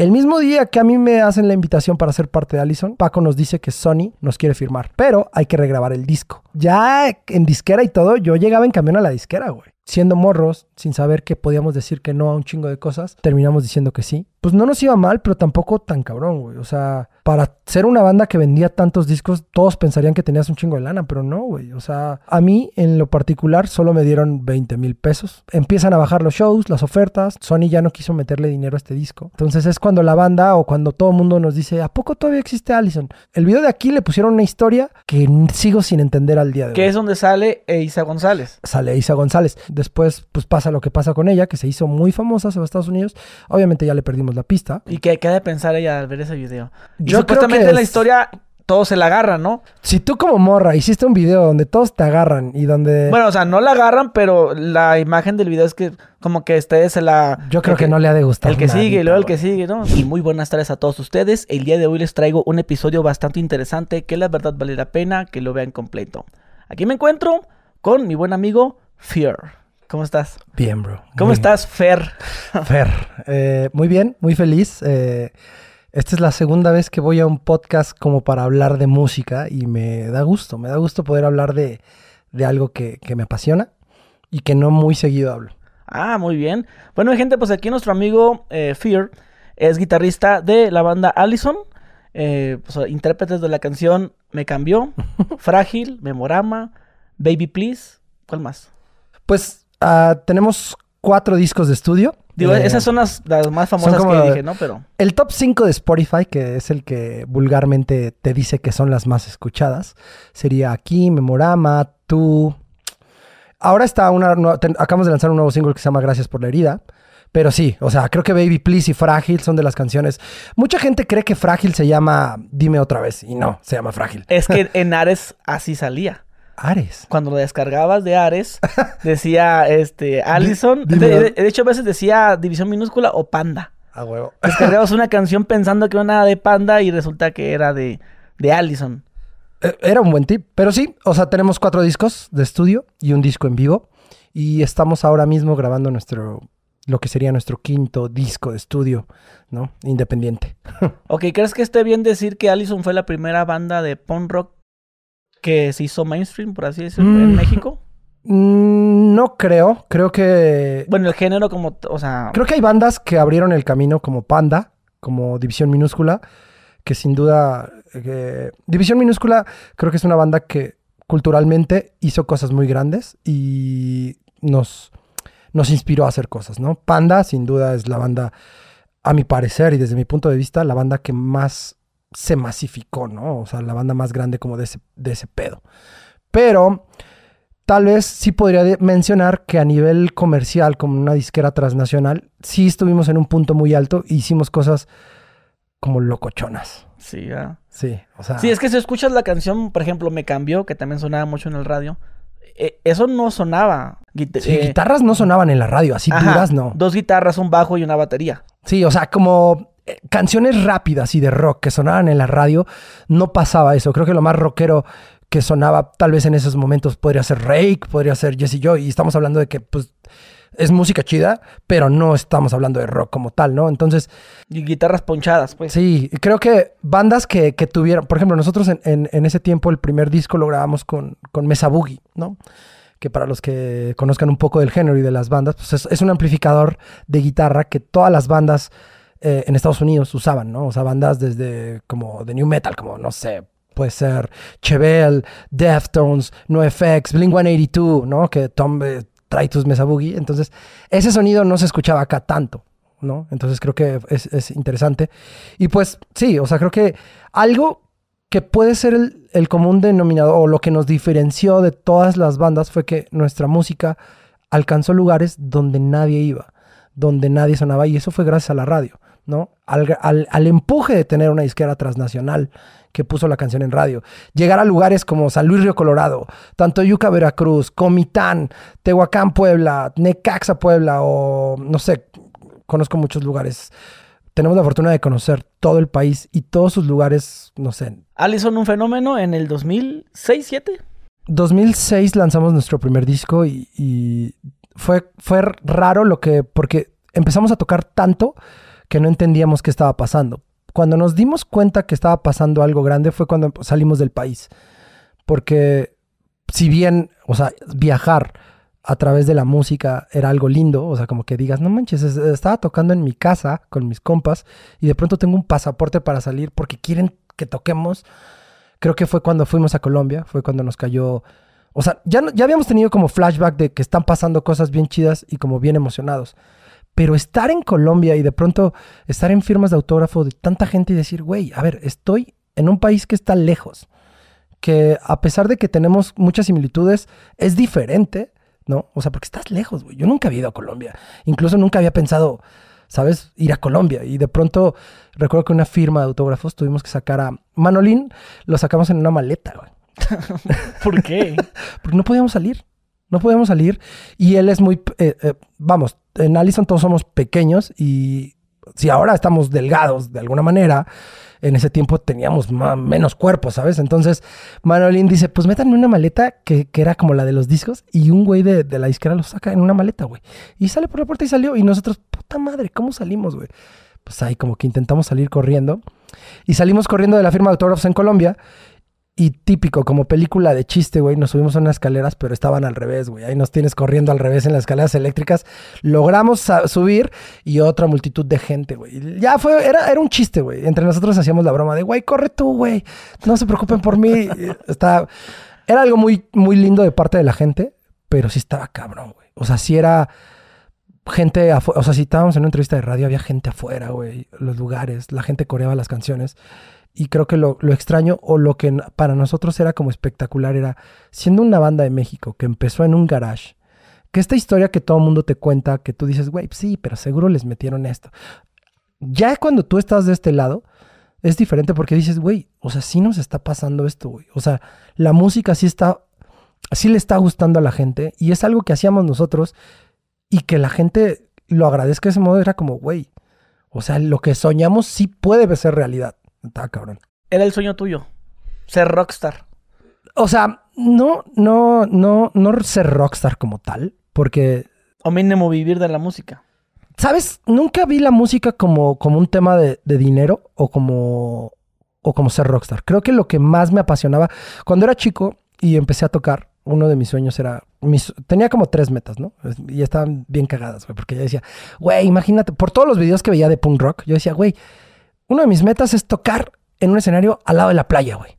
El mismo día que a mí me hacen la invitación para ser parte de Allison, Paco nos dice que Sony nos quiere firmar, pero hay que regrabar el disco. Ya en disquera y todo, yo llegaba en camión a la disquera, güey. Siendo morros, sin saber que podíamos decir que no a un chingo de cosas, terminamos diciendo que sí. Pues no nos iba mal, pero tampoco tan cabrón, güey. O sea, para ser una banda que vendía tantos discos, todos pensarían que tenías un chingo de lana, pero no, güey. O sea, a mí en lo particular solo me dieron 20 mil pesos. Empiezan a bajar los shows, las ofertas. Sony ya no quiso meterle dinero a este disco. Entonces es cuando la banda o cuando todo el mundo nos dice, ¿a poco todavía existe Allison? El video de aquí le pusieron una historia que sigo sin entender al día de hoy. Que es donde sale Isa González. Sale Isa González. Después, pues pasa lo que pasa con ella, que se hizo muy famosa, se va a Estados Unidos. Obviamente ya le perdimos la pista. ¿Y qué, qué ha de pensar ella al ver ese video? Y Yo supuestamente creo que la historia todos se la agarran, ¿no? Si tú como morra hiciste un video donde todos te agarran y donde... Bueno, o sea, no la agarran, pero la imagen del video es que como que ustedes se la... Yo creo que, no le ha de gustar. El que sigue y luego el que sigue, ¿no? Y muy buenas tardes a todos ustedes. El día de hoy les traigo un episodio bastante interesante que la verdad vale la pena que lo vean completo. Aquí me encuentro con mi buen amigo Fear. ¿Cómo estás? Bien, bro. ¿Cómo estás, Fer? Fer. Eh, muy bien, muy feliz. Eh, esta es la segunda vez que voy a un podcast como para hablar de música y me da gusto, me da gusto poder hablar de, algo que, me apasiona y que no muy seguido hablo. Ah, muy bien. Bueno, gente, pues aquí nuestro amigo eh, Fear es guitarrista de la banda Allison. pues, intérpretes de la canción Me Cambió, Frágil, Memorama, Baby Please. ¿Cuál más? Pues Ah, tenemos cuatro discos de estudio. Digo, eh, esas son las, más famosas que dije, ¿no? Pero... El top 5 de Spotify, que es el que vulgarmente te dice que son las más escuchadas, sería aquí, Memorama, Tú. Ahora está una... acabamos de lanzar un nuevo single que se llama Gracias por la herida. Pero sí, o sea, creo que Baby Please y Frágil son de las canciones. Mucha gente cree que Frágil se llama Dime otra vez. Y no, se llama Frágil. Es que en Ares así salía. Ares. Cuando lo descargabas de Ares, decía este Allison. De, hecho, a veces decía división minúscula o panda. A huevo. Descargabas una canción pensando que era una de panda y resulta que era de, de Allison. E, era un buen tip. Pero sí, o sea, tenemos cuatro discos de estudio y un disco en vivo. Y estamos ahora mismo grabando nuestro lo que sería nuestro quinto disco de estudio, ¿no? Independiente. ok, ¿crees que esté bien decir que Allison fue la primera banda de punk rock que se hizo mainstream, por así decirlo, en mm. México? Mm, no creo, creo que... Bueno, el género como, o sea... Creo que hay bandas que abrieron el camino como Panda, como División Minúscula, que sin duda... Eh, División Minúscula creo que es una banda que culturalmente hizo cosas muy grandes y nos, nos inspiró a hacer cosas, ¿no? Panda sin duda es la banda, a mi parecer y desde mi punto de vista, la banda que más se masificó, ¿no? O sea, la banda más grande como de ese, de ese pedo. Pero tal vez sí podría mencionar que a nivel comercial, como una disquera transnacional, sí estuvimos en un punto muy alto e hicimos cosas como locochonas. Sí, ya. Sí, o sea. Sí, es que si escuchas la canción, por ejemplo, Me Cambió, que también sonaba mucho en el radio, eh, eso no sonaba. sí, eh, guitarras no sonaban en la radio, así duras no. Dos guitarras, un bajo y una batería. Sí, o sea, como canciones rápidas y de rock que sonaban en la radio, no pasaba eso. Creo que lo más rockero que sonaba tal vez en esos momentos podría ser Rake, podría ser Jesse Joy, y estamos hablando de que pues es música chida, pero no estamos hablando de rock como tal, ¿no? Entonces... Y guitarras ponchadas, pues. Sí, creo que bandas que, tuvieron, por ejemplo, nosotros en, ese tiempo el primer disco lo grabamos con, con Mesa Boogie, ¿no? que para los que conozcan un poco del género y de las bandas, pues es un amplificador de guitarra que todas las bandas eh, en Estados Unidos usaban, ¿no? O sea, bandas desde como de new metal, como no sé, puede ser Chevelle, Deftones, NoFX, Blink-182, ¿no? Que Tom eh, trae tus Mesa Boogie. Entonces, ese sonido no se escuchaba acá tanto, ¿no? Entonces creo que es, es interesante. Y pues sí, o sea, creo que algo que puede ser el, común denominador o lo que nos diferenció de todas las bandas fue que nuestra música alcanzó lugares donde nadie iba, donde nadie sonaba y eso fue gracias a la radio. ¿No? Al, empuje de tener una disquera transnacional que puso la canción en radio. Llegar a lugares como San Luis Río Colorado, tanto Yuca Veracruz, Comitán, Tehuacán Puebla, Necaxa Puebla o no sé, conozco muchos lugares. Tenemos la fortuna de conocer todo el país y todos sus lugares, no sé. Allison, un fenómeno en el 2006, 7 2006 lanzamos nuestro primer disco y, y, fue, fue raro lo que, porque empezamos a tocar tanto que no entendíamos qué estaba pasando. Cuando nos dimos cuenta que estaba pasando algo grande fue cuando salimos del país. Porque si bien, o sea, viajar a través de la música era algo lindo, o sea, como que digas, no manches, es- estaba tocando en mi casa con mis compas y de pronto tengo un pasaporte para salir porque quieren que toquemos. Creo que fue cuando fuimos a Colombia, fue cuando nos cayó, o sea, ya, ya habíamos tenido como flashback de que están pasando cosas bien chidas y como bien emocionados. Pero estar en Colombia y de pronto estar en firmas de autógrafo de tanta gente y decir, güey, a ver, estoy en un país que está lejos, que a pesar de que tenemos muchas similitudes, es diferente, ¿no? O sea, porque estás lejos, güey. Yo nunca había ido a Colombia. Incluso nunca había pensado, ¿sabes? Ir a Colombia. Y de pronto recuerdo que una firma de autógrafos tuvimos que sacar a Manolín, lo sacamos en una maleta, güey. ¿Por qué? Porque no podíamos salir. No podíamos salir. Y él es muy. eh, eh, vamos, en Allison todos somos pequeños y si ahora estamos delgados de alguna manera, en ese tiempo teníamos ma- menos cuerpo, ¿sabes? Entonces, Manolín dice: Pues métanme una maleta que, que era como la de los discos y un güey de, de la disquera lo saca en una maleta, güey. Y sale por la puerta y salió. Y nosotros, puta madre, ¿cómo salimos, güey? Pues ahí como que intentamos salir corriendo. Y salimos corriendo de la firma de autógrafos en Colombia. Y típico, como película de chiste, güey, nos subimos a unas escaleras, pero estaban al revés, güey. Ahí nos tienes corriendo al revés en las escaleras eléctricas. Logramos subir y otra multitud de gente, güey. Ya fue, era, era un chiste, güey. Entre nosotros hacíamos la broma de, güey, corre tú, güey. No se preocupen por mí. Está, era algo muy, muy lindo de parte de la gente, pero sí estaba cabrón, güey. O sea, sí era gente afuera. O sea, si estábamos en una entrevista de radio, había gente afuera, güey. Los lugares, la gente coreaba las canciones. Y creo que lo, lo extraño o lo que para nosotros era como espectacular era, siendo una banda de México que empezó en un garage, que esta historia que todo el mundo te cuenta, que tú dices, güey, sí, pero seguro les metieron esto. Ya cuando tú estás de este lado, es diferente porque dices, güey, o sea, sí nos está pasando esto, güey. O sea, la música sí está, sí le está gustando a la gente y es algo que hacíamos nosotros y que la gente lo agradezca de ese modo era como, güey, o sea, lo que soñamos sí puede ser realidad. Está cabrón. Era el sueño tuyo. Ser rockstar. O sea, no, no, no, no ser rockstar como tal, porque, O mínimo vivir de la música. ¿sabes? Nunca vi la música como, como un tema de, de dinero o como, o como ser rockstar. Creo que lo que más me apasionaba, cuando era chico y empecé a tocar, uno de mis sueños era, mis- tenía como tres metas, ¿no? Y estaban bien cagadas, güey, porque yo decía, güey, imagínate, por todos los videos que veía de punk rock, yo decía, güey, uno de mis metas es tocar en un escenario al lado de la playa, güey.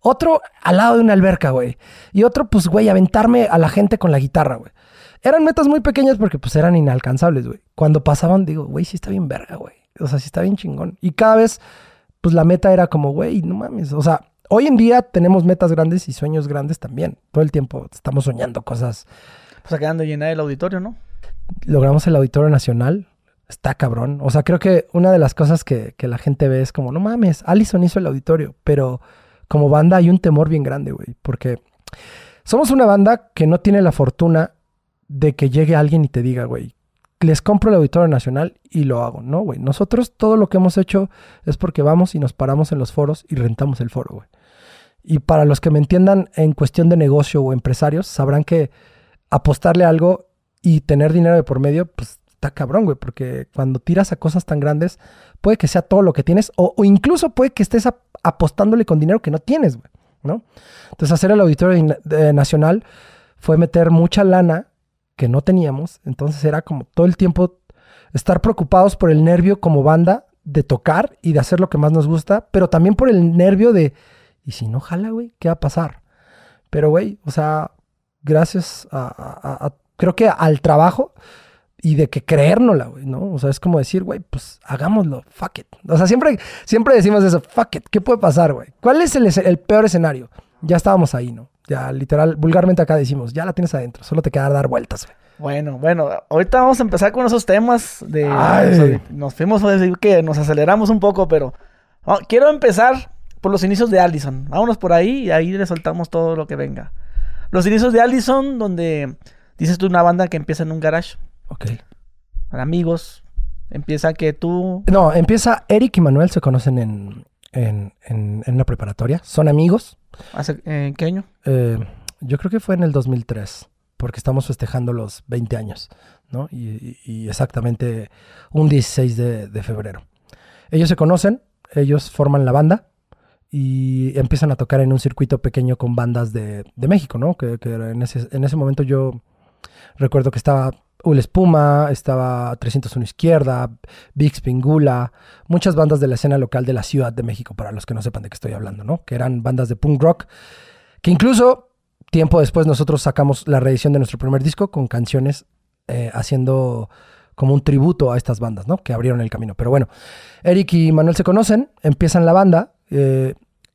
Otro al lado de una alberca, güey. Y otro, pues, güey, aventarme a la gente con la guitarra, güey. Eran metas muy pequeñas porque, pues, eran inalcanzables, güey. Cuando pasaban, digo, güey, sí está bien verga, güey. O sea, sí está bien chingón. Y cada vez, pues, la meta era como, güey, no mames. O sea, hoy en día tenemos metas grandes y sueños grandes también. Todo el tiempo estamos soñando cosas. Pues acabando de llenar el auditorio, ¿no? Logramos el Auditorio Nacional. Está cabrón. O sea, creo que una de las cosas que, que la gente ve es como, no mames, Allison hizo el auditorio, pero como banda hay un temor bien grande, güey, porque somos una banda que no tiene la fortuna de que llegue alguien y te diga, güey, les compro el Auditorio Nacional y lo hago, ¿no, güey? Nosotros todo lo que hemos hecho es porque vamos y nos paramos en los foros y rentamos el foro, güey. Y para los que me entiendan en cuestión de negocio o empresarios, sabrán que apostarle algo y tener dinero de por medio, pues está cabrón, güey, porque cuando tiras a cosas tan grandes, puede que sea todo lo que tienes o, incluso puede que estés ap- apostándole con dinero que no tienes, güey, ¿no? Entonces hacer el auditorio nacional fue meter mucha lana que no teníamos, entonces era como todo el tiempo estar preocupados por el nervio como banda de tocar y de hacer lo que más nos gusta, pero también por el nervio de, ¿y si no jala, güey? ¿Qué va a pasar? Pero, güey, o sea, gracias a- a- creo que al trabajo y de que creérnosla, güey, ¿no? O sea, es como decir, güey, pues hagámoslo, fuck it. O sea, siempre, siempre decimos eso, fuck it, ¿qué puede pasar, güey? ¿Cuál es el, peor escenario? Ya estábamos ahí, ¿no? Ya literal, vulgarmente acá decimos, ya la tienes adentro, solo te queda dar vueltas, güey. Bueno, bueno, ahorita vamos a empezar con esos temas de... Ay. o sea, nos fuimos a decir que nos aceleramos un poco, pero ah, quiero empezar por los inicios de Allison. Vámonos por ahí y ahí le soltamos todo lo que venga. Los inicios de Allison, donde dices tú una banda que empieza en un garage, Ok. amigos, empieza que tú... No, empieza, Eric y Manuel se conocen en, en, en, en una preparatoria, son amigos. Hace, ¿En qué año? Eh, yo creo que fue en el 2003, porque estamos festejando los 20 años ¿no? Y, y exactamente un 16 de, de febrero. Ellos se conocen, ellos forman la banda y empiezan a tocar en un circuito pequeño con bandas de, de México, ¿no? Que, que en, ese, en ese momento yo recuerdo que estaba Ul Espuma, estaba 301 Izquierda, Big Spingula, muchas bandas de la escena local de la Ciudad de México, para los que no sepan de qué estoy hablando, ¿no? Que eran bandas de punk rock, que incluso tiempo después nosotros sacamos la reedición de nuestro primer disco con canciones eh, haciendo como un tributo a estas bandas, ¿no? Que abrieron el camino. Pero bueno, Eric y Manuel se conocen, empiezan la banda, eh,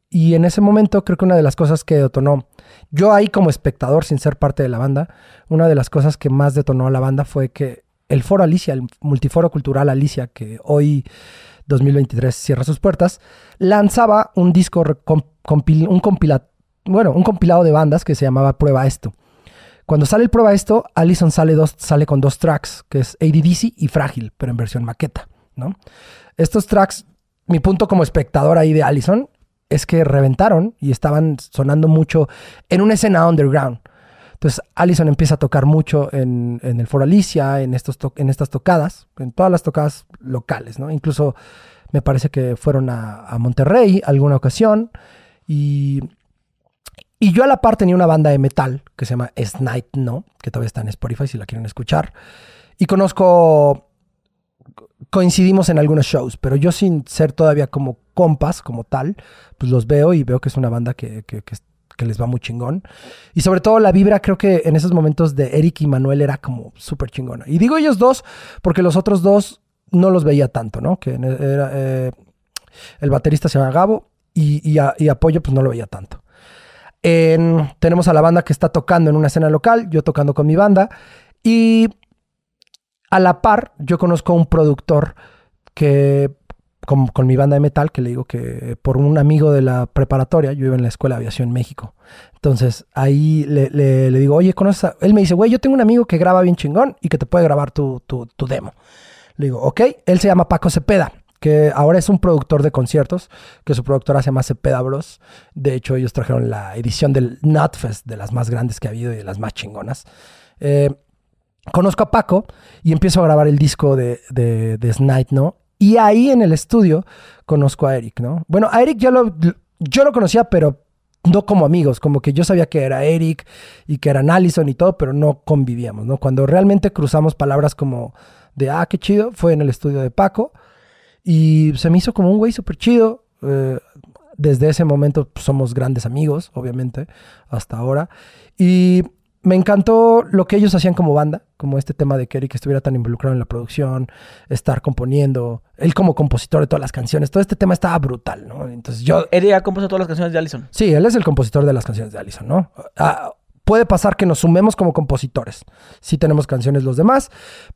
y en ese momento creo que una de las cosas que detonó, yo ahí como espectador sin ser parte de la banda, una de las cosas que más detonó a la banda fue que el foro Alicia, el multiforo cultural Alicia, que hoy 2023 cierra sus puertas, lanzaba un disco, un bueno, un compilado de bandas que se llamaba Prueba Esto. Cuando sale el Prueba Esto, Allison sale, dos, sale con dos tracks, que es ADDC y Frágil, pero en versión maqueta, ¿no? Estos tracks, mi punto como espectador ahí de Allison es que reventaron y estaban sonando mucho en una escena underground. Entonces Allison empieza a tocar mucho en, en el Foro Alicia, en, estos en estas tocadas, en todas las tocadas locales, ¿no? Incluso me parece que fueron a, a Monterrey alguna ocasión y y yo a la par tenía una banda de metal que se llama Snipe No, que todavía está en Spotify si la quieren escuchar. Y conozco, coincidimos en algunos shows, pero yo sin ser todavía como compas, como tal, pues los veo y veo que es una banda que, que, que, les va muy chingón. Y sobre todo la vibra, creo que en esos momentos de Eric y Manuel era como súper chingona. Y digo ellos dos porque los otros dos no los veía tanto, ¿no? Que era, eh, el baterista se llama Gabo y, y, a, Apoyo pues no lo veía tanto. En, tenemos a la banda que está tocando en una escena local, yo tocando con mi banda. Y a la par, yo conozco a un productor que, con, mi banda de metal, que le digo que por un amigo de la preparatoria, yo iba en la Escuela de Aviación México. Entonces ahí le, digo, oye, ¿conoces a? Él me dice, güey, yo tengo un amigo que graba bien chingón y que te puede grabar tu, tu, demo. Le digo, ok, él se llama Paco Cepeda que ahora es un productor de conciertos, que su productora se llama Cepeda Bros. De hecho, ellos trajeron la edición del Nutfest, de las más grandes que ha habido y de las más chingonas. Eh, conozco a Paco y empiezo a grabar el disco de, de, de ¿no? Y ahí en el estudio conozco a Eric, ¿no? Bueno, a Eric yo lo, yo lo conocía, pero no como amigos, como que yo sabía que era Eric y que eran Allison y todo, pero no convivíamos, ¿no? Cuando realmente cruzamos palabras como de, ah, qué chido, fue en el estudio de Paco. Y se me hizo como un güey súper chido. Eh, desde ese momento pues, somos grandes amigos, obviamente, hasta ahora. Y me encantó lo que ellos hacían como banda, como este tema de que Eric estuviera tan involucrado en la producción, estar componiendo, él como compositor de todas las canciones, todo este tema estaba brutal, ¿no? Entonces yo... ¿Eric ha compuesto todas las canciones de Allison? Sí, él es el compositor de las canciones de Allison, ¿no? Ah, puede pasar que nos sumemos como compositores, sí tenemos canciones los demás,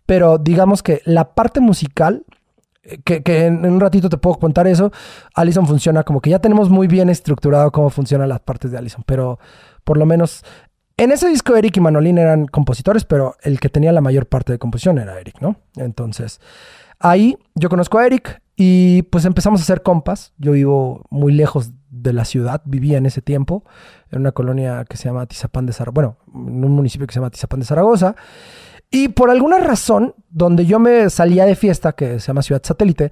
pero digamos que la parte musical que, que, en un ratito te puedo contar eso. Allison funciona como que ya tenemos muy bien estructurado cómo funcionan las partes de Allison, pero por lo menos en ese disco Eric y Manolín eran compositores, pero el que tenía la mayor parte de composición era Eric, ¿no? Entonces, ahí yo conozco a Eric y pues empezamos a hacer compas. Yo vivo muy lejos de la ciudad, vivía en ese tiempo, en una colonia que se llama Tizapán de Zaragoza, bueno, en un municipio que se llama Tizapán de Zaragoza. Y por alguna razón, donde yo me salía de fiesta, que se llama Ciudad Satélite,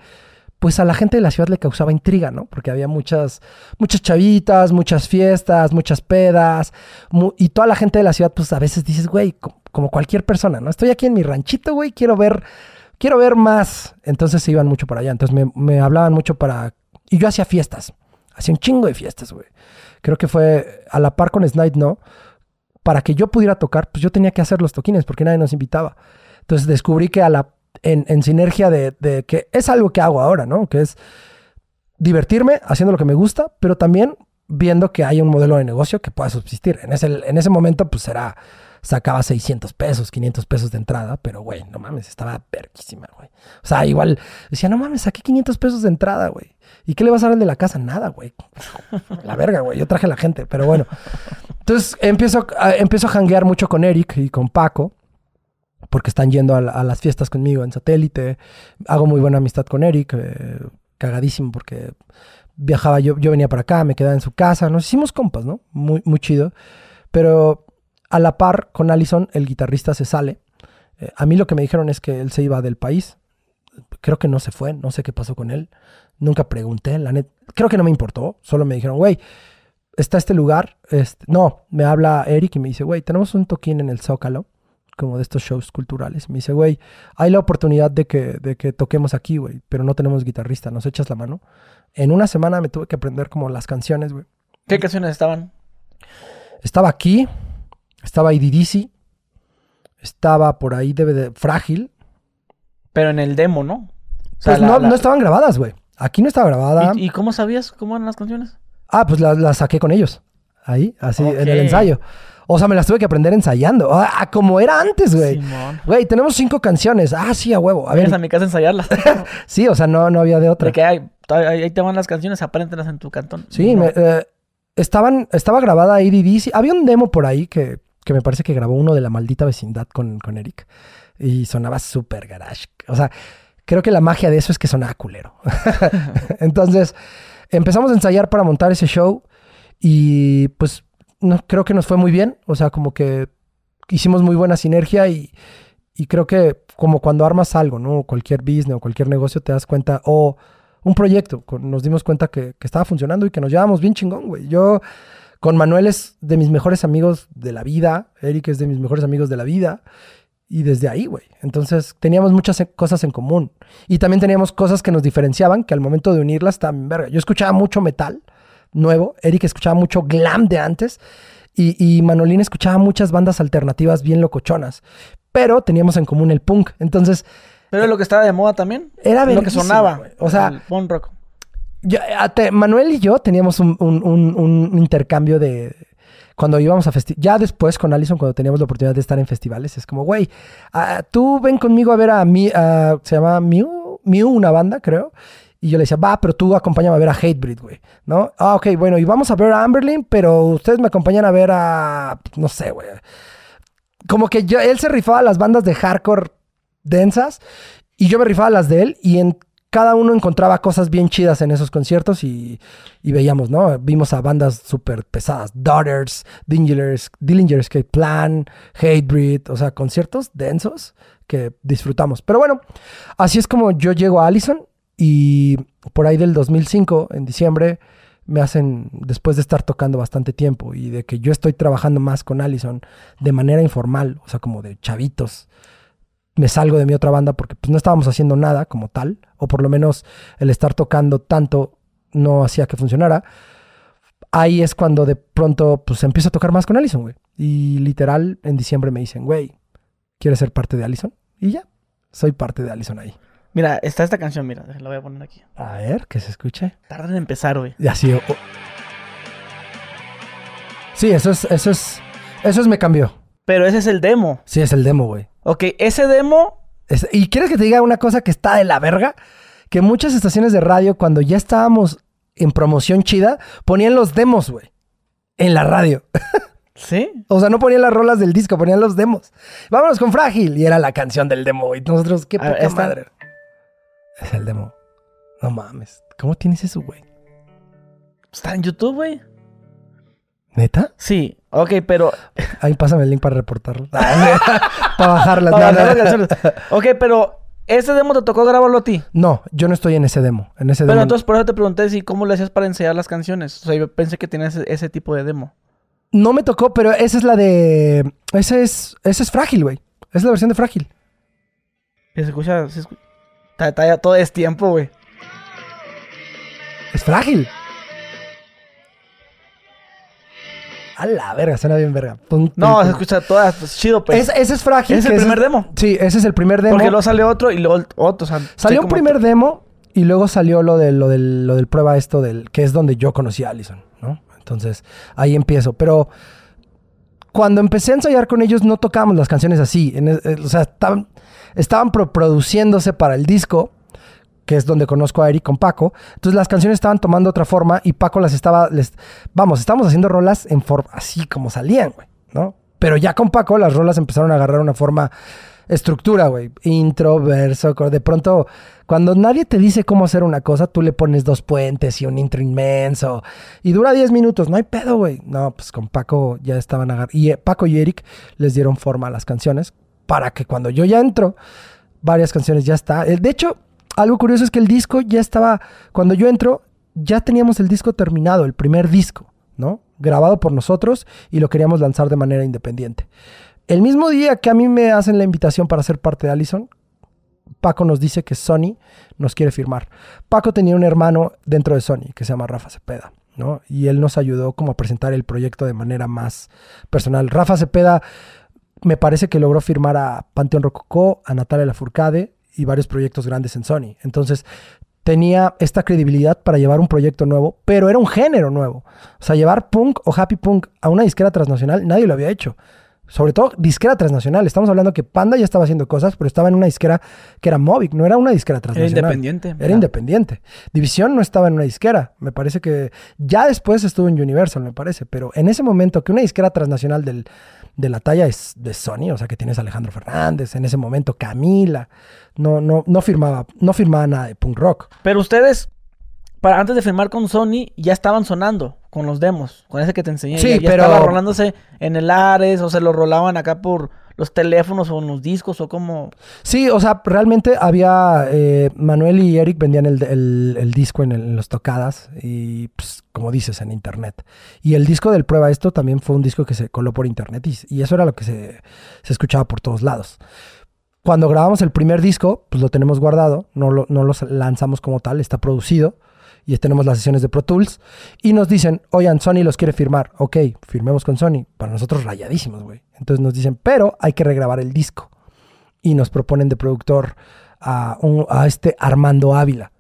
pues a la gente de la ciudad le causaba intriga, ¿no? Porque había muchas, muchas chavitas, muchas fiestas, muchas pedas, y toda la gente de la ciudad, pues a veces dices, güey, como, cualquier persona, ¿no? Estoy aquí en mi ranchito, güey, quiero ver, quiero ver más. Entonces se iban mucho para allá, entonces me, me hablaban mucho para... Y yo hacía fiestas, hacía un chingo de fiestas, güey. Creo que fue a la par con Snipe, ¿no? para que yo pudiera tocar, pues yo tenía que hacer los toquines porque nadie nos invitaba. Entonces descubrí que a la, en, en sinergia de, de, que es algo que hago ahora, ¿no? Que es divertirme haciendo lo que me gusta, pero también viendo que hay un modelo de negocio que pueda subsistir. En ese, en ese momento, pues era, sacaba 600 pesos, 500 pesos de entrada, pero güey, no mames, estaba perquísima, güey. O sea, igual decía, no mames, saqué 500 pesos de entrada, güey. ¿Y qué le vas a dar de la casa? Nada, güey. La verga, güey. Yo traje a la gente, pero bueno. Entonces empiezo, a, empiezo a janguear mucho con Eric y con Paco, porque están yendo a, las fiestas conmigo en satélite. Hago muy buena amistad con Eric, eh, cagadísimo, porque viajaba, yo, yo venía para acá, me quedaba en su casa. Nos hicimos compas, ¿no? Muy, muy chido. Pero a la par con Allison, el guitarrista se sale. Eh, a mí lo que me dijeron es que él se iba del país. Creo que no se fue, no sé qué pasó con él. Nunca pregunté, la net. Creo que no me importó. Solo me dijeron, güey, está este lugar. Este... No, me habla Eric y me dice, güey, tenemos un toquín en el Zócalo, como de estos shows culturales. Me dice, güey, hay la oportunidad de que, de que toquemos aquí, güey, pero no tenemos guitarrista, ¿nos echas la mano? En una semana me tuve que aprender como las canciones, güey. ¿Qué canciones estaban? Estaba aquí, estaba IDDC, estaba por ahí debe de Frágil. Pero en el demo, ¿no? O pues no, no estaban grabadas, güey. Aquí no estaba grabada. ¿Y, cómo sabías cómo eran las canciones? Ah, pues las saqué con ellos. Ahí, así, en el ensayo. O sea, me las tuve que aprender ensayando. Ah, como era antes, güey. Güey, tenemos cinco canciones. Ah, sí, a huevo. A ver. a mi casa a ensayarlas. sí, o sea, no, no había de otra. De que hay, ahí te van las canciones, apréntelas en tu cantón. Sí, me, eh, estaban, estaba grabada IDD. Había un demo por ahí que, que, me parece que grabó uno de la maldita vecindad con, con Eric. Y sonaba súper garage. O sea, creo que la magia de eso es que sonaba culero. Entonces, empezamos a ensayar para montar ese show. Y pues no, creo que nos fue muy bien. O sea, como que hicimos muy buena sinergia y, y creo que como cuando armas algo, ¿no? Cualquier business o cualquier negocio te das cuenta, o un proyecto, nos dimos cuenta que, que estaba funcionando y que nos llevábamos bien chingón, güey. Yo con Manuel es de mis mejores amigos de la vida, Eric es de mis mejores amigos de la vida. Y desde ahí, güey. Entonces teníamos muchas cosas en común. Y también teníamos cosas que nos diferenciaban, que al momento de unirlas también, verga. Yo escuchaba mucho metal nuevo. Eric escuchaba mucho glam de antes. Y, y Manolín escuchaba muchas bandas alternativas bien locochonas. Pero teníamos en común el punk. Entonces. Pero lo que estaba de moda también. Era lo que sonaba. O sea. El punk rock. Manuel y yo teníamos un, un, intercambio de, cuando íbamos a festivales, ya después con Allison, cuando teníamos la oportunidad de estar en festivales, es como, güey, ah, tú ven conmigo a ver a mí, se llama Mew, Mew, una banda, creo, y yo le decía, va, pero tú acompáñame a ver a Hatebreed, güey, ¿no? Ah, ok, bueno, y vamos a ver a Amberlin, pero ustedes me acompañan a ver a, no sé, güey. Como que yo, él se rifaba las bandas de hardcore densas y yo me rifaba las de él y en cada uno encontraba cosas bien chidas en esos conciertos y, y veíamos, ¿no? Vimos a bandas súper pesadas, Daughters, Dingers, Dillinger Escape Plan, Hatebreed, o sea, conciertos densos que disfrutamos. Pero bueno, así es como yo llego a Allison y por ahí del 2005, en diciembre, me hacen, después de estar tocando bastante tiempo y de que yo estoy trabajando más con Allison de manera informal, o sea, como de chavitos, me salgo de mi otra banda porque pues, no estábamos haciendo nada como tal, o por lo menos el estar tocando tanto no hacía que funcionara. Ahí es cuando de pronto pues empiezo a tocar más con Allison, güey. Y literal en diciembre me dicen, güey, ¿quieres ser parte de Allison? Y ya, soy parte de Allison ahí. Mira, está esta canción, mira, la voy a poner aquí. A ver, que se escuche. Tarda en empezar, güey. Y así. Sí, eso es, eso es, eso es me cambió. Pero ese es el demo. Sí, es el demo, güey. Ok, ese demo. ¿Y quieres que te diga una cosa que está de la verga? Que muchas estaciones de radio, cuando ya estábamos en promoción chida, ponían los demos, güey. En la radio. ¿Sí? O sea, no ponían las rolas del disco, ponían los demos. Vámonos con Frágil. Y era la canción del demo, güey. Nosotros, qué poca madre. Es el demo. No mames. ¿Cómo tienes eso, güey? Está en YouTube, güey. ¿Neta? Sí. Ok, pero. Ahí pásame el link para reportarlo. para bajarlas. Para ok, pero. ¿Ese demo te tocó grabarlo a ti? No, yo no estoy en ese demo. En ese pero entonces por eso te pregunté si cómo le hacías para enseñar las canciones. O sea, yo pensé que tenías ese, tipo de demo. No me tocó, pero esa es la de. Ese es. Ese es frágil, güey. Esa es la versión de frágil. Se escucha. Se escucha... Está, todo es tiempo, güey. Es frágil. A la verga, suena bien verga. no, se escucha todas, pues, chido, pues. ese es frágil. ¿Es el primer demo? Sí, ese es el primer demo. Porque luego sale otro y luego otro. salió un primer demo y luego salió lo, de, lo, del, lo del prueba esto, del que es donde yo conocí a Allison, ¿no? Entonces, ahí empiezo. Pero cuando empecé a ensayar con ellos, no tocábamos las canciones así. Eh, o sea, estaban estaban produciéndose para el disco, que es donde conozco a Eric con Paco. Entonces las canciones estaban tomando otra forma y Paco las estaba, les, vamos, estamos haciendo rolas en forma, así como salían, güey, ¿no? Pero ya con Paco las rolas empezaron a agarrar una forma, estructura, güey, intro, verso, de pronto, cuando nadie te dice cómo hacer una cosa, tú le pones dos puentes y un intro inmenso y dura 10 minutos, no hay pedo, güey. No, pues con Paco ya estaban agarrando, y eh, Paco y Eric les dieron forma a las canciones para que cuando yo ya entro, varias canciones ya está. Eh, De hecho, algo curioso es que el disco ya estaba, cuando yo entro, ya teníamos el disco terminado, el primer disco, ¿no? Grabado por nosotros y lo queríamos lanzar de manera independiente. El mismo día que a mí me hacen la invitación para ser parte de Allison, Paco nos dice que Sony nos quiere firmar. Paco tenía un hermano dentro de Sony que se llama Rafa Cepeda, ¿no? Y él nos ayudó como a presentar el proyecto de manera más personal. Rafa Cepeda me parece que logró firmar a Panteón Rococó, a Natalia Lafourcade y varios proyectos grandes en Sony. Entonces tenía esta credibilidad para llevar un proyecto nuevo, pero era un género nuevo. O sea, llevar punk o happy punk a una disquera transnacional, nadie lo había hecho. Sobre todo disquera transnacional. Estamos hablando que Panda ya estaba haciendo cosas, pero estaba en una disquera que era Movic, no era una disquera Era transnacional. independiente. Era independiente. División no estaba en una disquera. Me parece que ya después estuvo en Universal, me parece. Pero en ese momento que una disquera transnacional del, de la talla es de Sony, o sea que tienes a Alejandro Fernández, en ese momento Camila, no, no, no firmaba, no firmaba nada de punk rock. Pero ustedes, para antes de firmar con Sony, ya estaban sonando con los demos, con ese que te enseñé. Sí, ya, ya pero- estaba rolándose en el Ares o se lo rolaban acá por los teléfonos o en los discos o como... Sí, o sea, realmente había. eh, Manuel y Eric vendían el, el- el disco en, el- en tocadas y, pues, como dices, en internet. Y el disco del Prueba Esto también fue un disco que se coló por internet y, y eso era lo que se, se escuchaba por todos lados. Cuando grabamos el primer disco, pues lo tenemos guardado, no lo, no lo lanzamos como tal, está producido y tenemos las sesiones de Pro Tools y nos dicen, oigan, Sony los quiere firmar. Ok, firmemos con Sony. Para nosotros rayadísimos, güey. Entonces nos dicen, pero hay que regrabar el disco y nos proponen de productor a, un- este Armando Ávila.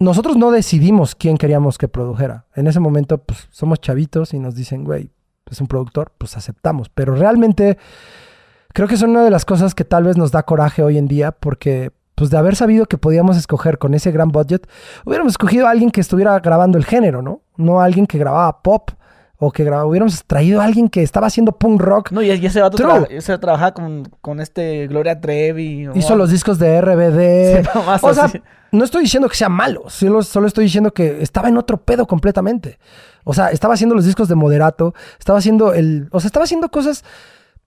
Nosotros no decidimos quién queríamos que produjera. En ese momento, pues somos chavitos y nos dicen, güey, es un productor, pues aceptamos. Pero realmente creo que es una de las cosas que tal vez nos da coraje hoy en día porque, pues de haber sabido que podíamos escoger con ese gran budget, hubiéramos escogido a alguien que estuviera grabando el género, ¿no? No a alguien que grababa pop o que grababa, hubiéramos traído a alguien que estaba haciendo punk rock. No, y, y ese vato tra- ese trabajaba con, con este Gloria Trevi. Hizo los discos de RBD. Sí, o sea, así. no estoy diciendo que sea malo, solo, solo estoy diciendo que estaba en otro pedo completamente. O sea, estaba haciendo los discos de Moderato, estaba haciendo el. O sea, estaba haciendo cosas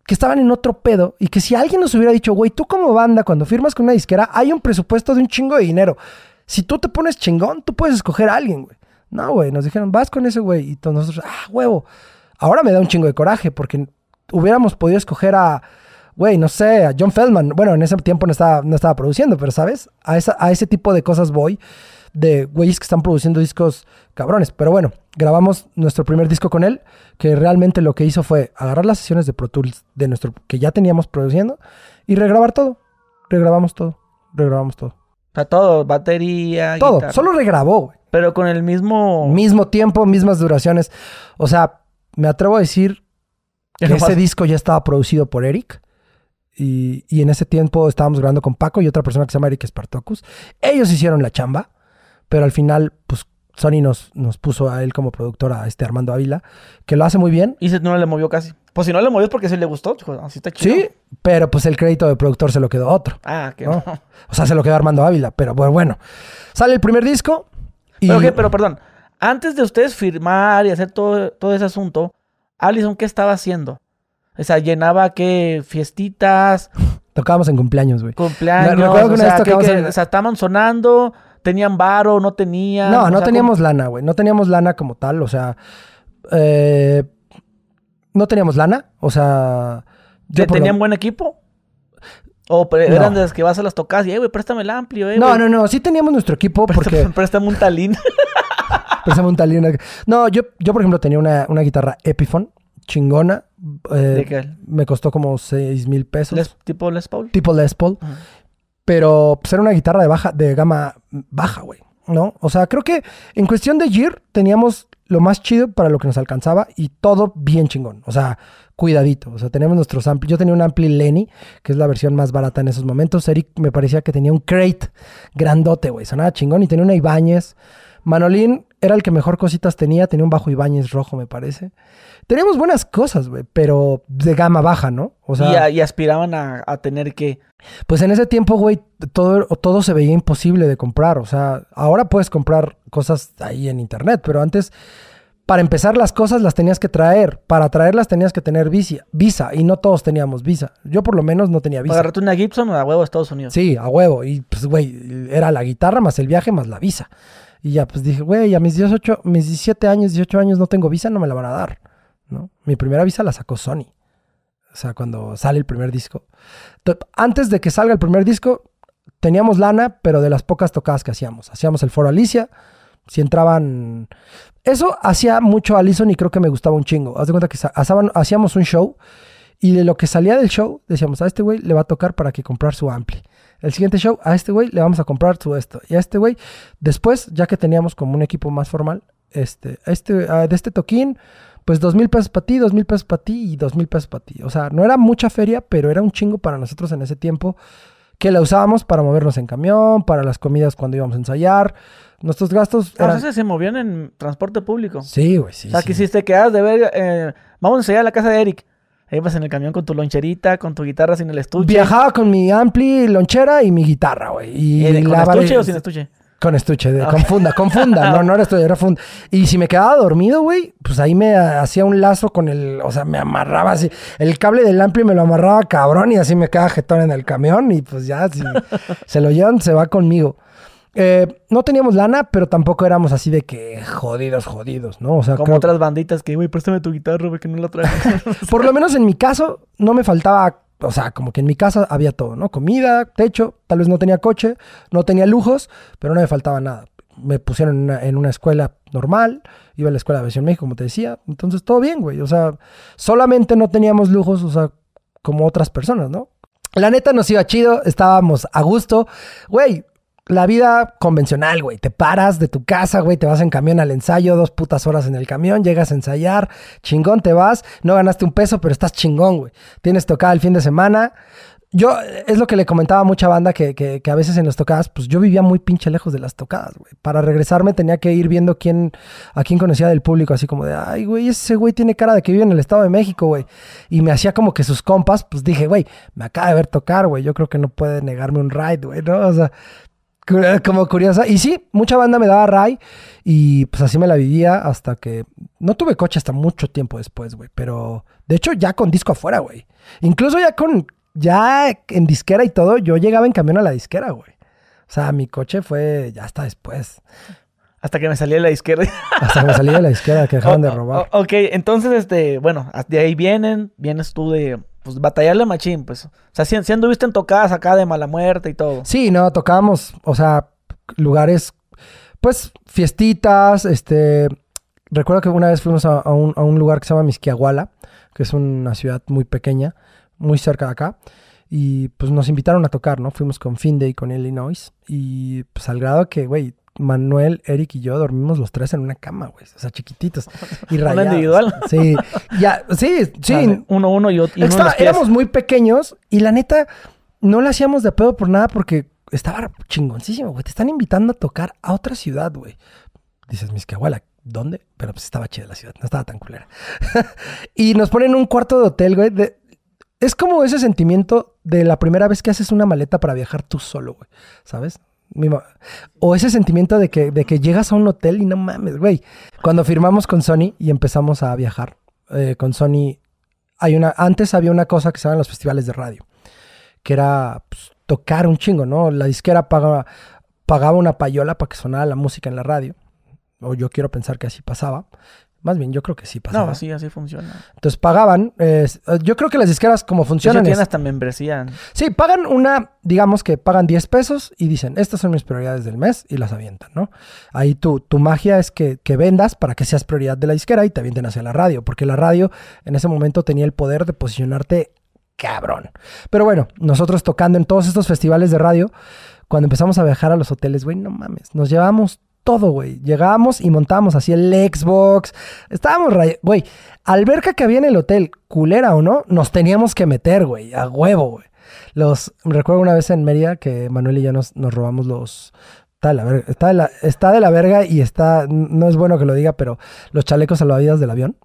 que estaban en otro pedo y que si alguien nos hubiera dicho, güey, tú como banda, cuando firmas con una disquera, hay un presupuesto de un chingo de dinero. Si tú te pones chingón, tú puedes escoger a alguien, güey. No, güey, nos dijeron, vas con ese güey. Y todos nosotros, ah, huevo. Ahora me da un chingo de coraje porque hubiéramos podido escoger a, güey, no sé, a John Feldman. Bueno, en ese tiempo no estaba, no estaba produciendo, pero ¿sabes? A, a ese tipo de cosas voy, de güeyes que están produciendo discos cabrones. Pero bueno, grabamos nuestro primer disco con él, que realmente lo que hizo fue agarrar las sesiones de Pro Tools de nuestro, que ya teníamos produciendo y regrabar todo. Regrabamos todo, regrabamos todo. O sea, todo, batería, Todo, guitarra. solo regrabó, güey. Pero con el mismo... Mismo tiempo, mismas duraciones. O sea, me atrevo a decir que ese disco ya estaba producido por Eric. Y, y en ese tiempo estábamos grabando con Paco y otra persona que se llama Eric Spartacus. Ellos hicieron la chamba, pero al final, pues Sony nos, nos puso a él como productor, a este Armando Ávila, que lo hace muy bien. Y se- no le movió casi. Pues si no le movió es porque sí le gustó. Así está chido. Sí, pero pues el crédito de productor se lo quedó otro. Ah, que ¿no? O sea, se lo quedó Armando Ávila, pero bueno, bueno. Sale el primer disco. Y Pero, ¿qué? pero perdón, antes de ustedes firmar y hacer todo, todo ese asunto, Allison, ¿qué estaba haciendo? O sea, llenaba qué fiestitas, tocábamos en cumpleaños, güey. cumpleaños, recuerdo que una sea, ¿qué- qué? en- o sea, estaban sonando, tenían varo, no tenían. No, no sea, teníamos lana, güey. No teníamos lana como tal. O sea, eh, no teníamos lana. O sea, ¿cómo- yo por lo- ¿Tenían buen equipo? O No. eran de las que vas a las tocas y, eh, güey, préstame el amplio, eh, No, no, no. Sí teníamos nuestro equipo porque Préstame, préstame un talín. préstame un tal y una- No, yo, yo por ejemplo tenía una, una guitarra Epiphone chingona. eh, ¿De qué? Me costó como 6 mil pesos. Les- tipo Les Paul. Tipo Les Paul. Pero pues, era una guitarra de baja, de gama baja, güey. ¿No? O sea, creo que en cuestión de gear teníamos lo más chido para lo que nos alcanzaba y todo bien chingón. O sea, cuidadito. O sea, tenemos nuestros ampli. Yo tenía un ampli Lenny, que es la versión más barata en esos momentos. Eric me parecía que tenía un crate grandote, güey. Sonaba chingón y tenía una Ibáñez. Manolín era el que mejor cositas tenía. Tenía un bajo Ibáñez rojo, me parece. Teníamos buenas cosas, güey, pero de gama baja, ¿no? O sea, y, a- y aspiraban a, a tener que. pues en ese tiempo, güey, todo, todo se veía imposible de comprar. O sea, ahora puedes comprar cosas ahí en internet, pero antes para empezar las cosas las tenías que traer. Para traerlas tenías que tener visa, visa y no todos teníamos visa. Yo por lo menos no tenía visa. Una Gibson a huevo a Estados Unidos. Sí, a huevo. Y pues, güey, era la guitarra más el viaje más la visa. Y ya pues dije, güey, a mis 18, mis 17 años, 18 años no tengo visa, no me la van a dar. ¿no? Mi primera visa la sacó Sony. O sea, cuando sale el primer disco. Antes de que salga el primer disco, teníamos lana, pero de las pocas tocadas que hacíamos. Hacíamos el foro Alicia. Si entraban. Eso hacía mucho Alison y creo que me gustaba un chingo. Haz de cuenta que hacíamos un show y de lo que salía del show decíamos: a este güey le va a tocar para que comprar su ampli. El siguiente show, a este güey le vamos a comprar su esto. Y a este güey, después, ya que teníamos como un equipo más formal, este, a este, de este toquín, pues dos mil pesos para ti, dos mil pesos para ti y dos mil pesos para ti. O sea, no era mucha feria, pero era un chingo para nosotros en ese tiempo que la usábamos para movernos en camión, para las comidas cuando íbamos a ensayar. Nuestros gastos Ah, eran... sea, se movían en transporte público. Sí, güey, sí. o sea, sí. quisiste quedar de ver, eh, vamos a ensayar a la casa de Eric. Ahí vas en el camión con tu loncherita, con tu guitarra sin el estuche. Viajaba con mi ampli, lonchera y mi guitarra, güey. Y Eh, ¿Con la estuche o sin estuche? Con estuche, de- Ah. con funda, con funda. No, no era estuche, era funda. Y si me quedaba dormido, güey, pues ahí me ah, hacía un lazo con el, o sea, me amarraba así. El cable del ampli me lo amarraba cabrón y así me quedaba jetón en el camión y pues ya, si se lo llevan, se va conmigo. Eh, no teníamos lana, pero tampoco éramos así de que jodidos, jodidos, ¿no? O sea, Como creo- otras banditas que, güey, préstame tu guitarra, güey, que no la traigo. por lo menos en mi caso, no me faltaba, o sea, como que en mi casa había todo, ¿no? Comida, techo, tal vez no tenía coche, no tenía lujos, pero no me faltaba nada. Me pusieron en una, en una escuela normal, iba a la escuela de aviación México, como te decía, entonces todo bien, güey. O sea, solamente no teníamos lujos, o sea, como otras personas, ¿no? La neta nos iba chido, estábamos a gusto. Güey, la vida convencional, güey. Te paras de tu casa, güey, te vas en camión al ensayo, dos putas horas en el camión, llegas a ensayar, chingón, te vas, no ganaste un peso, pero estás chingón, güey. Tienes tocada el fin de semana. Yo, es lo que le comentaba a mucha banda que, que, a veces en las tocadas, pues yo vivía muy pinche lejos de las tocadas, güey. Para regresarme tenía que ir viendo quién, a quién conocía del público, así como de, ay, güey, ese güey tiene cara de que vive en el Estado de México, güey. Y me hacía como que sus compas, pues dije, güey, me acaba de ver tocar, güey. Yo creo que no puede negarme un ride, güey, ¿no? O sea, como curiosa. Y sí, mucha banda me daba ride y pues así me la vivía hasta que no tuve coche hasta mucho tiempo después, güey. Pero de hecho ya con disco afuera, güey. Incluso ya con, ya en disquera y todo, yo llegaba en camión a la disquera, güey. O sea, mi coche fue ya hasta después. Hasta que me salí de la izquierda. Hasta que me salí de la disquera que dejaron de robar. oh, ok, entonces, este, bueno, de ahí vienen, vienes tú de, pues, batallarle a machín, pues. O sea, si, si en tocadas acá de mala muerte y todo. Sí, no, tocábamos, o sea, lugares, pues, fiestitas, este... Recuerdo que una vez fuimos a, a un, a un lugar que se llama Misquiahuala, que es una ciudad muy pequeña, muy cerca de acá, y pues nos invitaron a tocar, ¿no? Fuimos con Finde y con Illinois, y pues al grado que, güey, Manuel, Eric y yo dormimos los tres en una cama, güey, o sea, chiquititos y rayados. individual. Sí, ya, sí, sí, uno, uno y otro. Y uno los pies. éramos muy pequeños y la neta no le hacíamos de pedo por nada porque estaba chingoncísimo, güey. Te están invitando a tocar a otra ciudad, güey. Dices, Miscahuala, ¿dónde? Pero pues estaba chida la ciudad, no estaba tan culera. y nos ponen en un cuarto de hotel, güey. de- Es como ese sentimiento de la primera vez que haces una maleta para viajar tú solo, güey. ¿Sabes? O ese sentimiento de que, de que llegas a un hotel y no mames, güey. Cuando firmamos con Sony y empezamos a viajar eh, con Sony, hay una, antes había una cosa que se llaman los festivales de radio, que era pues, tocar un chingo, ¿no? La disquera pagaba, pagaba una payola para que sonara la música en la radio. O yo quiero pensar que así pasaba. Más bien, yo creo que sí pasaba. No, así, así funciona. Entonces pagaban. eh, yo creo que las disqueras como hecho, funcionan. tienen hasta membresía. Sí, pagan una, digamos que pagan 10 pesos y dicen, estas son mis prioridades del mes y las avientan, ¿no? Ahí tu, tu magia es que, que vendas para que seas prioridad de la disquera y te avienten hacia la radio, porque la radio en ese momento tenía el poder de posicionarte cabrón. Pero bueno, nosotros tocando en todos estos festivales de radio, cuando empezamos a viajar a los hoteles, güey, no mames, nos llevábamos todo, güey. Llegábamos y montábamos así el Xbox. Estábamos, güey, alberca que había en el hotel, culera o no, nos teníamos que meter, güey, a huevo, güey. Los, recuerdo una vez en Mérida que Manuel y yo nos, nos robamos los... Está de, la verga, está, de la, está de la verga y está... No es bueno que lo diga, pero los chalecos salvavidas del avión.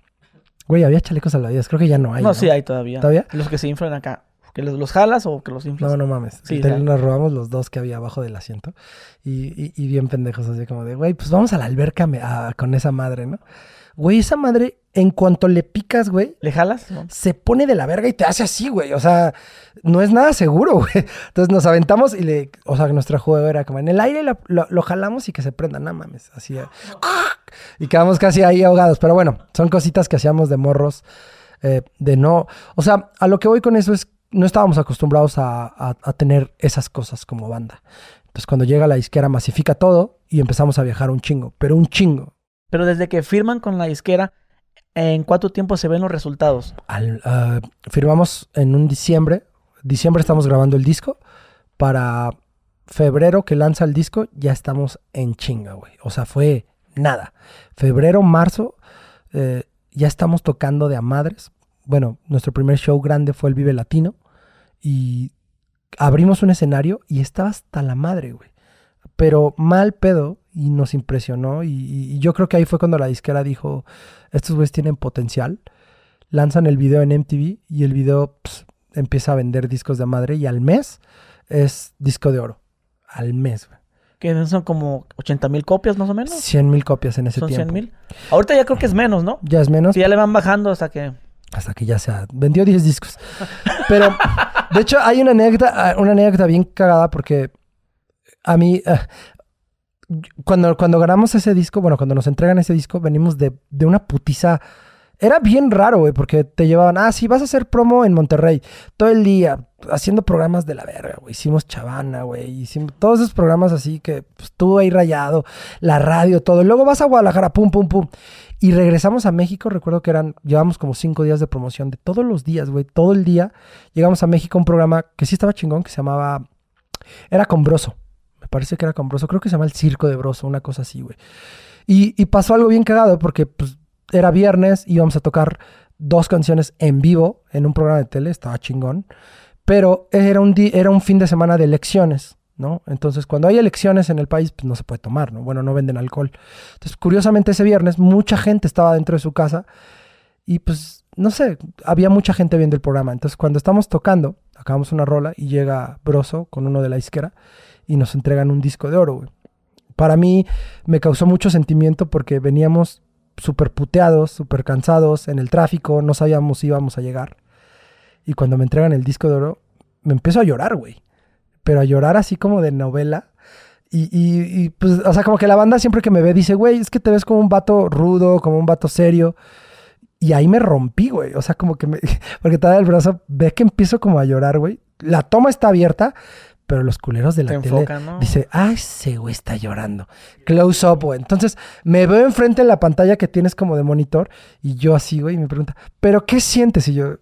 Güey, había chalecos salvavidas. Creo que ya no hay. no, sí hay todavía. ¿Todavía? Los que se inflan acá. ¿Que los, los jalas o que los inflas? No, no mames. Sí, nos robamos los dos que había abajo del asiento. Y, y- y bien pendejos, así como de, güey, pues vamos a la alberca me- a- con esa madre, ¿no? Güey, esa madre, en cuanto le picas, güey, ¿Le jalas? No. se pone de la verga y te hace así, güey. O sea, no es nada seguro, güey. Entonces nos aventamos y le. O sea, nuestra juego era como en el aire lo, lo- lo jalamos y que se prenda, no mames. Así. eh, Y quedamos casi ahí ahogados. Pero bueno, son cositas que hacíamos de morros. eh, de no. O sea, a lo que voy con eso es. No estábamos acostumbrados a, a- a tener esas cosas como banda. Entonces, cuando llega la disquera, masifica todo y empezamos a viajar un chingo. Pero un chingo. Pero desde que firman con la disquera, ¿en cuánto tiempo se ven los resultados? Al- ah, firmamos en un diciembre. Diciembre estamos grabando el disco. Para febrero que lanza el disco, ya estamos en chinga, güey. O sea, fue nada. Febrero, marzo, eh, ya estamos tocando de a madres. Bueno, nuestro primer show grande fue el Vive Latino. Y abrimos un escenario y estaba hasta la madre, güey. Pero mal pedo y nos impresionó. Y, yo creo que ahí fue cuando la disquera dijo, estos güeyes tienen potencial. Lanzan el video en MTV y el video ps, empieza a vender discos de madre y al mes es disco de oro. Al mes, güey. Que son como 80 mil copias más o menos. 100 mil copias en ese son tiempo. 100 mil. Ahorita ya creo que es menos, ¿no? Ya es menos. Sí, ya le van bajando hasta que... Hasta que ya se ha... Vendió 10 discos. Pero, de hecho, hay una anécdota, una anécdota bien cagada porque a mí... eh, cuando, cuando ganamos ese disco, bueno, cuando nos entregan ese disco, venimos de, de una putiza... Era bien raro, güey, porque te llevaban, ah, sí, vas a hacer promo en Monterrey todo el día, haciendo programas de la verga, güey. Hicimos Chavana, güey, hicimos todos esos programas así que pues, estuvo ahí rayado, la radio, todo. Luego vas a Guadalajara, pum, pum, pum. Y regresamos a México, recuerdo que eran, llevamos como cinco días de promoción de todos los días, güey, todo el día. Llegamos a México a un programa que sí estaba chingón, que se llamaba, era con Broso. Me parece que era con Broso, creo que se llama El Circo de Broso, una cosa así, güey. Y, pasó algo bien cagado porque pues, era viernes, íbamos a tocar dos canciones en vivo en un programa de tele, estaba chingón. Pero era un, di- era un fin de semana de elecciones, ¿no? Entonces, cuando hay elecciones en el país, pues no se puede tomar, ¿no? Bueno, no venden alcohol. Entonces, curiosamente, ese viernes mucha gente estaba dentro de su casa y pues, no sé, había mucha gente viendo el programa. Entonces, cuando estamos tocando, acabamos una rola y llega Broso con uno de la izquierda y nos entregan un disco de oro, güey. Para mí me causó mucho sentimiento porque veníamos súper puteados, súper cansados en el tráfico, no sabíamos si íbamos a llegar. Y cuando me entregan el disco de oro, me empiezo a llorar, güey. Pero a llorar así como de novela. Y, y- y, pues, o sea, como que la banda siempre que me ve dice, güey, es que te ves como un vato rudo, como un vato serio. Y ahí me rompí, güey. O sea, como que me... Porque te da el brazo, ve que empiezo como a llorar, güey. La toma está abierta, pero los culeros de la Te tele enfocan, ¿no? dice, ah, ese güey está llorando. Close up, güey. Entonces me veo enfrente en la pantalla que tienes como de monitor y yo así, güey, y me pregunta, ¿pero qué sientes? Y yo,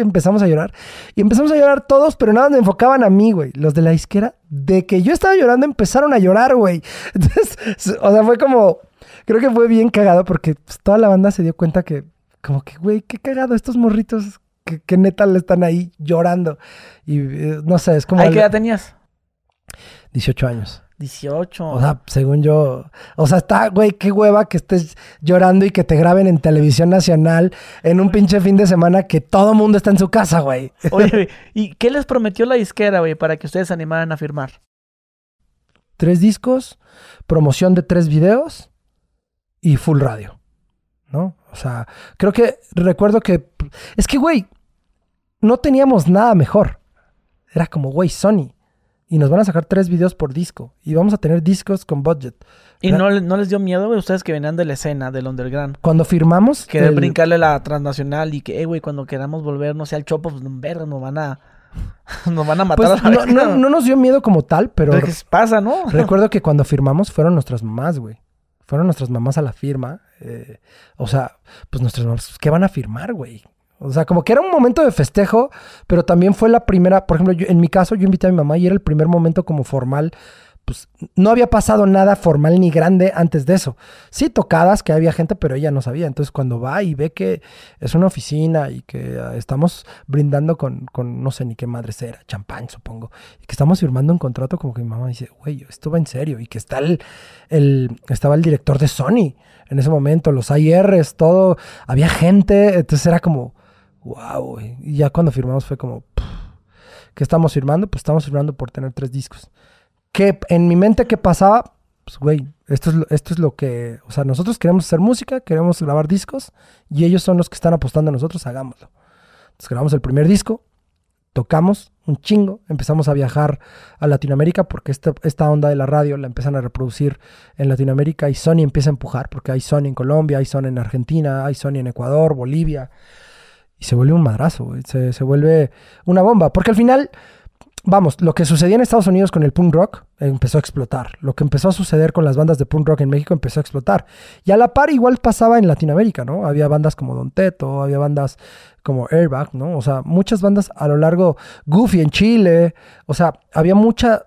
empezamos a llorar. Y empezamos a llorar todos, pero nada, me enfocaban a mí, güey. Los de la izquierda, de que yo estaba llorando, empezaron a llorar, güey. Entonces, o sea, fue como, creo que fue bien cagado porque pues, toda la banda se dio cuenta que, como que, güey, qué cagado, estos morritos que, que neta le están ahí llorando. Y eh, no sé, es como... ¿Ahí qué edad tenías? 18 años. 18. O sea, según yo. O sea, está, güey, qué hueva que estés llorando y que te graben en televisión nacional en un pinche fin de semana que todo mundo está en su casa, güey. Oye, güey, ¿y qué les prometió la disquera, güey, para que ustedes se animaran a firmar? Tres discos, promoción de tres videos y full radio. ¿No? O sea, creo que recuerdo que. Es que, güey, no teníamos nada mejor. Era como, güey, Sony. Y nos van a sacar tres videos por disco. Y vamos a tener discos con budget. ¿Y no, no les dio miedo, güey, ustedes que venían de la escena, del underground? Cuando firmamos. Querer el- brincarle la transnacional y que, eh, güey, cuando queramos volver, no sé, al chopo, pues, verga, nos van a... Nos van a matar Pues a la no, no- no nos dio miedo como tal, pero Pero ¿qué pasa, no? recuerdo que cuando firmamos fueron nuestras mamás, güey. Fueron nuestras mamás a la firma. eh, o sea, pues nuestras mamás, ¿qué van a firmar, güey? O sea, como que era un momento de festejo, pero también fue la primera, por ejemplo, yo- en mi caso yo invité a mi mamá y era el primer momento como formal. Pues no había pasado nada formal ni grande antes de eso. Sí, tocadas, que había gente, pero ella no sabía. Entonces, cuando va y ve que es una oficina y que ah, estamos brindando con, con no sé ni qué madre era, champán, supongo, y que estamos firmando un contrato, como que mi mamá dice, güey, esto va en serio. Y que está el, el- estaba el director de Sony en ese momento, los IRs, todo, había gente, entonces era como, wow. Y ya cuando firmamos fue como, "Pff, ¿qué estamos firmando? Pues estamos firmando por tener tres discos. Que en mi mente, ¿qué pasaba? pues, güey, esto es, esto es lo que, o sea, nosotros queremos hacer música, queremos grabar discos y ellos son los que están apostando a nosotros, hagámoslo. Entonces grabamos el primer disco, tocamos un chingo, empezamos a viajar a Latinoamérica porque esta, esta onda de la radio la empiezan a reproducir en Latinoamérica y Sony empieza a empujar porque hay Sony en Colombia, hay Sony en Argentina, hay Sony en Ecuador, Bolivia y se vuelve un madrazo, se, se vuelve una bomba porque al final vamos, lo que sucedía en Estados Unidos con el punk rock empezó a explotar. Lo que empezó a suceder con las bandas de punk rock en México empezó a explotar. Y a la par igual pasaba en Latinoamérica, ¿no? Había bandas como Don Teto, había bandas como Airbag, ¿no? O sea, muchas bandas a lo largo, Goofy en Chile, o sea, había mucha...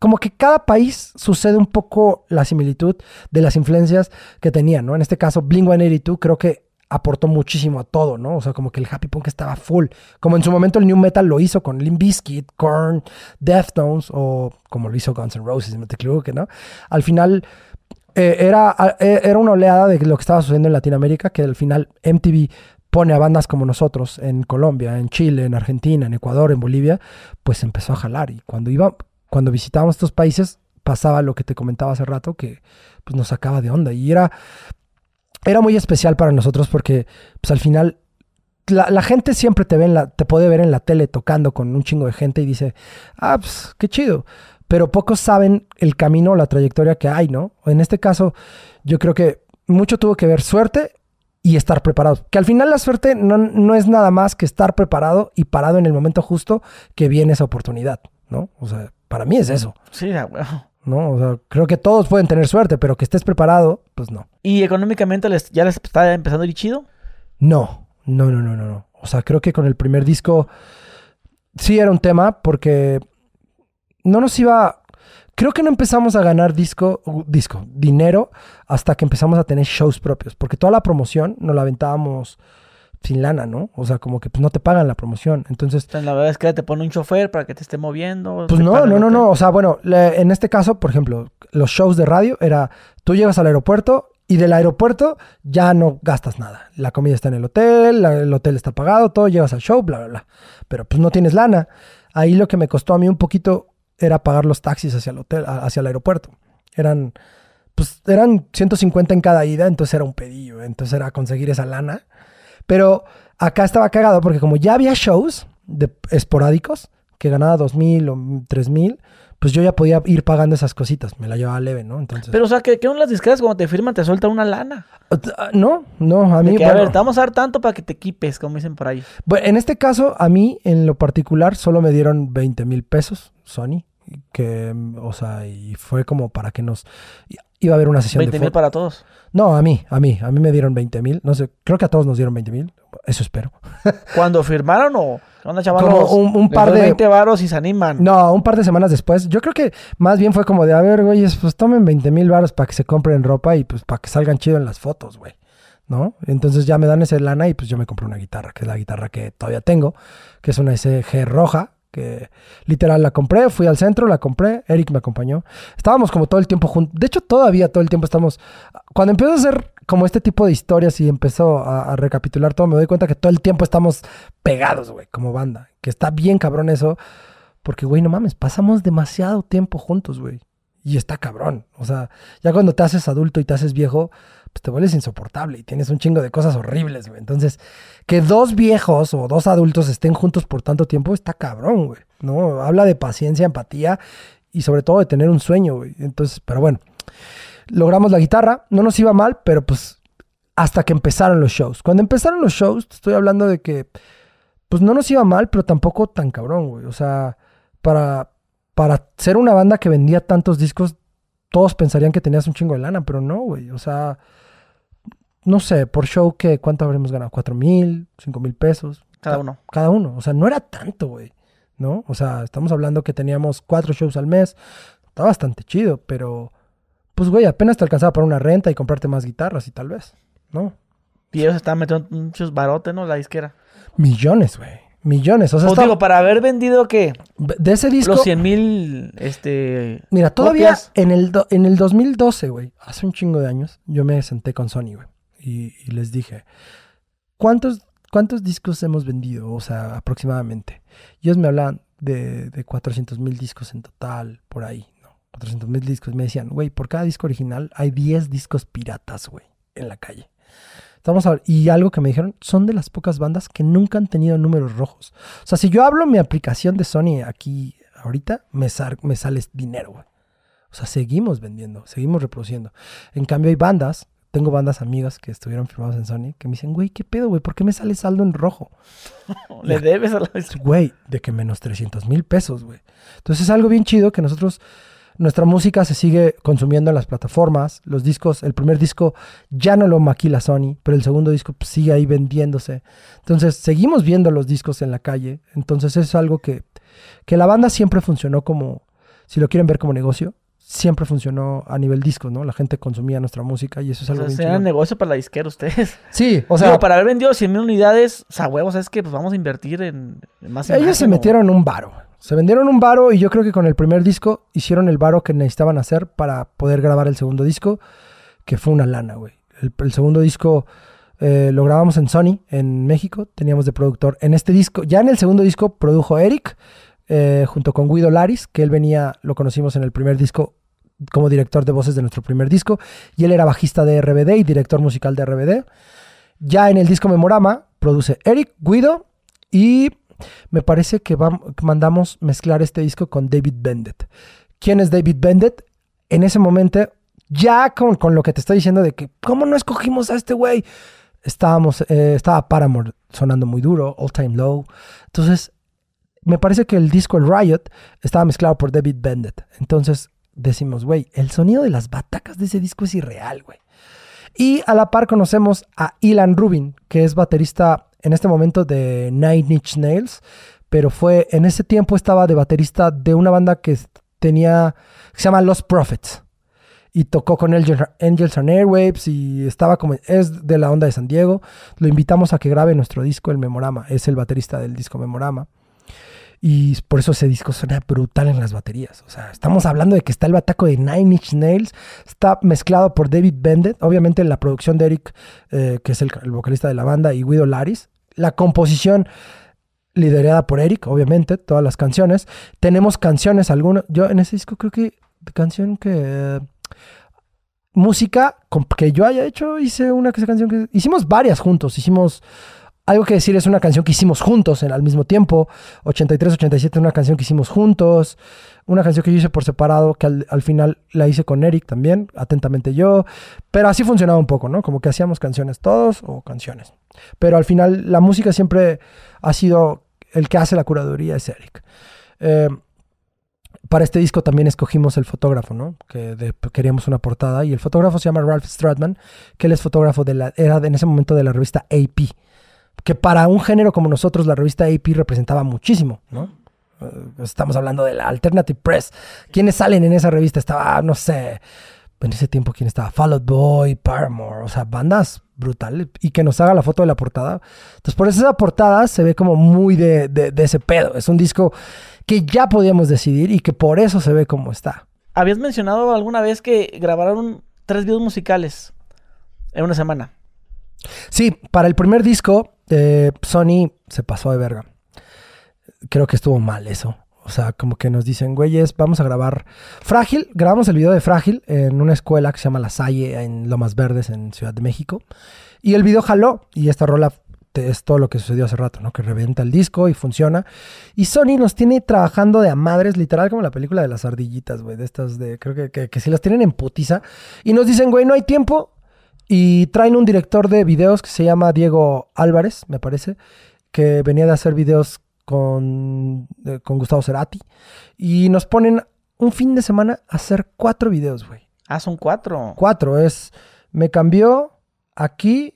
Como que cada país sucede un poco la similitud de las influencias que tenían, ¿no? En este caso, Blink-182 creo que aportó muchísimo a todo, ¿no? O sea, como que el happy punk estaba full. Como en su momento el new metal lo hizo con Limp Bizkit, Korn, Deftones o como lo hizo Guns N' Roses, no te equivoques, ¿no? Al final eh, era, eh, era una oleada de lo que estaba sucediendo en Latinoamérica, que al final MTV pone a bandas como nosotros en Colombia, en Chile, en Argentina, en Ecuador, en Bolivia, pues empezó a jalar. Y cuando iba, cuando visitábamos estos países, pasaba lo que te comentaba hace rato, que pues nos sacaba de onda. Y era, era muy especial para nosotros porque pues al final la, gente siempre te ve en la, te puede ver en la tele tocando con un chingo de gente y dice, ah, pues qué chido. Pero pocos saben el camino o la trayectoria que hay, ¿no? En este caso, yo creo que mucho tuvo que ver suerte y estar preparado. Que al final la suerte no, no es nada más que estar preparado y parado en el momento justo que viene esa oportunidad, ¿no? O sea, para mí es eso, Sí, a huevo. ¿No? O sea, creo que todos pueden tener suerte, pero que estés preparado, pues no. ¿Y económicamente les, ya les está empezando a ir chido? No, no, no, no, no, no. O sea, creo que con el primer disco sí era un tema porque no nos iba. Creo que no empezamos a ganar disco, disco, dinero hasta que empezamos a tener shows propios, porque toda la promoción nos la aventábamos sin lana, ¿no? O sea, como que pues, no te pagan la promoción. Entonces, sea, la verdad es que te pone un chofer para que te esté moviendo. pues no, no, no, no. O sea, bueno, le- en este caso, por ejemplo, los shows de radio era, tú llegas al aeropuerto y del aeropuerto ya no gastas nada. La comida está en el hotel, la- el hotel está pagado, todo, llegas al show, bla, bla, bla. Pero pues no tienes lana. Ahí lo que me costó a mí un poquito era pagar los taxis hacia el hotel, hacia el aeropuerto. Eran, pues eran 150 en cada ida, entonces era un pedillo, entonces era conseguir esa lana. Pero acá estaba cagado porque como ya había shows de esporádicos, que ganaba dos mil o tres mil, pues yo ya podía ir pagando esas cositas. Me la llevaba leve, ¿no? Entonces. Pero, o sea, que, que unas disqueras cuando te firman te sueltan una lana. Ah, no, no, a mí. que, a bueno, ver, te vamos a dar tanto para que te equipes, como dicen por ahí. bueno, en este caso, a mí, en lo particular, solo me dieron 20 mil pesos, Sony. Que, o sea, y fue como para que nos. Iba a haber una sesión 20 de mil para todos. No, a mí, a mí, a mí me dieron 20 mil. No sé, creo que a todos nos dieron 20 mil. Eso espero. ¿Cuando firmaron o onda, chavalos? Como un- par de- 20 varos y se animan. No, un par de semanas después. Yo creo que más bien fue como de, a ver, güeyes, pues tomen 20 mil baros para que se compren ropa y pues para que salgan chido en las fotos, güey. ¿No? Entonces ya me dan ese lana y pues yo me compré una guitarra, que es la guitarra que todavía tengo, que es una SG roja, que literal la compré, fui al centro, la compré, Eric me acompañó. Estábamos como todo el tiempo juntos. De hecho, todavía todo el tiempo estamos... Cuando empiezo a hacer como este tipo de historias y empezó a, a recapitular todo, me doy cuenta que todo el tiempo estamos pegados, güey, como banda. Que está bien cabrón eso. Porque, güey, no mames, pasamos demasiado tiempo juntos, güey. Y está cabrón. O sea, ya cuando te haces adulto y te haces viejo, pues te vuelves insoportable y tienes un chingo de cosas horribles, güey. Entonces, que dos viejos o dos adultos estén juntos por tanto tiempo está cabrón, güey. ¿No? Habla de paciencia, empatía y sobre todo de tener un sueño, güey. Entonces, pero bueno, logramos la guitarra. No nos iba mal, pero pues hasta que empezaron los shows. Cuando empezaron los shows, estoy hablando de que pues no nos iba mal, pero tampoco tan cabrón, güey. O sea, para, para ser una banda que vendía tantos discos, todos pensarían que tenías un chingo de lana, pero no, güey. O sea, no sé, por show, que ¿cuánto habremos ganado? ¿Cuatro mil? ¿Cinco mil pesos? Cada uno. Cada uno. O sea, no era tanto, güey. ¿No? O sea, estamos hablando que teníamos cuatro shows al mes. Está bastante chido, pero pues, güey, apenas te alcanzaba para una renta y comprarte más guitarras y tal vez, ¿no? Y ellos estaban metiendo muchos barotes, ¿no? La disquera. Millones, güey. Millones. O sea, Pues está- digo, para haber vendido, ¿qué? de ese disco. Los 100 mil, este... Mira, todavía copias. en el, do- en el 2012, güey, hace un chingo de años, yo me senté con Sony, güey, y, y les dije, ¿cuántos, ¿cuántos discos hemos vendido? O sea, aproximadamente. Y ellos me hablaban de, de 400 mil discos en total, por ahí, ¿no? 400 mil discos. Me decían, güey, por cada disco original hay 10 discos piratas, güey, en la calle. Estamos a- y algo que me dijeron, son de las pocas bandas que nunca han tenido números rojos. O sea, si yo hablo mi aplicación de Sony aquí ahorita, me, sal- me sale dinero, güey. O sea, seguimos vendiendo, seguimos reproduciendo. En cambio, hay bandas, tengo bandas amigas que estuvieron firmadas en Sony, que me dicen, güey, ¿qué pedo, güey? ¿Por qué me sale saldo en rojo? Le debes a la Güey, de que menos 300 mil pesos, güey. Entonces es algo bien chido que nosotros, nuestra música se sigue consumiendo en las plataformas. Los discos, el primer disco ya no lo maquila Sony, pero el segundo disco pues, sigue ahí vendiéndose. Entonces seguimos viendo los discos en la calle. Entonces es algo que, que la banda siempre funcionó como, si lo quieren ver como negocio, siempre funcionó a nivel disco, ¿no? La gente consumía nuestra música y eso es O algo sea, bien será chido. negocio para la disquera ustedes. Sí, o O sea, sea, para haber vendido 100 mil unidades, o sea, huevos, es que pues vamos a invertir en, en más Ellos se o- metieron un varo. Se vendieron un varo y yo creo que con el primer disco hicieron el varo que necesitaban hacer para poder grabar el segundo disco, que fue una lana, güey. El, el segundo disco eh, lo grabamos en Sony, en México. Teníamos de productor en este disco. Ya en el segundo disco produjo Eric, eh, junto con Guido Laris, que él venía, lo conocimos en el primer disco como director de voces de nuestro primer disco. Y él era bajista de RBD y director musical de RBD. Ya en el disco Memorama produce Eric, Guido y me parece que que mandamos mezclar este disco con David Bennett. ¿Quién es David Bennett? En ese momento, ya con, con lo que te estoy diciendo de que, ¿cómo no escogimos a este güey? Estábamos, eh, estaba Paramore sonando muy duro, All Time Low. Entonces, me parece que el disco El Riot estaba mezclado por David Bennett. Entonces, decimos, güey, el sonido de las batacas de ese disco es irreal, güey. Y a la par conocemos a Ilan Rubin, que es baterista en este momento de Nine Inch Nails, pero fue en ese tiempo estaba de baterista de una banda que tenía que se llama Los Prophets y tocó con Angel- Angels and Airwaves y estaba como es de la onda de San Diego. Lo invitamos a que grabe nuestro disco El Memorama, es el baterista del disco Memorama. Y por eso ese disco suena brutal en las baterías. O sea, estamos hablando de que está el bataco de Nine Inch Nails. Está mezclado por David Bennett. Obviamente la producción de Eric, eh, que es el, vocalista de la banda, y Guido Laris. La composición liderada por Eric, obviamente, todas las canciones. Tenemos canciones, algunas. Yo en ese disco creo que canción que... música que yo haya hecho, hice una que- canción que... Hicimos varias juntos. Hicimos... Algo que decir es una canción que hicimos juntos en, al mismo tiempo. 83-87 una canción que hicimos juntos. Una canción que yo hice por separado, que al, al final la hice con Eric también, atentamente yo. Pero así funcionaba un poco, ¿no? Como que hacíamos canciones todos o canciones. Pero al final la música siempre ha sido el que hace la curaduría, es Eric. Eh, para este disco también escogimos el fotógrafo, ¿no? Que queríamos una portada y el fotógrafo se llama Ralph Stratman, que él es fotógrafo de la, era en ese momento de la revista AP, que para un género como nosotros la revista AP representaba muchísimo, ¿no? Eh, estamos hablando de la Alternative Press. ¿Quiénes salen en esa revista? Estaba, no sé, en ese tiempo quién estaba, Fall Out Boy, Paramore, o sea, bandas brutales y que nos haga la foto de la portada. Entonces, por eso esa portada se ve como muy de, de- de ese pedo. Es un disco que ya podíamos decidir y que por eso se ve como está. Habías mencionado alguna vez que grabaron tres videos musicales en una semana. Sí, para el primer disco, eh, Sony se pasó de verga. Creo que estuvo mal eso. O sea, como que nos dicen, güeyes, vamos a grabar Frágil. Grabamos el video de Frágil en una escuela que se llama La Salle, en Lomas Verdes, en Ciudad de México. Y el video jaló. Y esta rola es todo lo que sucedió hace rato, ¿no? Que revienta el disco y funciona. Y Sony nos tiene trabajando de a madres, literal como la película de las ardillitas, güey. De estas de, creo que, que, que si las tienen en putiza. Y nos dicen, güey, no hay tiempo. Y traen un director de videos que se llama Diego Álvarez, me parece, que venía de hacer videos con, eh, con Gustavo Cerati. Y nos ponen un fin de semana a hacer cuatro videos, güey. Ah, son cuatro. Cuatro es Me cambió aquí,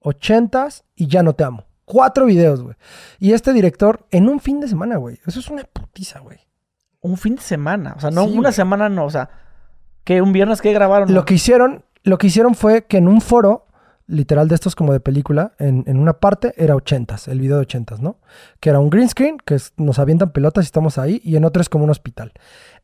ochentas y ya no te amo. Cuatro videos, güey. Y este director en un fin de semana, güey. Eso es una putiza, güey. Un fin de semana. O sea, no, Sí, una güey. semana no. O sea, que un viernes que grabaron. Lo que hicieron, lo que hicieron fue que en un foro, literal de estos como de película, en, una parte era ochentas, el video de ochentas, ¿no? Que era un green screen, que nos avientan pelotas y estamos ahí, y en otro es como un hospital.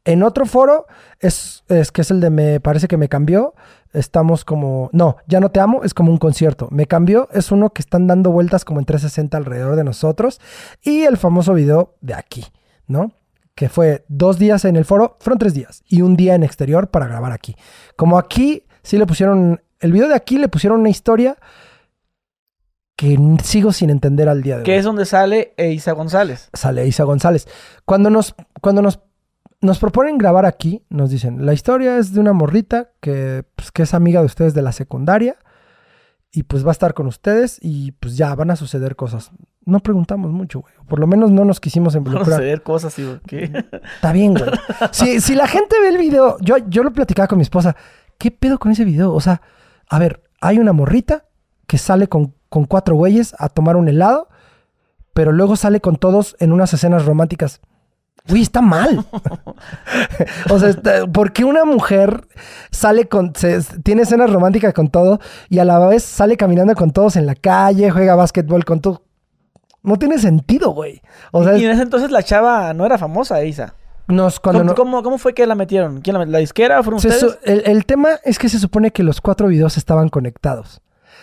En otro foro es, es que es el de me parece que me cambió. Estamos como, no, ya no te amo, es como un concierto. Me cambió, es uno que están dando vueltas como en 360 alrededor de nosotros. Y el famoso video de aquí, ¿no? que fue dos días en el foro, fueron tres días, y un día en exterior para grabar aquí. Como aquí sí le pusieron, el video de aquí le pusieron una historia que sigo sin entender al día de Que hoy. es donde sale Isa González. Sale Isa González. Cuando nos, cuando nos, nos proponen grabar aquí, nos dicen, la historia es de una morrita que, pues, que es amiga de ustedes de la secundaria y pues va a estar con ustedes y pues ya van a suceder cosas. No preguntamos mucho, güey. Por lo menos no nos quisimos Vamos a involucrar. hacer cosas y ¿qué? Está bien, güey. Si, si la gente ve el video, yo, yo lo platicaba con mi esposa. ¿Qué pedo con ese video? O sea, a ver, hay una morrita que sale con, con cuatro güeyes a tomar un helado, pero luego sale con todos en unas escenas románticas. Uy, está mal. o sea, está- ¿por qué una mujer sale con. se- tiene escenas románticas con todo y a la vez sale caminando con todos en la calle, juega básquetbol con todo? No tiene sentido, güey. O sea, y en ese entonces la chava no era famosa, Isa. Nos, cuando ¿Cómo, no- cómo- cómo fue que la metieron? ¿Quién la metió? ¿La disquera? ¿Fueron Se ustedes? el, el tema es que se supone que los cuatro videos estaban conectados.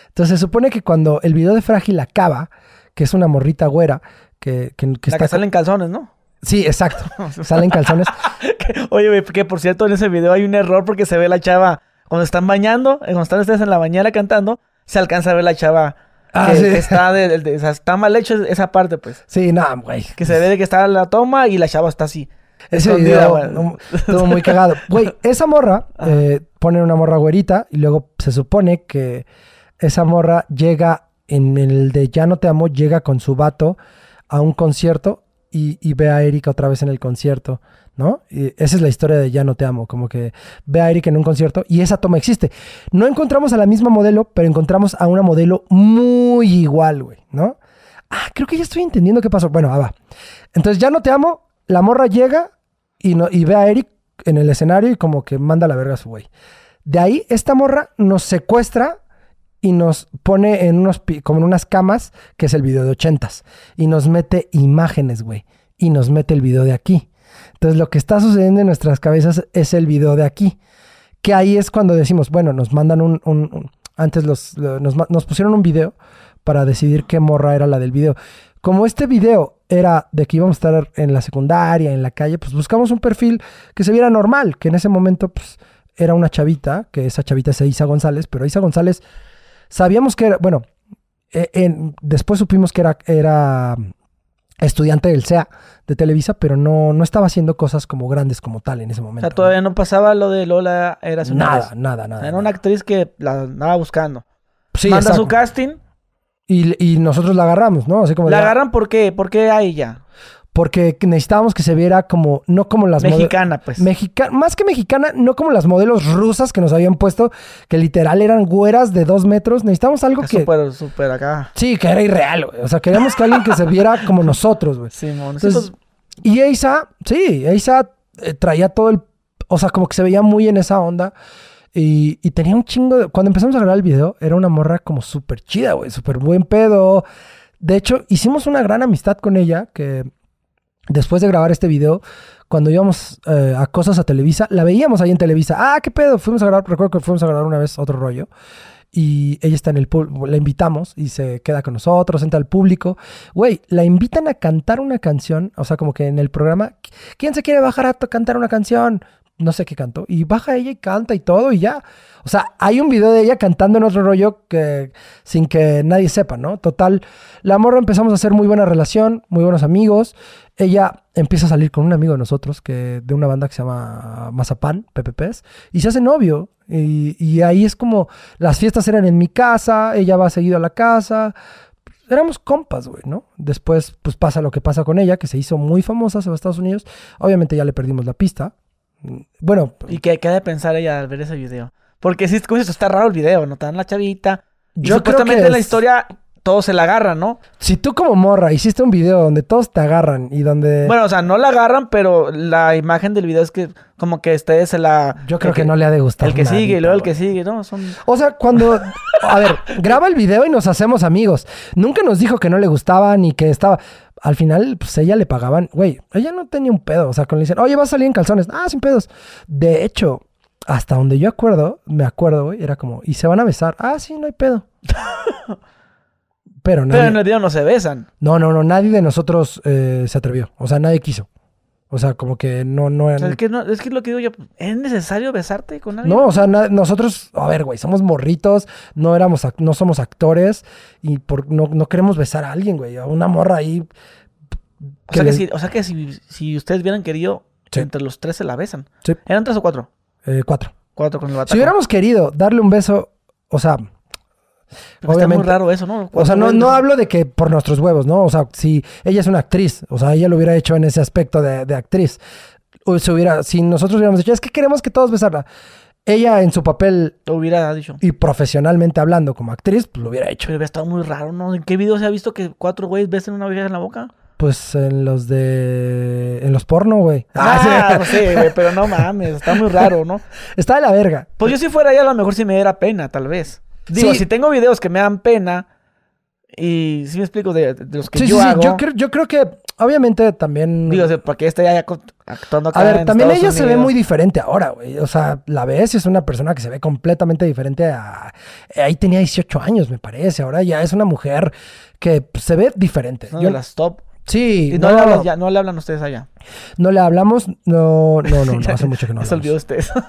Entonces se supone que cuando el video de Frágil acaba, que es una morrita güera, que, que, que la está... que sale en calzones, ¿no? Sí, exacto. Salen calzones. Oye, güey, que por cierto en ese video hay un error porque se ve la chava cuando están bañando, eh, cuando están ustedes en la bañera cantando, se alcanza a ver la chava Ah, que, sí. que está de, de- o sea, está mal hecho esa parte, pues. Sí, nada, güey. Que se ve de que está la toma y la chava está así. Ese video güey. no, estuvo muy cagado. Güey, esa morra, eh, ponen una morra güerita y luego se supone que esa morra llega en el de Ya no te amo, llega con su vato a un concierto y, y ve a Erika otra vez en el concierto, ¿no? Y esa es la historia de Ya no te amo, como que ve a Erika en un concierto y esa toma existe. No encontramos a la misma modelo, pero encontramos a una modelo muy igual, güey, ¿no? Ah, creo que ya estoy entendiendo qué pasó. Bueno, ah, va. Entonces, Ya no te amo, la morra llega y, no, y ve a Eric en el escenario y como que manda la verga a su güey. De ahí, esta morra nos secuestra y nos pone en unos, como en unas camas, que es el video de ochentas. Y nos mete imágenes, güey. Y nos mete el video de aquí. Entonces, lo que está sucediendo en nuestras cabezas es el video de aquí. Que ahí es cuando decimos, bueno, nos mandan un... un- antes los, lo- nos, nos pusieron un video para decidir qué morra era la del video. Como este video era de que íbamos a estar en la secundaria, en la calle, pues buscamos un perfil que se viera normal, que en ese momento pues era una chavita, que esa chavita es Isa González, pero Isa González sabíamos que era, bueno, en- después supimos que era, era estudiante del CEA de Televisa, pero no, no estaba haciendo cosas como grandes como tal en ese O momento. sea, todavía no pasaba lo de Lola era ¿no? Nada, nada, nada. Era nada. una actriz que la andaba buscando. Sí, Manda su casting. Y, y nosotros la agarramos, ¿no? Así como ¿La de- agarran por qué? ¿Por qué a ella? Porque necesitábamos que se viera como, no como las Mexicana, pues. Mexica- más que mexicana, no como las modelos rusas que nos habían puesto, que literal eran güeras de dos metros. Necesitamos algo que. Súper, súper acá. Sí, que era irreal, güey. O sea, queríamos que alguien que se viera como nosotros, güey. Sí, Entonces, pues, y Eisa, sí, Eisa eh, traía todo el. O sea, como que se veía muy en esa onda. Y, tenía un chingo de. Cuando empezamos a grabar el video, era una morra como súper chida, güey. Súper buen pedo. De hecho, hicimos una gran amistad con ella que después de grabar este video, cuando íbamos eh, a cosas a Televisa, la veíamos ahí en Televisa. Ah, qué pedo. Fuimos a grabar, recuerdo que fuimos a grabar una vez otro rollo. Y ella está en el público, la invitamos y se queda con nosotros, entra al público. Güey, la invitan a cantar una canción, o sea, como que en el programa, ¿quién se quiere bajar a cantar una canción? No sé qué cantó. Y baja ella y canta y todo y ya. O sea, hay un video de ella cantando en otro rollo que sin que nadie sepa, ¿no? Total, la morra empezamos a hacer muy buena relación, muy buenos amigos. Ella empieza a salir con un amigo de nosotros, que de una banda que se llama Mazapán, PPPs, y se hace novio. Y, y ahí es como, las fiestas eran en mi casa, ella va seguido a la casa. Éramos compas, güey, ¿no? Después, pues pasa lo que pasa con ella, que se hizo muy famosa, se va a Estados Unidos. Obviamente ya le perdimos la pista. Bueno, ¿Y qué, qué ha de pensar ella al ver ese video? Porque sí, como dices, está raro el video, ¿no? Está en la chavita. Y Yo creo supuestamente que en la es- historia todos se la agarran, ¿no? si tú como morra hiciste un video donde todos te agarran y donde... Bueno, o sea, no la agarran, pero la imagen del video es que como que ustedes se la... yo creo que, no le ha de gustar. El que sigue y luego el que sigue, ¿no? Son... O sea, cuando. A ver, graba el video y nos hacemos amigos. Nunca nos dijo que no le gustaba ni que estaba. Al final, pues ella le pagaban. Güey, ella no tenía un pedo. O sea, cuando le dicen, oye, vas a salir en calzones. Ah, sin pedos. De hecho, hasta donde yo acuerdo, me acuerdo, güey, era como, y se van a besar. Ah, sí, no hay pedo. Pero nadie. Pero en el video no se besan. No, no, no, nadie de nosotros eh, se atrevió. O sea, nadie quiso. O sea, como que no, no... O sea, es, que no, es que lo que digo yo, ¿es necesario besarte con alguien? No, o sea, na- nosotros, a ver, güey, somos morritos, no éramos, no somos actores y por, no, no queremos besar a alguien, güey, a una morra ahí. O sea, que si, o sea que si, si ustedes hubieran querido, Sí. entre los tres se la besan. Sí. ¿Eran tres o cuatro? eh, cuatro. Cuatro con el bataco. Si hubiéramos querido darle un beso, o sea, Pero Está obviamente- muy raro eso, ¿no? o sea, no, no hablo de que por nuestros huevos, ¿no? O sea, si ella es una actriz, o sea, ella lo hubiera hecho en ese aspecto de, de actriz. O se hubiera, si nosotros hubiéramos dicho, es que queremos que todos besarla. Ella en su papel Lo hubiera dicho. y profesionalmente hablando como actriz, pues lo hubiera hecho. Pero hubiera estado muy raro, ¿no? ¿En qué video se ha visto que cuatro güeyes besen una vieja en la boca? Pues en los de. En los porno, güey. Ah, sí. no sé, güey, pero no mames, está muy raro, ¿no? Está de la verga. Pues yo si fuera ahí a lo mejor sí me diera pena, tal vez. Digo, Sí. si tengo videos que me dan pena y si me explico de, de los que Sí, yo sí, sí. hago. Yo creo, yo creo que, obviamente, también. Digo, o sea, para que esté ahí acu- actuando acá a ver, en también Estados ella se ve muy diferente ahora, güey. O sea, la ves y es una persona que se ve completamente diferente a. Ahí tenía 18 años, me parece. Ahora ya es una mujer que pues, se ve diferente. Yo- de las top. Sí, Y no, no, le hablan, ya, no le hablan ustedes allá. no le hablamos. No, no, no, no, hace mucho que no Se olvidó ustedes.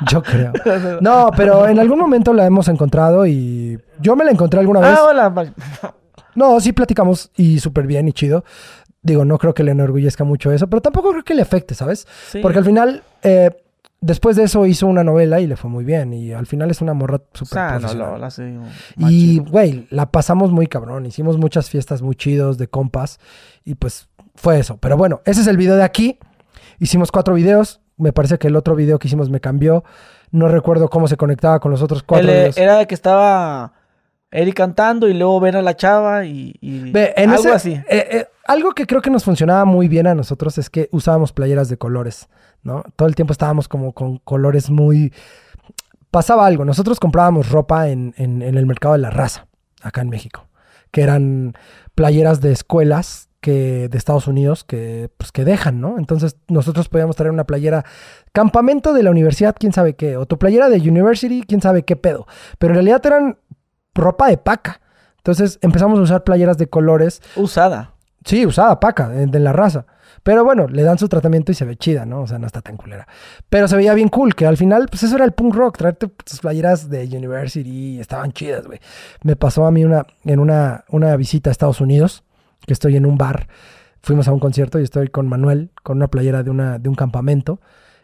Yo creo. No, pero en algún momento la hemos encontrado y yo me la encontré alguna vez. ah, hola. No, sí platicamos y súper bien y chido. Digo, no creo que le enorgullezca mucho eso, pero tampoco creo que le afecte, ¿sabes? Sí. Porque al final, eh, después de eso hizo una novela y le fue muy bien. Y al final es una morra O súper sea, no, lo hace Y, güey, la pasamos muy cabrón. Hicimos muchas fiestas muy chidos de compas. Y pues fue eso. Pero bueno, ese es el video de aquí. Hicimos cuatro videos. Me parece que el otro video que hicimos me cambió. No recuerdo cómo se conectaba con los otros cuatro videos. era de que estaba Eric cantando y luego ven a la chava y, y Ve, en algo ese- así. eh, eh, algo que creo que nos funcionaba muy bien a nosotros es que usábamos playeras de colores, ¿no? Todo el tiempo estábamos como con colores muy... Pasaba algo, nosotros comprábamos ropa en, en- en el mercado de la raza, acá en México, que eran playeras de escuelas que de Estados Unidos que pues que dejan, ¿no? Entonces nosotros podíamos traer una playera campamento de la universidad, quién sabe qué, o tu playera de university, quién sabe qué pedo, pero en realidad eran ropa de paca. Entonces empezamos a usar playeras de colores Usada. Sí, usada, paca, de, de la raza. Pero bueno, le dan su tratamiento y se ve chida, ¿no? O sea, no está tan culera. Pero se veía bien cool, que al final, pues eso era el punk rock, traerte tus playeras de University, estaban chidas, güey. Me pasó a mí una, en una, una visita a Estados Unidos, que estoy en un bar, fuimos a un concierto y estoy con Manuel, con una playera de, una, de un campamento.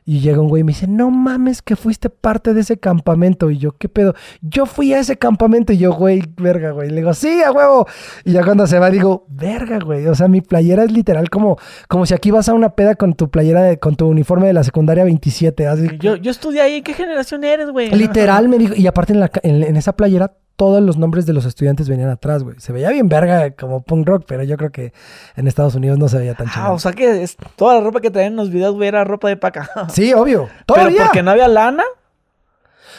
Y llega un güey y me dice, no mames que fuiste parte de ese campamento. Y yo, ¿qué pedo? Yo fui a ese campamento. Y yo, güey, verga, güey. Le digo, sí, a huevo. Y ya cuando se va, digo, verga, güey. O sea, mi playera es literal como, como si aquí vas a una peda con tu playera, de, con tu uniforme de la secundaria 27. Así, Yo, yo estudié ahí. ¿Qué generación eres, güey? literal me dijo. Y aparte en, la, en esa playera, todos los nombres de los estudiantes venían atrás, güey. Se veía bien verga como punk rock, pero yo creo que en Estados Unidos no se veía tan chido. Ah, o sea que es, toda la ropa que traían en los videos, güey, era ropa de paca. sí, obvio. Pero Todavía. porque no había lana.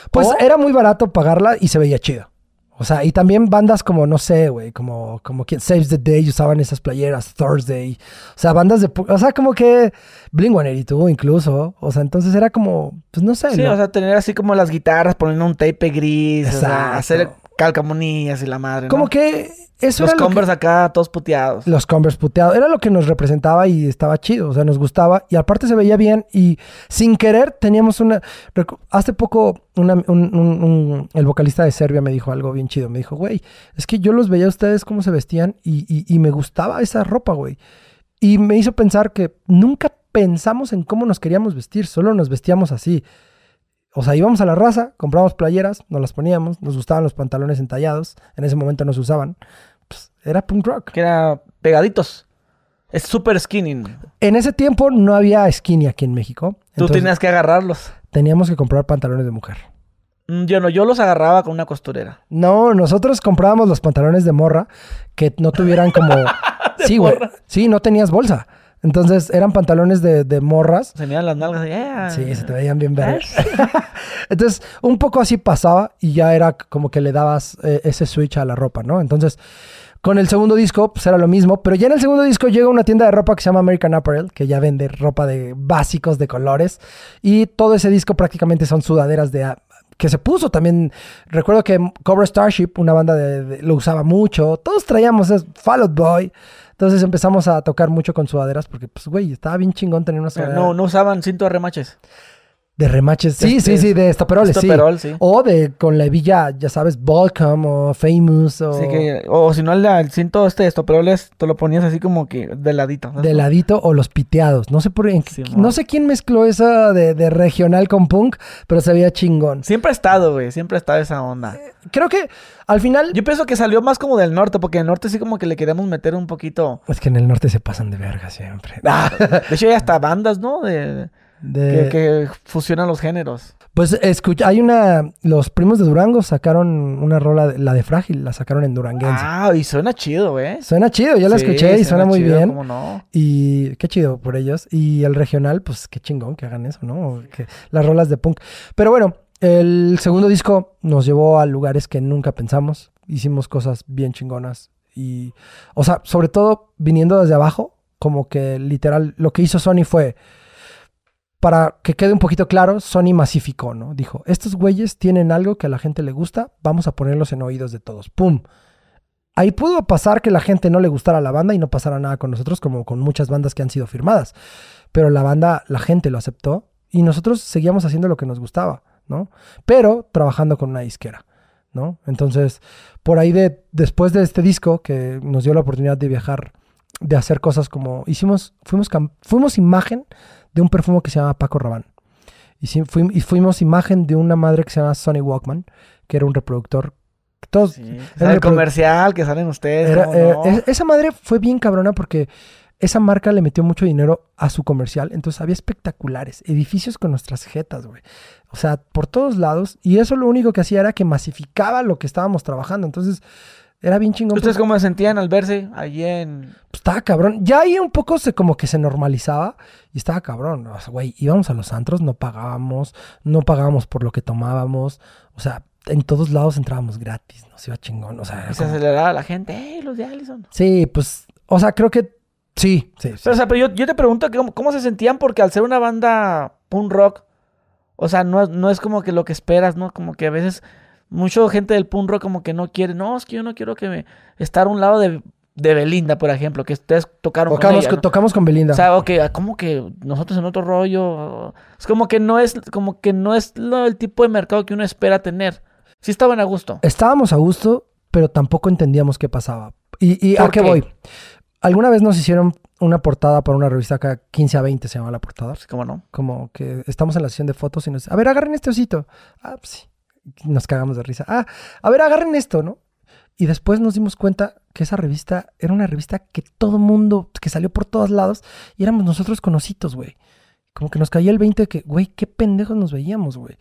Pues ¿O? era muy barato pagarla y se veía chido. O sea, y también bandas como, no sé, güey, como, como quien Saves the Day usaban esas playeras, Thursday. O sea, bandas de. O sea, como que Bling 182 incluso. O sea, entonces era como, pues no sé. Sí, ¿no? o sea, tener así como las guitarras, poniendo un tape gris, o sea, hacer calcamonías y la madre. como que eso Los era lo que- Converse acá, todos puteados. los Converse puteados. Era lo que nos representaba y estaba chido. O sea, nos gustaba. Y aparte se veía bien. Y sin querer teníamos una. Hace poco, una- un- un- un- el vocalista de Serbia me dijo algo bien chido. Me dijo, güey, es que yo los veía a ustedes cómo se vestían y, y- y me gustaba esa ropa, güey. Y me hizo pensar que nunca pensamos en cómo nos queríamos vestir. Solo nos vestíamos así. O sea, íbamos a la raza, comprábamos playeras, nos las poníamos, nos gustaban los pantalones entallados, en ese momento no se usaban. Pues, era punk rock. Que era pegaditos. Es super skinny. En ese tiempo no había skinny aquí en México. Tú entonces tenías que agarrarlos. Teníamos que comprar pantalones de mujer. Mm, Yo no, yo los agarraba con una costurera. No, nosotros comprábamos los pantalones de morra que no tuvieran como... sí, güey. Sí, no tenías bolsa. Entonces eran pantalones de, de morras. Se miran las nalgas. y, "Ah". Sí, se te veían bien verdes. Entonces, un poco así pasaba y ya era como que le dabas eh, ese switch a la ropa, ¿no? Entonces, con el segundo disco, pues era lo mismo, pero ya en el segundo disco llega una tienda de ropa que se llama American Apparel, que ya vende ropa de básicos de colores, y todo ese disco prácticamente son sudaderas de... a- que se puso también, recuerdo que Cobra Starship, una banda de, de- lo usaba mucho, todos traíamos es Fall Out Boy, Entonces empezamos a tocar mucho con sudaderas porque, pues, güey, estaba bien chingón tener una sudadera No, no usaban cinto de remaches. De remaches. Sí, Este, sí, sí, de estoperoles, sí. Estoperol, sí. O de con la hebilla, ya sabes, Volcom o Famous o Así que, o si no, el, cinto este de estoperoles, te lo ponías así como que de ladito. ¿sabes? de ladito o los piteados. No sé por en- Sí, no sé quién mezcló esa de, de regional con punk, pero se veía chingón. Siempre ha estado, güey. Siempre ha estado esa onda. Creo que al final Yo pienso que salió más como del norte, porque en el norte sí como que le queríamos meter un poquito. es que en el norte se pasan de verga siempre. De hecho, hay hasta bandas, ¿no? De, De- que, que fusionan los géneros. Pues escucha, hay una los primos de Durango sacaron una rola la de Frágil, la sacaron en Duranguense. Ah, y suena chido, güey. Suena chido, yo la Sí, escuché y suena muy chido, bien. ¿Cómo no? Y qué chido por ellos. Y el regional, pues qué chingón que hagan eso, ¿no? Que las rolas de punk. Pero bueno, el segundo disco nos llevó a lugares que nunca pensamos. Hicimos cosas bien chingonas. Y, o sea, sobre todo viniendo desde abajo, como que literal, lo que hizo Sony fue, para que quede un poquito claro, Sony masificó, ¿no? Dijo, estos güeyes tienen algo que a la gente le gusta, vamos a ponerlos en oídos de todos. ¡Pum! Ahí pudo pasar que la gente no le gustara la banda y no pasara nada con nosotros, como con muchas bandas que han sido firmadas. Pero la banda, la gente lo aceptó y nosotros seguíamos haciendo lo que nos gustaba, ¿no? Pero trabajando con una disquera, ¿no? Entonces, por ahí de, después de este disco que nos dio la oportunidad de viajar, de hacer cosas como, hicimos, fuimos, fuimos imagen de un perfume que se llama Paco Rabanne. Y, y fuimos imagen de una madre que se llama Sonny Walkman, que era un reproductor. Todos, Sí. Era el comercial que salen ustedes. era- ¿cómo eh, esa madre fue bien cabrona porque esa marca le metió mucho dinero a su comercial. Entonces había espectaculares, edificios con nuestras jetas, güey. O sea, por todos lados. Y eso lo único que hacía era que masificaba lo que estábamos trabajando. Entonces era bien chingón. ¿Ustedes porque, cómo se sentían al verse allí en... pues, estaba cabrón. Ya ahí un poco se como que se normalizaba y estaba cabrón. O sea, güey, íbamos a los antros, no pagábamos, no pagábamos por lo que tomábamos. O sea, en todos lados entrábamos gratis, nos iba chingón. O sea, y se como- aceleraba la gente? ¡Ey, los de Allison! sí, pues, o sea, creo que sí, sí. sí. Pero, o sea, pero yo, yo te pregunto que cómo, cómo se sentían porque al ser una banda punk rock, o sea, no, no es como que lo que esperas, ¿no? Como que a veces mucha gente del punk rock como que no quiere, no, es que yo no quiero que me estar a un lado de, de Belinda, por ejemplo, que ustedes tocaron con Tocamos, ella, con, ¿no? tocamos con Belinda. O sea, ok, ¿cómo que nosotros en otro rollo? Es como que no es, como que no es lo, el tipo de mercado que uno espera tener. Sí estaban a gusto. Estábamos a gusto, pero tampoco entendíamos qué pasaba. ¿Y, y a ¿Por qué qué? voy? Alguna vez nos hicieron una portada para una revista acá, 15 a 20 se llama la portada. Así como no. Como que estamos en la sesión de fotos y nos a ver, agarren este osito. Ah, pues sí. Nos cagamos de risa. Ah, a ver, agarren esto, ¿no? Y después nos dimos cuenta que esa revista era una revista que todo mundo, que salió por todos lados, y éramos nosotros con ositos, güey. Como que nos caía el 20 de que, güey, qué pendejos nos veíamos, güey.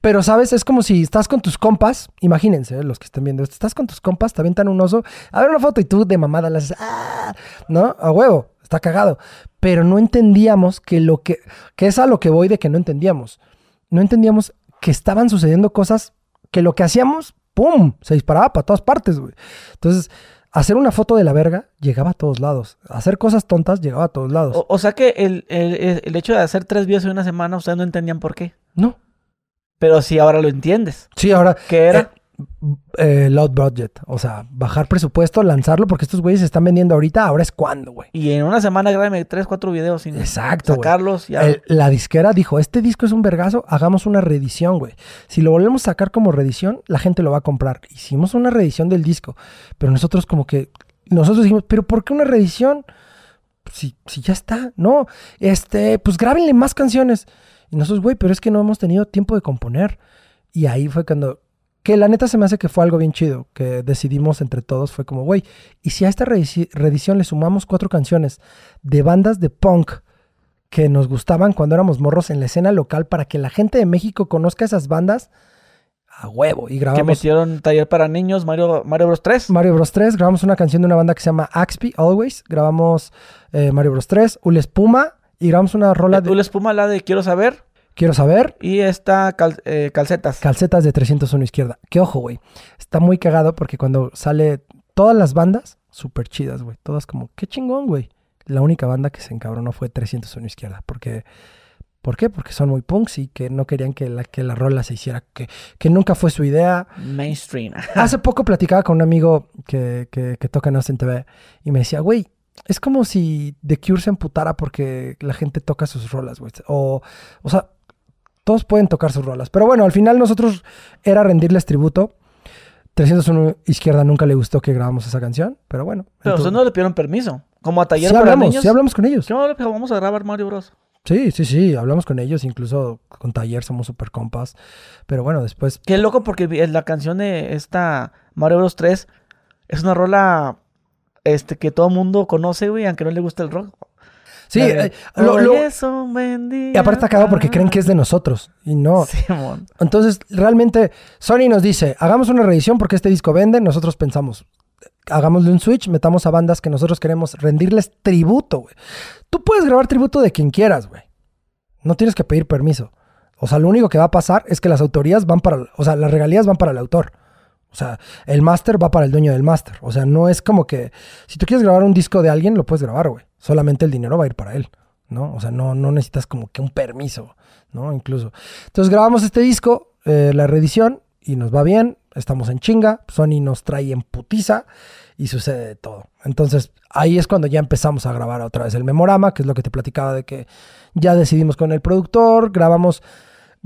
Pero, ¿sabes? Es como si estás con tus compas, imagínense, eh, los que estén viendo estás con tus compas, te avientan un oso, a ver una foto y tú de mamada le haces, ¡ah! ¿No? A huevo, está cagado. Pero no entendíamos que lo que, que es a lo que voy de que no entendíamos. No entendíamos que estaban sucediendo cosas que lo que hacíamos, ¡pum! Se disparaba para todas partes, güey. Entonces, hacer una foto de la verga llegaba a todos lados. Hacer cosas tontas llegaba a todos lados. O, o sea que el, el- el hecho de hacer tres videos en una semana, ustedes no entendían por qué. No. Pero sí, ahora lo entiendes. Sí, ahora, ¿Qué era? eh, low budget. O sea, bajar presupuesto, lanzarlo, porque estos güeyes se están vendiendo ahorita, ahora es cuando, güey. Y en una semana grábame tres, cuatro videos sin Exacto, sacarlos. Ya. El- la disquera dijo, este disco es un vergazo, hagamos una reedición, güey. Si lo volvemos a sacar como reedición, la gente lo va a comprar. Hicimos una reedición del disco, pero nosotros como que, nosotros dijimos, pero ¿por qué una reedición? Si, si ya está, no, este, pues grábenle más canciones. Y nosotros, güey, pero es que no hemos tenido tiempo de componer. Y ahí fue cuando, que la neta se me hace que fue algo bien chido, que decidimos entre todos, fue como, güey, y si a esta reedici- reedición le sumamos cuatro canciones de bandas de punk que nos gustaban cuando éramos morros en la escena local para que la gente de México conozca esas bandas a huevo. Y que grabamos metieron taller para niños, Mario, Mario Bros 3. Mario Bros 3, grabamos una canción de una banda que se llama Axpi Always, grabamos eh, Mario Bros 3, Ul Espuma y grabamos una rola de Tú les espuma la de Quiero Saber Quiero saber, y esta cal- eh, calcetas. calcetas de 301 izquierda. Que ojo, güey, está muy cagado porque cuando sale todas las bandas, súper chidas, güey, todas como, qué chingón, güey. La única banda que se encabronó fue 301 izquierda, porque... ¿Por qué? Porque son muy punks y que no querían que la, que la rola se hiciera, que, que nunca fue su idea. Mainstream. Hace poco platicaba con un amigo que, que, que toca en Austin TV y me decía, güey, es como si The Cure se amputara porque la gente toca sus rolas, güey. O, o sea, todos pueden tocar sus rolas. Pero bueno, al final nosotros era rendirles tributo. 301 Izquierda nunca le gustó que grabamos esa canción, pero bueno. Pero entonces- ustedes no le pidieron permiso. Como a taller sí para hablamos, niños. sí hablamos con ellos. ¿Qué onda, pero vamos a grabar Mario Bros. Sí, sí, sí, hablamos con ellos, incluso con Taller somos super compas. Pero bueno, después Qué loco porque vi- la canción de esta Mario Bros 3 es una rola este que todo mundo conoce, güey, aunque no le guste el rock. Sí, eh, lo- "Hoy lo- es un buen día y aparte está cagado porque creen que es de nosotros y no. Simón. Entonces, realmente, Sony nos dice, hagamos una reedición porque este disco vende. Nosotros pensamos, hagámosle un switch, metamos a bandas que nosotros queremos rendirles tributo, güey. Tú puedes grabar tributo de quien quieras, güey. No tienes que pedir permiso. O sea, lo único que va a pasar es que las autorías van para, o sea, las regalías van para el autor. O sea, el máster va para el dueño del máster. O sea, no es como que si tú quieres grabar un disco de alguien, lo puedes grabar, güey. Solamente el dinero va a ir para él, ¿no? O sea, no, no necesitas como que un permiso, ¿no? Incluso. Entonces grabamos este disco, eh, la reedición, y nos va bien. Estamos en chinga. Sony nos trae en putiza y sucede de todo. Entonces ahí es cuando ya empezamos a grabar otra vez el memorama, que es lo que te platicaba de que ya decidimos con el productor, grabamos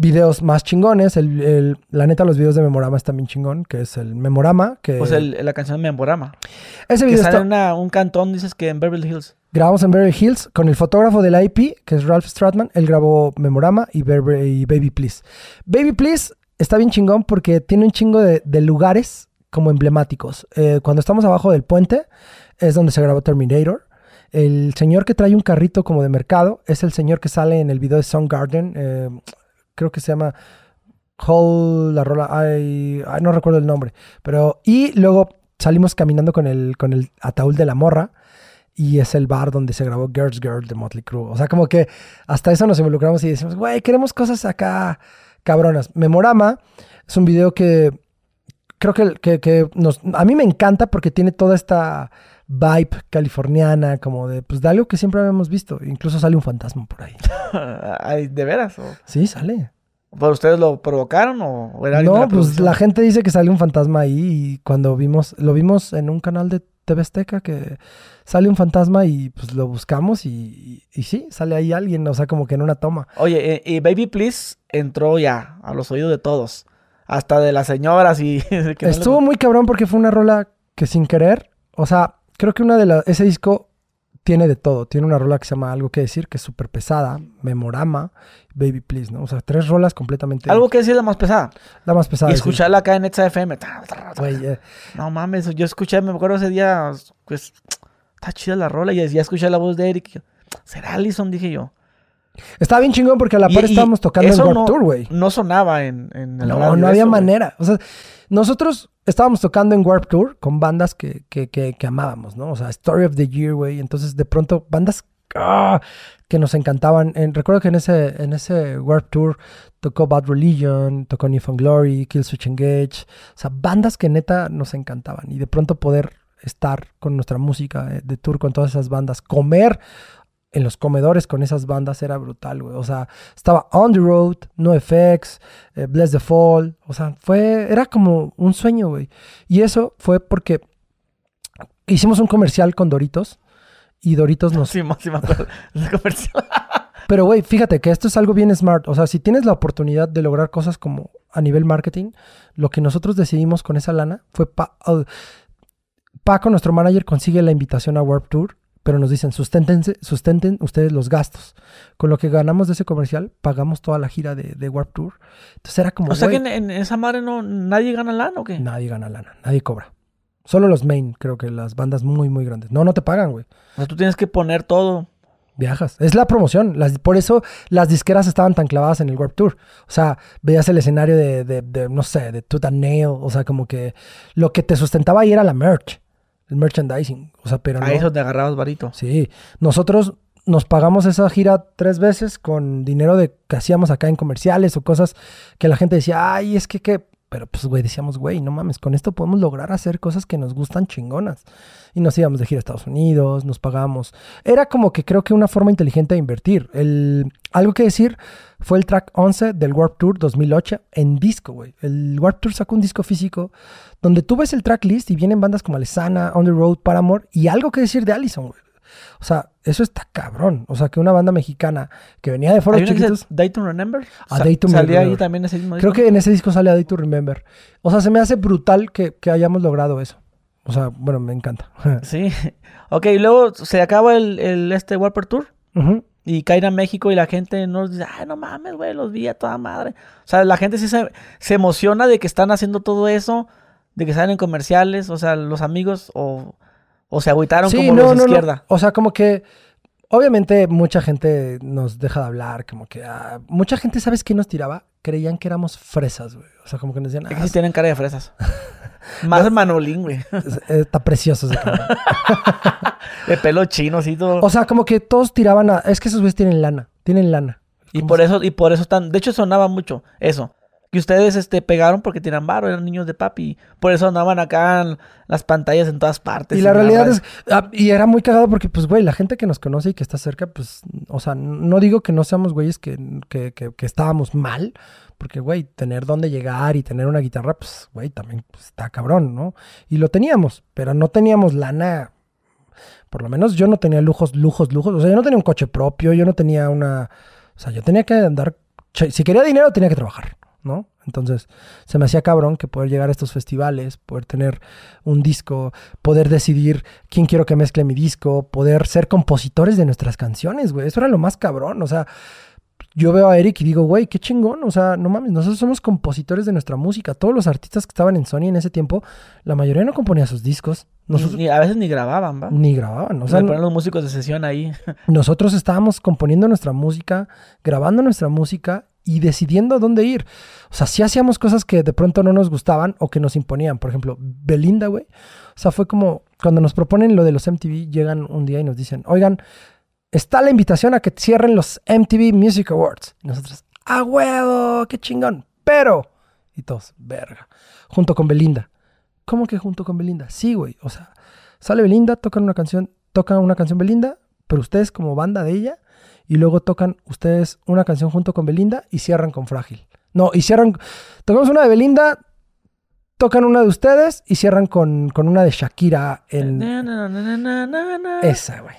videos más chingones. El, el- la neta, los videos de Memorama están bien chingón, que es el Memorama. Que Pues el- la canción Memorama. ese Que video sale está- una- un cantón, dices que en Beverly Hills. grabamos en Beverly Hills con el fotógrafo del IP, que es Ralph Stratman. Él grabó Memorama y, Baby Please. Baby Please está bien chingón porque tiene un chingo de, de lugares como emblemáticos. Eh, cuando estamos abajo del puente es donde se grabó Terminator. El señor que trae un carrito como de mercado es el señor que sale en el video de Soundgarden. eh, creo que se llama Hall, la rola, ay, no recuerdo el nombre. Pero, y luego salimos caminando con el, con el ataúd de la morra. Y es el bar donde se grabó Girls Girl de Motley Crue. O sea, como que hasta eso nos involucramos y decimos, güey, queremos cosas acá cabronas. Memorama es un video que creo que, que, que nos, a mí me encanta porque tiene toda esta vibe californiana, como de, pues, de algo que siempre habíamos visto. Incluso sale un fantasma por ahí. Ay, ¿De veras? ¿O, Sí, sale. ¿Pero ustedes lo provocaron o era No, la pues la gente dice que sale un fantasma ahí y cuando vimos, lo vimos en un canal de TV Azteca que sale un fantasma y pues lo buscamos y, y- y sí, sale ahí alguien, o sea, como que en una toma. Oye, eh, y Baby Please entró ya a los oídos de todos. Hasta de las señoras y... que no le- Estuvo muy cabrón porque fue una rola que sin querer, o sea, creo que una de las, ese disco tiene de todo. Tiene una rola que se llama Algo que decir, que es súper pesada, Memorama, Baby Please, ¿no? O sea, tres rolas completamente... Algo que decir la más pesada. La más pesada. y sí. escucharla acá en Netza FM. Güey, eh, No mames, yo escuché, me acuerdo ese día, pues, está chida la rola. Y ya escuché la voz de Eric. ¿Será Allison? Dije yo. Estaba bien chingón porque a la par y estábamos tocando en Warped no, Tour, güey. No sonaba en, en el No, no había eso, manera. O sea, nosotros estábamos tocando en Warp Tour con bandas que, que, que, amábamos, ¿no? O sea, Story of the Year, güey. Entonces, de pronto, bandas ah, que nos encantaban. En- recuerdo que en ese, en ese Warp Tour tocó Bad Religion, tocó Newfound Glory, Killswitch Engage. O sea, bandas que neta nos encantaban. Y de pronto poder estar con nuestra música eh, de tour con todas esas bandas, comer en los comedores con esas bandas era brutal, güey. O sea, estaba On the Road, NoFX, eh, Bless the Fall. O sea, fue, era como un sueño, güey. Y eso fue porque hicimos un comercial con Doritos y Doritos nos... Sí. Ese comercial. Pero, güey, fíjate que esto es algo bien smart. O sea, si tienes la oportunidad de lograr cosas como a nivel marketing, lo que nosotros decidimos con esa lana fue... Pa uh, Paco, nuestro manager, consigue la invitación a Warp Tour, pero nos dicen, susténtense, sustenten ustedes los gastos. Con lo que ganamos de ese comercial, pagamos toda la gira de, de Warp Tour. Entonces era como, O sea que en, en esa madre no, nadie gana lana o qué? nadie gana lana, nadie cobra. Solo los main, creo que las bandas muy, muy grandes. No, no te pagan, güey. O sea, tú tienes que poner todo. Viajas. Es la promoción. Las, por eso las disqueras estaban tan clavadas en el Warp Tour. O sea, veías el escenario de, de, de, no sé, de and Nail. O sea, como que lo que te sustentaba ahí era la merch. El merchandising. O sea, pero no. Ahí es donde agarrabas varito. Sí. Nosotros nos pagamos esa gira tres veces con dinero de que hacíamos acá en comerciales o cosas que la gente decía, ay, es que, que. Pero pues, güey, decíamos, güey, no mames, con esto podemos lograr hacer cosas que nos gustan chingonas. Y nos íbamos de gira a Estados Unidos, nos pagamos. Era como que creo que una forma inteligente de invertir. El, algo que decir fue el track 11 del Warp Tour 2008 en disco, güey. El Warp Tour sacó un disco físico donde tú ves el track list y vienen bandas como Alesana, On the Road, Paramore y algo que decir de Allison, güey. O sea, eso está cabrón. O sea, que una banda mexicana que venía de foros ¿Hay una que dice chiquitos. Day to Remember? A Sa- Day to Salía ahí también ese mismo Creo disco. que en ese disco sale A Day to Remember. O sea, se me hace brutal que, que hayamos logrado eso. O sea, bueno, me encanta. Sí. Ok, y luego se acaba el, el este Warped Tour. Y caen a México y la gente nos dice, ay, no mames, güey, los vi a toda madre. O sea, la gente sí se, se emociona de que están haciendo todo eso, de que salen en comerciales, o sea, los amigos o, o se agüitaron como los de izquierda. O sea, como que obviamente mucha gente nos deja de hablar, como que ah, mucha gente, ¿sabes qué nos tiraba? Creían que éramos fresas, güey. O sea, como que nos decían, Es que ah, sí tienen cara de fresas. Más manolín, güey. es- eh, está precioso ese cabrón. De pelo chino, así todo. O sea, como que todos tiraban a, es que esos güeyes tienen lana, tienen lana. y ¿cómo por eso, y por eso están, de hecho sonaba mucho eso. Que ustedes este, pegaron porque tiran barro, eran niños de papi. Por eso andaban acá en las pantallas en todas partes. Y la realidad es, ah, y era muy cagado porque, pues, güey, la gente que nos conoce y que está cerca, pues, o sea, no digo que no seamos güeyes que, que, que- que estábamos mal, porque, güey, tener dónde llegar y tener una guitarra, pues, güey, también pues, está cabrón, ¿no? Y lo teníamos, pero no teníamos lana. Por lo menos yo no tenía lujos, lujos, lujos. O sea, yo no tenía un coche propio, yo no tenía una. O sea, yo tenía que andar. Si quería dinero, tenía que trabajar, ¿no? Entonces, se me hacía cabrón que poder llegar a estos festivales, poder tener un disco, poder decidir quién quiero que mezcle mi disco, poder ser compositores de nuestras canciones, güey. Eso era lo más cabrón. O sea, yo veo a Eric y digo, güey, qué chingón. O sea, no mames, nosotros somos compositores de nuestra música. Todos los artistas que estaban en Sony en ese tiempo, la mayoría no componía sus discos. Nosotros Ni- ni- a veces ni grababan, ¿va? ni grababan. O sea, los músicos de sesión ahí. nosotros estábamos componiendo nuestra música, grabando nuestra música y decidiendo dónde ir. O sea, sí hacíamos cosas que de pronto no nos gustaban o que nos imponían. Por ejemplo, Belinda, güey. O sea, fue como cuando nos proponen lo de los MTV, llegan un día y nos dicen, oigan, está la invitación a que cierren los MTV Music Awards. Y nosotros, ¡ah, huevo! ¡Qué chingón! Pero, y todos, verga, junto con Belinda. ¿Cómo que junto con Belinda? Sí, güey. O sea, sale Belinda, tocan una canción, tocan una canción Belinda, pero ustedes como banda de ella, y luego tocan ustedes una canción junto con Belinda y cierran con Frágil. No, y cierran, tocamos una de Belinda, tocan una de ustedes y cierran con, con una de Shakira en Na, na, na, esa, güey.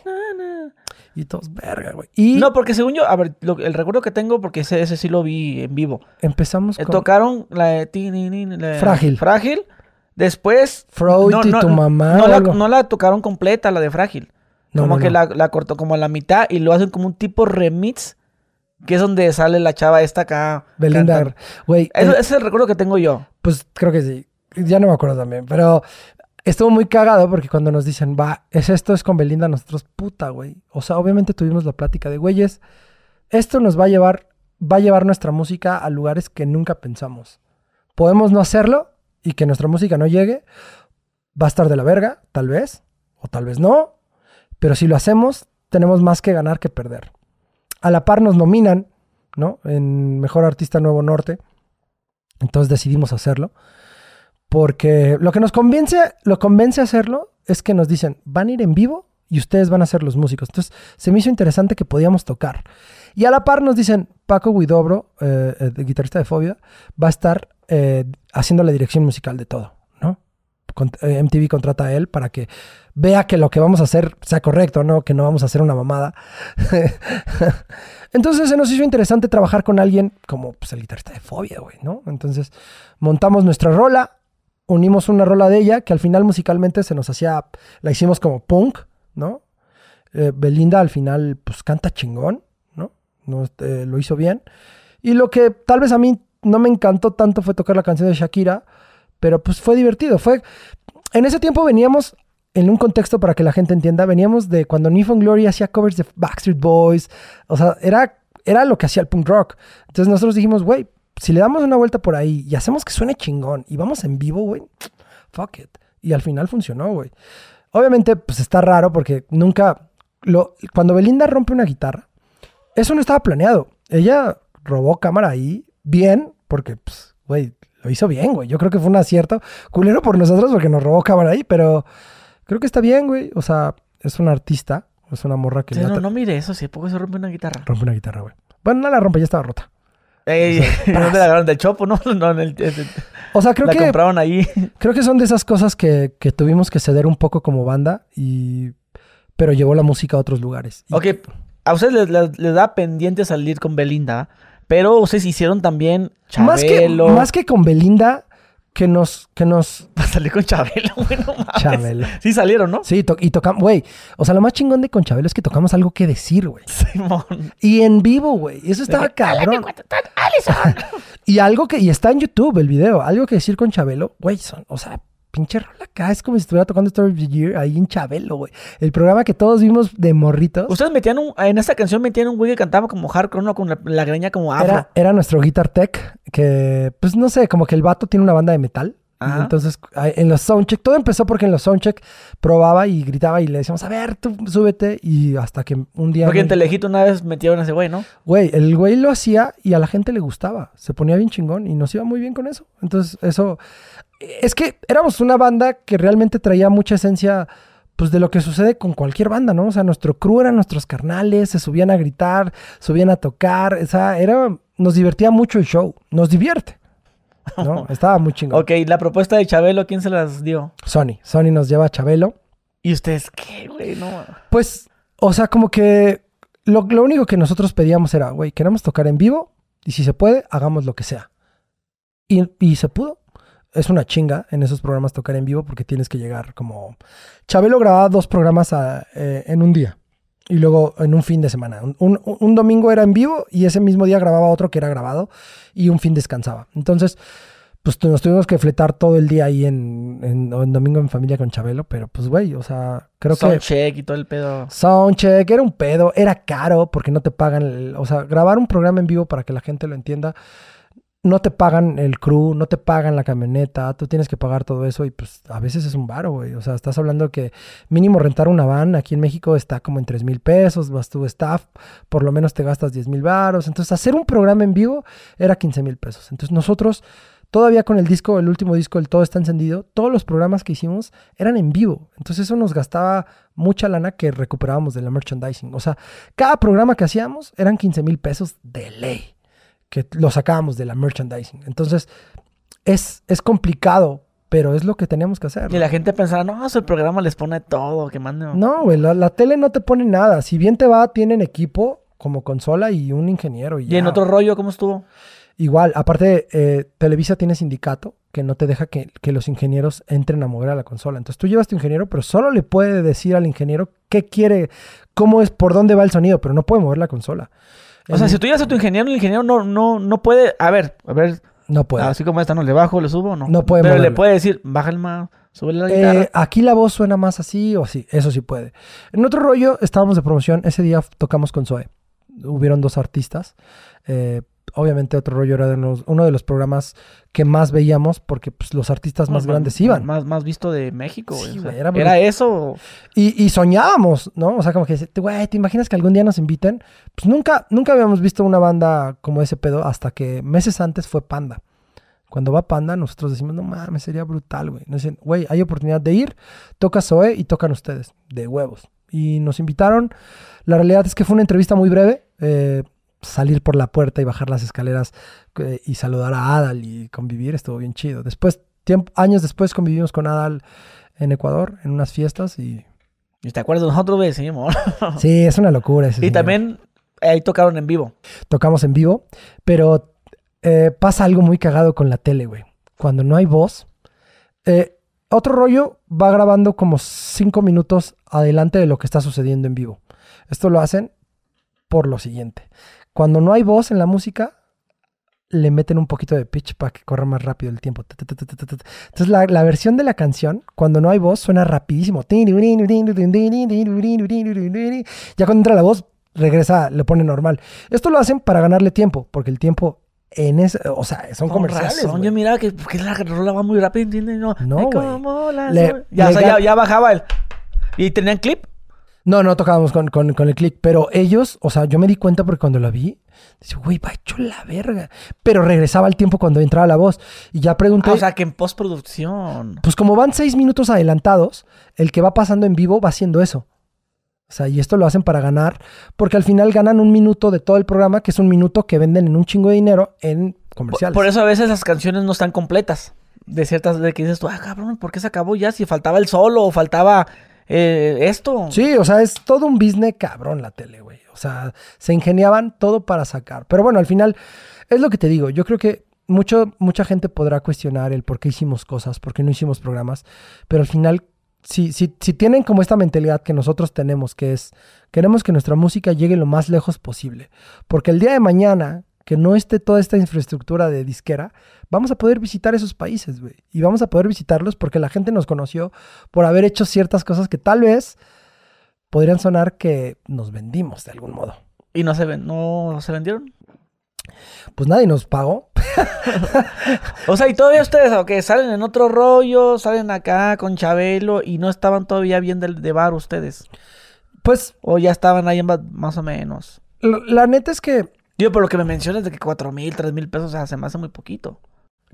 Y todos, verga, güey. Y No, porque según yo, a ver, lo- el recuerdo que tengo, porque ese, ese sí lo vi en vivo. empezamos Eh, con tocaron la de ti, ni, ni, la de- Frágil. Frágil. Después. Freud y tu mamá No la, no la tocaron completa, la de Frágil. No, como no, que no. La, la cortó como a la mitad y lo hacen como un tipo remix. Que es donde sale la chava esta acá. Belinda, güey. Ese es el recuerdo que tengo yo. Pues creo que sí. Ya no me acuerdo también. Pero estuvo muy cagado porque cuando nos dicen, va, es esto, es con Belinda, nosotros, puta, güey. O sea, obviamente tuvimos la plática de, güeyes, esto nos va a llevar, va a llevar nuestra música a lugares que nunca pensamos. Podemos no hacerlo y que nuestra música no llegue. Va a estar de la verga, tal vez, o tal vez no. Pero si lo hacemos, tenemos más que ganar que perder. A la par nos nominan, ¿no? En Mejor Artista Nuevo Norte. Entonces decidimos hacerlo. Porque lo que nos convence, lo convence a hacerlo es que nos dicen, van a ir en vivo y ustedes van a ser los músicos. Entonces se me hizo interesante que podíamos tocar. Y a la par nos dicen, Paco Guidobro, eh, eh, el guitarrista de Fobia, va a estar eh, haciendo la dirección musical de todo, eh, MTV contrata a él para que vea que lo que vamos a hacer sea correcto, ¿no? Que no vamos a hacer una mamada. Entonces se nos hizo interesante trabajar con alguien como pues, el guitarrista de Fobia, güey, ¿no? Entonces montamos nuestra rola, unimos una rola de ella que al final musicalmente se nos hacía, la hicimos como punk, ¿no? Eh, Belinda al final pues canta chingón, ¿no? No, este, lo hizo bien. Y lo que tal vez a mí no me encantó tanto fue tocar la canción de Shakira, pero pues fue divertido. Fue en ese tiempo veníamos en un contexto para que la gente entienda, veníamos de cuando Newfound Glory hacía covers de Backstreet Boys, o sea, era, era lo que hacía el punk rock. Entonces nosotros dijimos, güey, si le damos una vuelta por ahí y hacemos que suene chingón y vamos en vivo, güey, fuck it. Y al final funcionó, güey. Obviamente, pues está raro porque nunca, lo, cuando Belinda rompe una guitarra, eso no estaba planeado. Ella robó cámara ahí bien, porque, pues, güey, lo hizo bien, güey. Yo creo que fue un acierto. Culero por nosotros porque nos robó cámara ahí, pero creo que está bien, güey. O sea, es una artista, es una morra que Sí, no, no mire eso, si poco se rompe una guitarra. rompe una guitarra, güey. Bueno, no la rompe, ya estaba rota. Ey, O sea, ¿Dónde la agarraron? ¿Del Chopo? No, no, en el- en el- O sea, creo la que compraron ahí. creo que son de esas cosas que, que tuvimos que ceder un poco como banda y pero llevó la música a otros lugares. Y- Ok, a ustedes les, les- les da pendiente salir con Belinda, pero ustedes hicieron también Más que, Chabelo. más que con Belinda, que nos, que nos, Salir con Chabelo, güey, no mames. Chabelo. Sí salieron, ¿no? sí, to- y tocamos, güey, o sea, lo más chingón de Conchabelo es que tocamos algo que decir, güey. Simón. Y en vivo, güey, eso estaba cabrón. y algo que, y está en YouTube el video, algo que decir con Chabelo, güey, son, o sea, pinche rola acá, es como si estuviera tocando Story of the Year ahí en Chabelo, güey. El programa que todos vimos de morritos. Ustedes metían un, en esta canción metían un güey que cantaba como hardcore, ¿no? Con la, la greña como afro. Era, era nuestro Guitar Tech, que, pues no sé, como que el vato tiene una banda de metal. Ajá. entonces, en los soundcheck, todo empezó porque en los soundcheck probaba y gritaba y le decíamos, a ver, tú súbete. Y hasta que un día. Porque en Telejito una vez metieron a ese güey, ¿no? Güey, el güey lo hacía y a la gente le gustaba. Se ponía bien chingón y nos iba muy bien con eso. Entonces, eso. Es que éramos una banda que realmente traía mucha esencia. Pues de lo que sucede con cualquier banda, ¿no? O sea, nuestro crew eran nuestros carnales, se subían a gritar, subían a tocar, o sea, era, nos divertía mucho el show, nos divierte, ¿no? Estaba muy chingón. Ok, la propuesta de Chabelo, ¿quién se las dio? Sony, Sony nos lleva a Chabelo, ¿Y ustedes qué, güey? No. Pues, o sea, como que lo, lo único que nosotros pedíamos era, güey, queremos tocar en vivo y si se puede, hagamos lo que sea. Y, y se pudo. Es una chinga en esos programas tocar en vivo porque tienes que llegar como... Chabelo grababa dos programas a- eh, en un día y luego en un fin de semana. Un, un- un domingo era en vivo y ese mismo día grababa otro que era grabado y un fin descansaba. Entonces, pues nos tuvimos que fletar todo el día ahí en, en, en domingo en familia con Chabelo, pero pues güey, o sea, creo que... Soundcheck y todo el pedo. Soundcheck, era un pedo, era caro porque no te pagan, el- o sea, grabar un programa en vivo para que la gente lo entienda, no te pagan el crew, no te pagan la camioneta, tú tienes que pagar todo eso y pues a veces es un varo, güey, o sea, estás hablando que mínimo rentar una van aquí en México está como en 3 mil pesos, más tu staff, por lo menos te gastas 10 mil varos, entonces hacer un programa en vivo era 15 mil pesos, entonces nosotros... Todavía con el disco, el último disco, el Todo está encendido, todos los programas que hicimos eran en vivo. Entonces eso nos gastaba mucha lana que recuperábamos de la merchandising. O sea, cada programa que hacíamos eran 15 mil pesos de ley, que lo sacábamos de la merchandising. Entonces es, es complicado, pero es lo que teníamos que hacer. Y la gente pensará, no, el programa les pone todo, que manden. No, güey, la, la tele no te pone nada. Si bien te va, tienen equipo como consola y un ingeniero. Y, Y en otro rollo, ¿cómo estuvo? Igual, aparte, eh, Televisa tiene sindicato que no te deja que, que los ingenieros entren a mover a la consola. Entonces tú llevas tu ingeniero, pero solo le puede decir al ingeniero qué quiere, cómo es, por dónde va el sonido, pero no puede mover la consola. O sea, si tú llevas a tu ingeniero, el ingeniero no, no, no puede. A ver, a ver, no puede. así como esta, no le bajo, le subo, no. No puede Pero le puede decir, bájale más, súbele la guitarra. Eh, aquí la voz suena más así o así, eso sí puede. En otro rollo, estábamos de promoción, ese día tocamos con Zoe. Hubieron dos artistas. eh, obviamente otro rollo era de los- uno de los programas que más veíamos porque pues, los artistas más grandes iban. Más, más visto de México, güey. Sí, o sea, güey, era eso. Y, y soñábamos, ¿no? O sea, como que, güey, ¿te imaginas que algún día nos inviten? Pues nunca, nunca habíamos visto una banda como ese pedo hasta que meses antes fue Panda. Cuando va Panda, nosotros decimos, no mames, sería brutal, güey. Nos dicen, güey, hay oportunidad de ir, toca Zoe y tocan ustedes, de huevos. Y nos invitaron. La realidad es que fue una entrevista muy breve. eh, salir por la puerta y bajar las escaleras eh, y saludar a Adal y convivir estuvo bien chido. Después, tiempo, años después, convivimos con Adal en Ecuador, en unas fiestas y ¿Y te acuerdas de nosotros, güey? Sí, amor. Sí, es una locura. ese Y señor. también ahí tocaron en vivo. tocamos en vivo, pero eh, pasa algo muy cagado con la tele, güey. Cuando no hay voz, eh, otro rollo va grabando como cinco minutos adelante de lo que está sucediendo en vivo. Esto lo hacen por lo siguiente. Cuando no hay voz en la música, le meten un poquito de pitch para que corra más rápido el tiempo. Entonces la, la versión de la canción, cuando no hay voz, suena rapidísimo. Ya cuando entra la voz, regresa, le pone normal. Esto lo hacen para ganarle tiempo, porque el tiempo en ese, o sea, son Con comerciales. razón, yo miraba que porque la rola va muy rápido, ¿entiendes? No, No, como la Le- ya, o sea, ya bajaba el. ¿Y tenían clip? No, no tocábamos con, con- con el click, pero ellos, o sea, yo me di cuenta porque cuando la vi, dice, güey, va hecho la verga. Pero regresaba el tiempo cuando entraba la voz. Y ya pregunté, Ah, o sea, que en postproducción. pues como van seis minutos adelantados, el que va pasando en vivo va haciendo eso. O sea, y esto lo hacen para ganar, porque al final ganan un minuto de todo el programa, que es un minuto que venden en un chingo de dinero en Por, comerciales. por eso a veces las canciones no están completas. De ciertas de que dices tú, ah, cabrón, ¿por qué se acabó ya? Si faltaba el solo o faltaba eh, esto. Sí, o sea, es todo un business cabrón la tele, güey. O sea, se ingeniaban todo para sacar. Pero bueno, al final, es lo que te digo. Yo creo que mucho, mucha gente podrá cuestionar el por qué hicimos cosas, por qué no hicimos programas. Pero al final, si, si, si tienen como esta mentalidad que nosotros tenemos, que es, queremos que nuestra música llegue lo más lejos posible. Porque el día de mañana, que no esté toda esta infraestructura de disquera, vamos a poder visitar esos países, güey. Y vamos a poder visitarlos porque la gente nos conoció por haber hecho ciertas cosas que tal vez podrían sonar que nos vendimos de algún modo. ¿Y no se, ven, no se vendieron? Pues nadie nos pagó. o sea, y todavía ustedes, que salen en otro rollo, salen acá con Chabelo y no estaban todavía bien de, de bar ustedes. Pues. O ya estaban ahí más o menos. La, la neta es que. Yo, por lo que me mencionas de que cuatro mil, tres mil pesos, o sea, se me hace muy poquito.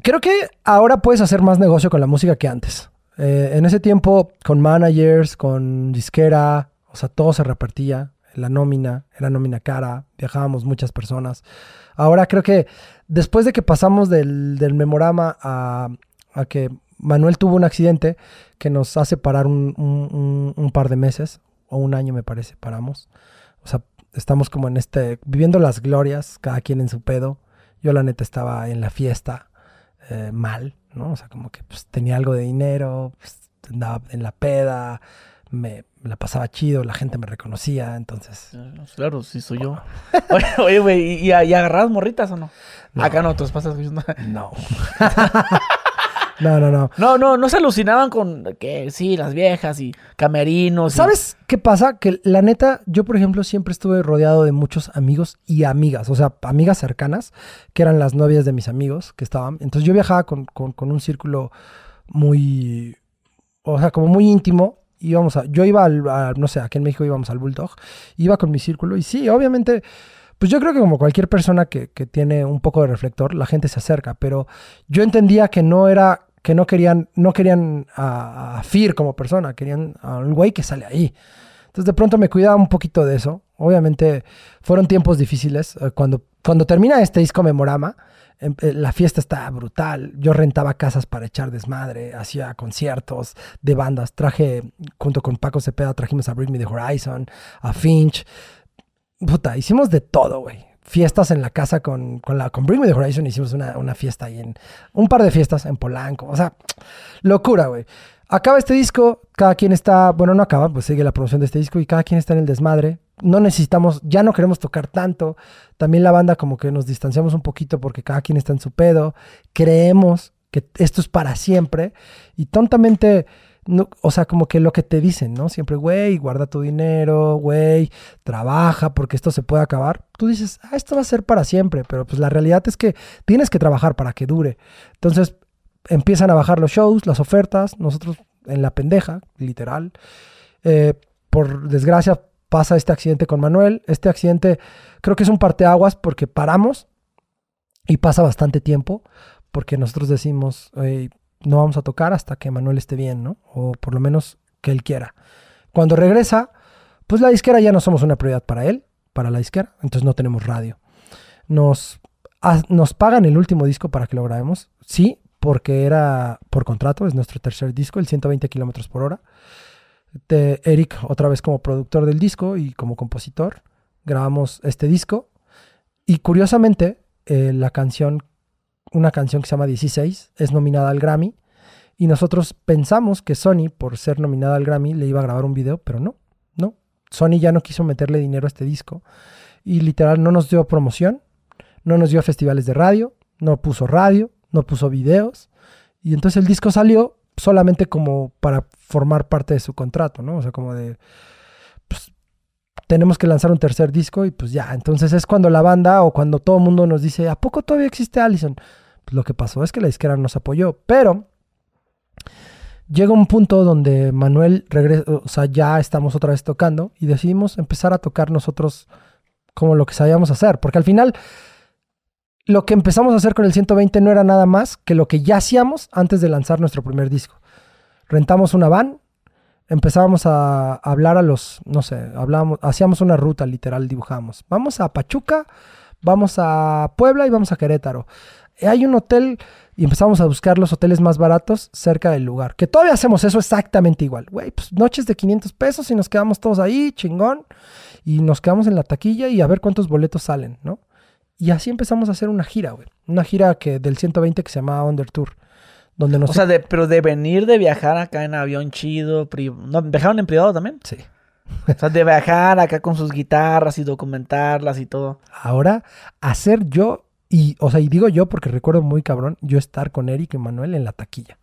Creo que ahora puedes hacer más negocio con la música que antes. Eh, en ese tiempo, con managers, con disquera, o sea, todo se repartía. La nómina, era nómina cara, viajábamos muchas personas. Ahora creo que después de que pasamos del, memorama a, que Manuel tuvo un accidente que nos hace parar un, un, un, par de meses, o un año me parece, paramos. O sea, estamos como en este, viviendo las glorias, cada quien en su pedo. Yo la neta estaba en la fiesta, eh, mal, ¿no? O sea, como que pues, tenía algo de dinero, pues, andaba en la peda, me, me, la pasaba chido, la gente me reconocía, entonces. Claro, sí soy yo. oye, güey, ¿y, ¿y, agarrabas morritas o no? no. Acá no, tus pasas. No. No, no, no. No, no, no se alucinaban con que sí, las viejas y camerinos. Y... ¿Sabes qué pasa? Que la neta, yo por ejemplo siempre estuve rodeado de muchos amigos y amigas, o sea, amigas cercanas, que eran las novias de mis amigos que estaban. Entonces yo viajaba con, con, con un círculo muy, o sea, como muy íntimo. Íbamos a, yo iba al, a, no sé, aquí en México íbamos al Bulldog, iba con mi círculo y sí, obviamente pues yo creo que como cualquier persona que, que, tiene un poco de reflector, la gente se acerca, pero yo entendía que no era, que no querían, no querían a, a Fir como persona, querían a un güey que sale ahí. Entonces de pronto me cuidaba un poquito de eso. Obviamente fueron tiempos difíciles. Cuando, cuando termina este disco Memorama, la fiesta está brutal. Yo rentaba casas para echar desmadre, hacía conciertos de bandas. Traje, junto con Paco Cepeda, trajimos a Bring Me the Horizon, a Finch. Puta, hicimos de todo, güey. Fiestas en la casa con, con, la, con Bring Me the Horizon, hicimos una, una fiesta ahí en. Un par de fiestas en Polanco. O sea, locura, güey. Acaba este disco, cada quien está. Bueno, no acaba, pues sigue la promoción de este disco y cada quien está en el desmadre. No necesitamos, ya no queremos tocar tanto. También la banda, como que nos distanciamos un poquito porque cada quien está en su pedo. Creemos que esto es para siempre y tontamente no, o sea, como que lo que te dicen, ¿no? Siempre, güey, guarda tu dinero, güey, trabaja porque esto se puede acabar. Tú dices, ah, esto va a ser para siempre, pero pues la realidad es que tienes que trabajar para que dure. Entonces empiezan a bajar los shows, las ofertas, nosotros en la pendeja, literal. Eh, por desgracia pasa este accidente con Manuel. Este accidente creo que es un parteaguas porque paramos y pasa bastante tiempo porque nosotros decimos, no vamos a tocar hasta que Manuel esté bien, ¿no? O por lo menos que él quiera. Cuando regresa, pues la disquera ya no somos una prioridad para él, para la disquera, entonces no tenemos radio. Nos, nos pagan el último disco para que lo grabemos, sí, porque era por contrato, es nuestro tercer disco, el 120 kilómetros por hora. De Eric, otra vez como productor del disco y como compositor, grabamos este disco. Y curiosamente, eh, la canción una canción que se llama 16, es nominada al Grammy. Y nosotros pensamos que Sony, por ser nominada al Grammy, le iba a grabar un video, pero no, no. Sony ya no quiso meterle dinero a este disco. Y literal no nos dio promoción, no nos dio festivales de radio, no puso radio, no puso videos. Y entonces el disco salió solamente como para formar parte de su contrato, ¿no? O sea, como de, pues, tenemos que lanzar un tercer disco y pues ya, entonces es cuando la banda o cuando todo el mundo nos dice, ¿a poco todavía existe Allison? Lo que pasó es que la disquera nos apoyó, pero llega un punto donde Manuel regresa, o sea, ya estamos otra vez tocando y decidimos empezar a tocar nosotros como lo que sabíamos hacer, porque al final lo que empezamos a hacer con el 120 no era nada más que lo que ya hacíamos antes de lanzar nuestro primer disco. Rentamos una van, empezábamos a hablar a los, no sé, hablábamos, hacíamos una ruta literal, dibujamos. Vamos a Pachuca, vamos a Puebla y vamos a Querétaro. Hay un hotel y empezamos a buscar los hoteles más baratos cerca del lugar. Que todavía hacemos eso exactamente igual. Güey, pues noches de 500 pesos y nos quedamos todos ahí, chingón. Y nos quedamos en la taquilla y a ver cuántos boletos salen, ¿no? Y así empezamos a hacer una gira, güey. Una gira que del 120 que se llamaba Under Tour. Donde nos... O sea, de, pero de venir de viajar acá en avión chido, pri- ¿no, ¿viajaron en privado también? Sí. O sea, de viajar acá con sus guitarras y documentarlas y todo. Ahora, hacer yo, y, o sea, y digo yo porque recuerdo muy cabrón, yo estar con Eric y Manuel en la taquilla.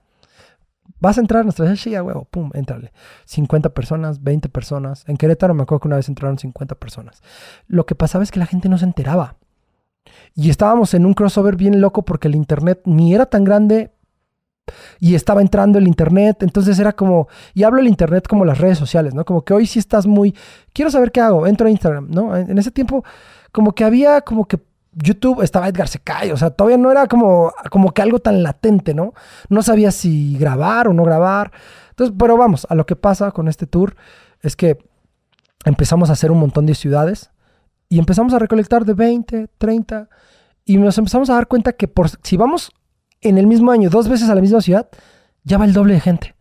Vas a entrar a nuestra sí, a huevo, pum, entrale. 50 personas, 20 personas. En Querétaro me acuerdo que una vez entraron 50 personas. Lo que pasaba es que la gente no se enteraba. Y estábamos en un crossover bien loco porque el internet ni era tan grande y estaba entrando el internet, entonces era como, y hablo del internet como las redes sociales, ¿no? Como que hoy sí estás muy, quiero saber qué hago, entro a Instagram, ¿no? En ese tiempo como que había como que YouTube estaba Edgar Secay, o sea, todavía no era como, como que algo tan latente, ¿no? No sabía si grabar o no grabar. Entonces, pero vamos, a lo que pasa con este tour es que empezamos a hacer un montón de ciudades y empezamos a recolectar de 20, 30 y nos empezamos a dar cuenta que por, si vamos en el mismo año dos veces a la misma ciudad, ya va el doble de gente.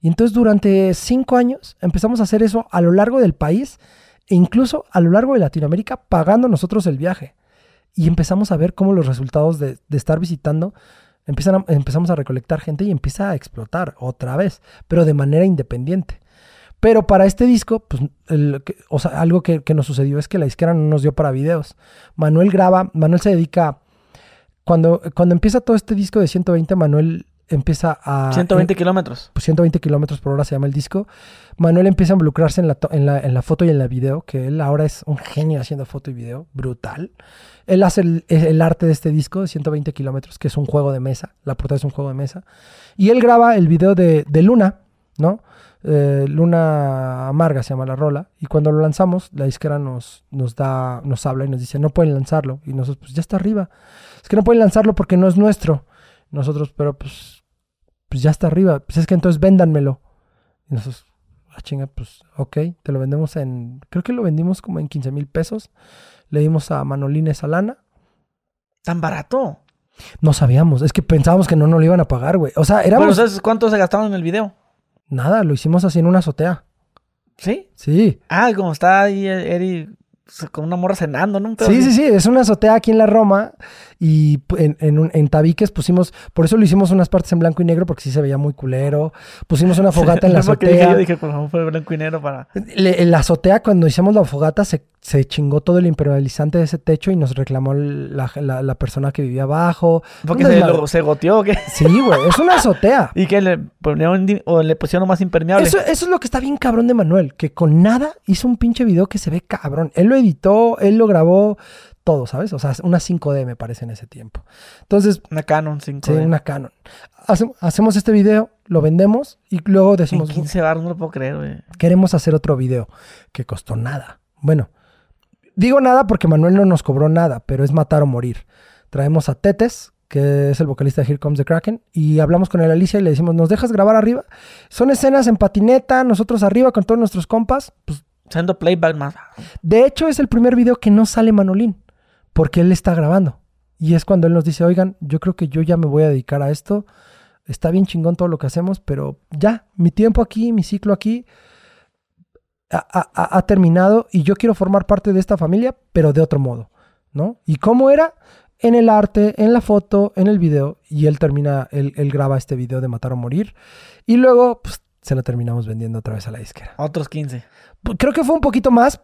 Y entonces durante cinco años empezamos a hacer eso a lo largo del país e incluso a lo largo de Latinoamérica pagando nosotros el viaje. Y empezamos a ver cómo los resultados de, estar visitando empiezan a- empezamos a recolectar gente y empieza a explotar otra vez, pero de manera independiente. Pero para este disco, pues, algo que, que nos sucedió es que la disquera no nos dio para videos. Manuel graba, Manuel se dedica, cuando, cuando empieza todo este disco de 120, Manuel empieza a... 120 kilómetros. pues, 120 kilómetros por hora se llama el disco. Manuel empieza a involucrarse en la, en, la, en la foto y en la video, que él ahora es un genio haciendo foto y video, brutal. Él hace el, el arte de este disco de 120 kilómetros, que es un juego de mesa. La portada es un juego de mesa. Y él graba el video de, de Luna, ¿no? Eh, Luna Amarga se llama la rola. Y cuando lo lanzamos, la disquera nos, nos da, nos habla y nos dice, no pueden lanzarlo. Y nosotros, pues ya está arriba. Es que no pueden lanzarlo porque no es nuestro. Nosotros, pero pues, pues ya está arriba. Pues es que entonces véndanmelo. Y nosotros, ah, chinga, pues ok, te lo vendemos en, creo que lo vendimos como en 15 mil pesos. Le dimos a Manolín esa lana. ¿Tan barato? No sabíamos, es que pensábamos que no nos lo iban a pagar, güey. O sea, éramos... Bueno, ¿sabes cuánto se gastaron en el video? Nada, lo hicimos así en una azotea. ¿Sí? Sí. Ah, como está ahí Eri s- con una morra cenando, ¿no? Sí, sí, sí, es una azotea aquí en la Roma y en, en, un- en tabiques pusimos, por eso lo hicimos unas partes en blanco y negro porque sí se veía muy culero. Pusimos una fogata en la que dije, azotea. yo dije, por favor, fue blanco y negro para... Le- en la azotea, cuando hicimos la fogata, se, se chingó todo el impermeabilizante de ese techo y nos reclamó la, la- la persona que vivía abajo. Porque se, lo- se goteó, ¿o qué? Sí, güey, es una azotea. Y que le ponieron, di- o le pusieron más impermeable. Eso, eso es lo que está bien cabrón de Manuel, que con nada hizo un pinche video que se ve cabrón. Él lo editó, él lo grabó, todo, ¿sabes? O sea, una 5D me parece en ese tiempo. Entonces, Una Canon 5 sí, una Canon. Hace- hacemos este video, lo vendemos y luego En decimos, 15 baros, no lo puedo creer, güey. queremos hacer otro video que costó nada. Bueno, digo nada porque Manuel no nos cobró nada, pero es matar o morir. Traemos a Tetes, que es el vocalista de Here Comes the Kraken, y hablamos con el Alicia y le decimos, ¿nos dejas grabar arriba? Son escenas en patineta, nosotros arriba con todos nuestros compas. Pues, Haciendo playback más. de hecho, es el primer video que no sale Manolín, porque él está grabando. Y es cuando él nos dice, oigan, yo creo que yo ya me voy a dedicar a esto. Está bien chingón todo lo que hacemos, pero ya, mi tiempo aquí, mi ciclo aquí ha, terminado y yo quiero formar parte de esta familia, pero de otro modo, ¿no? ¿Y cómo era? En el arte, en la foto, en el video. Y él termina, él, él graba este video de Matar o Morir. Y luego, pues, se lo terminamos vendiendo otra vez a la disquera Otros 15. creo que fue un poquito más.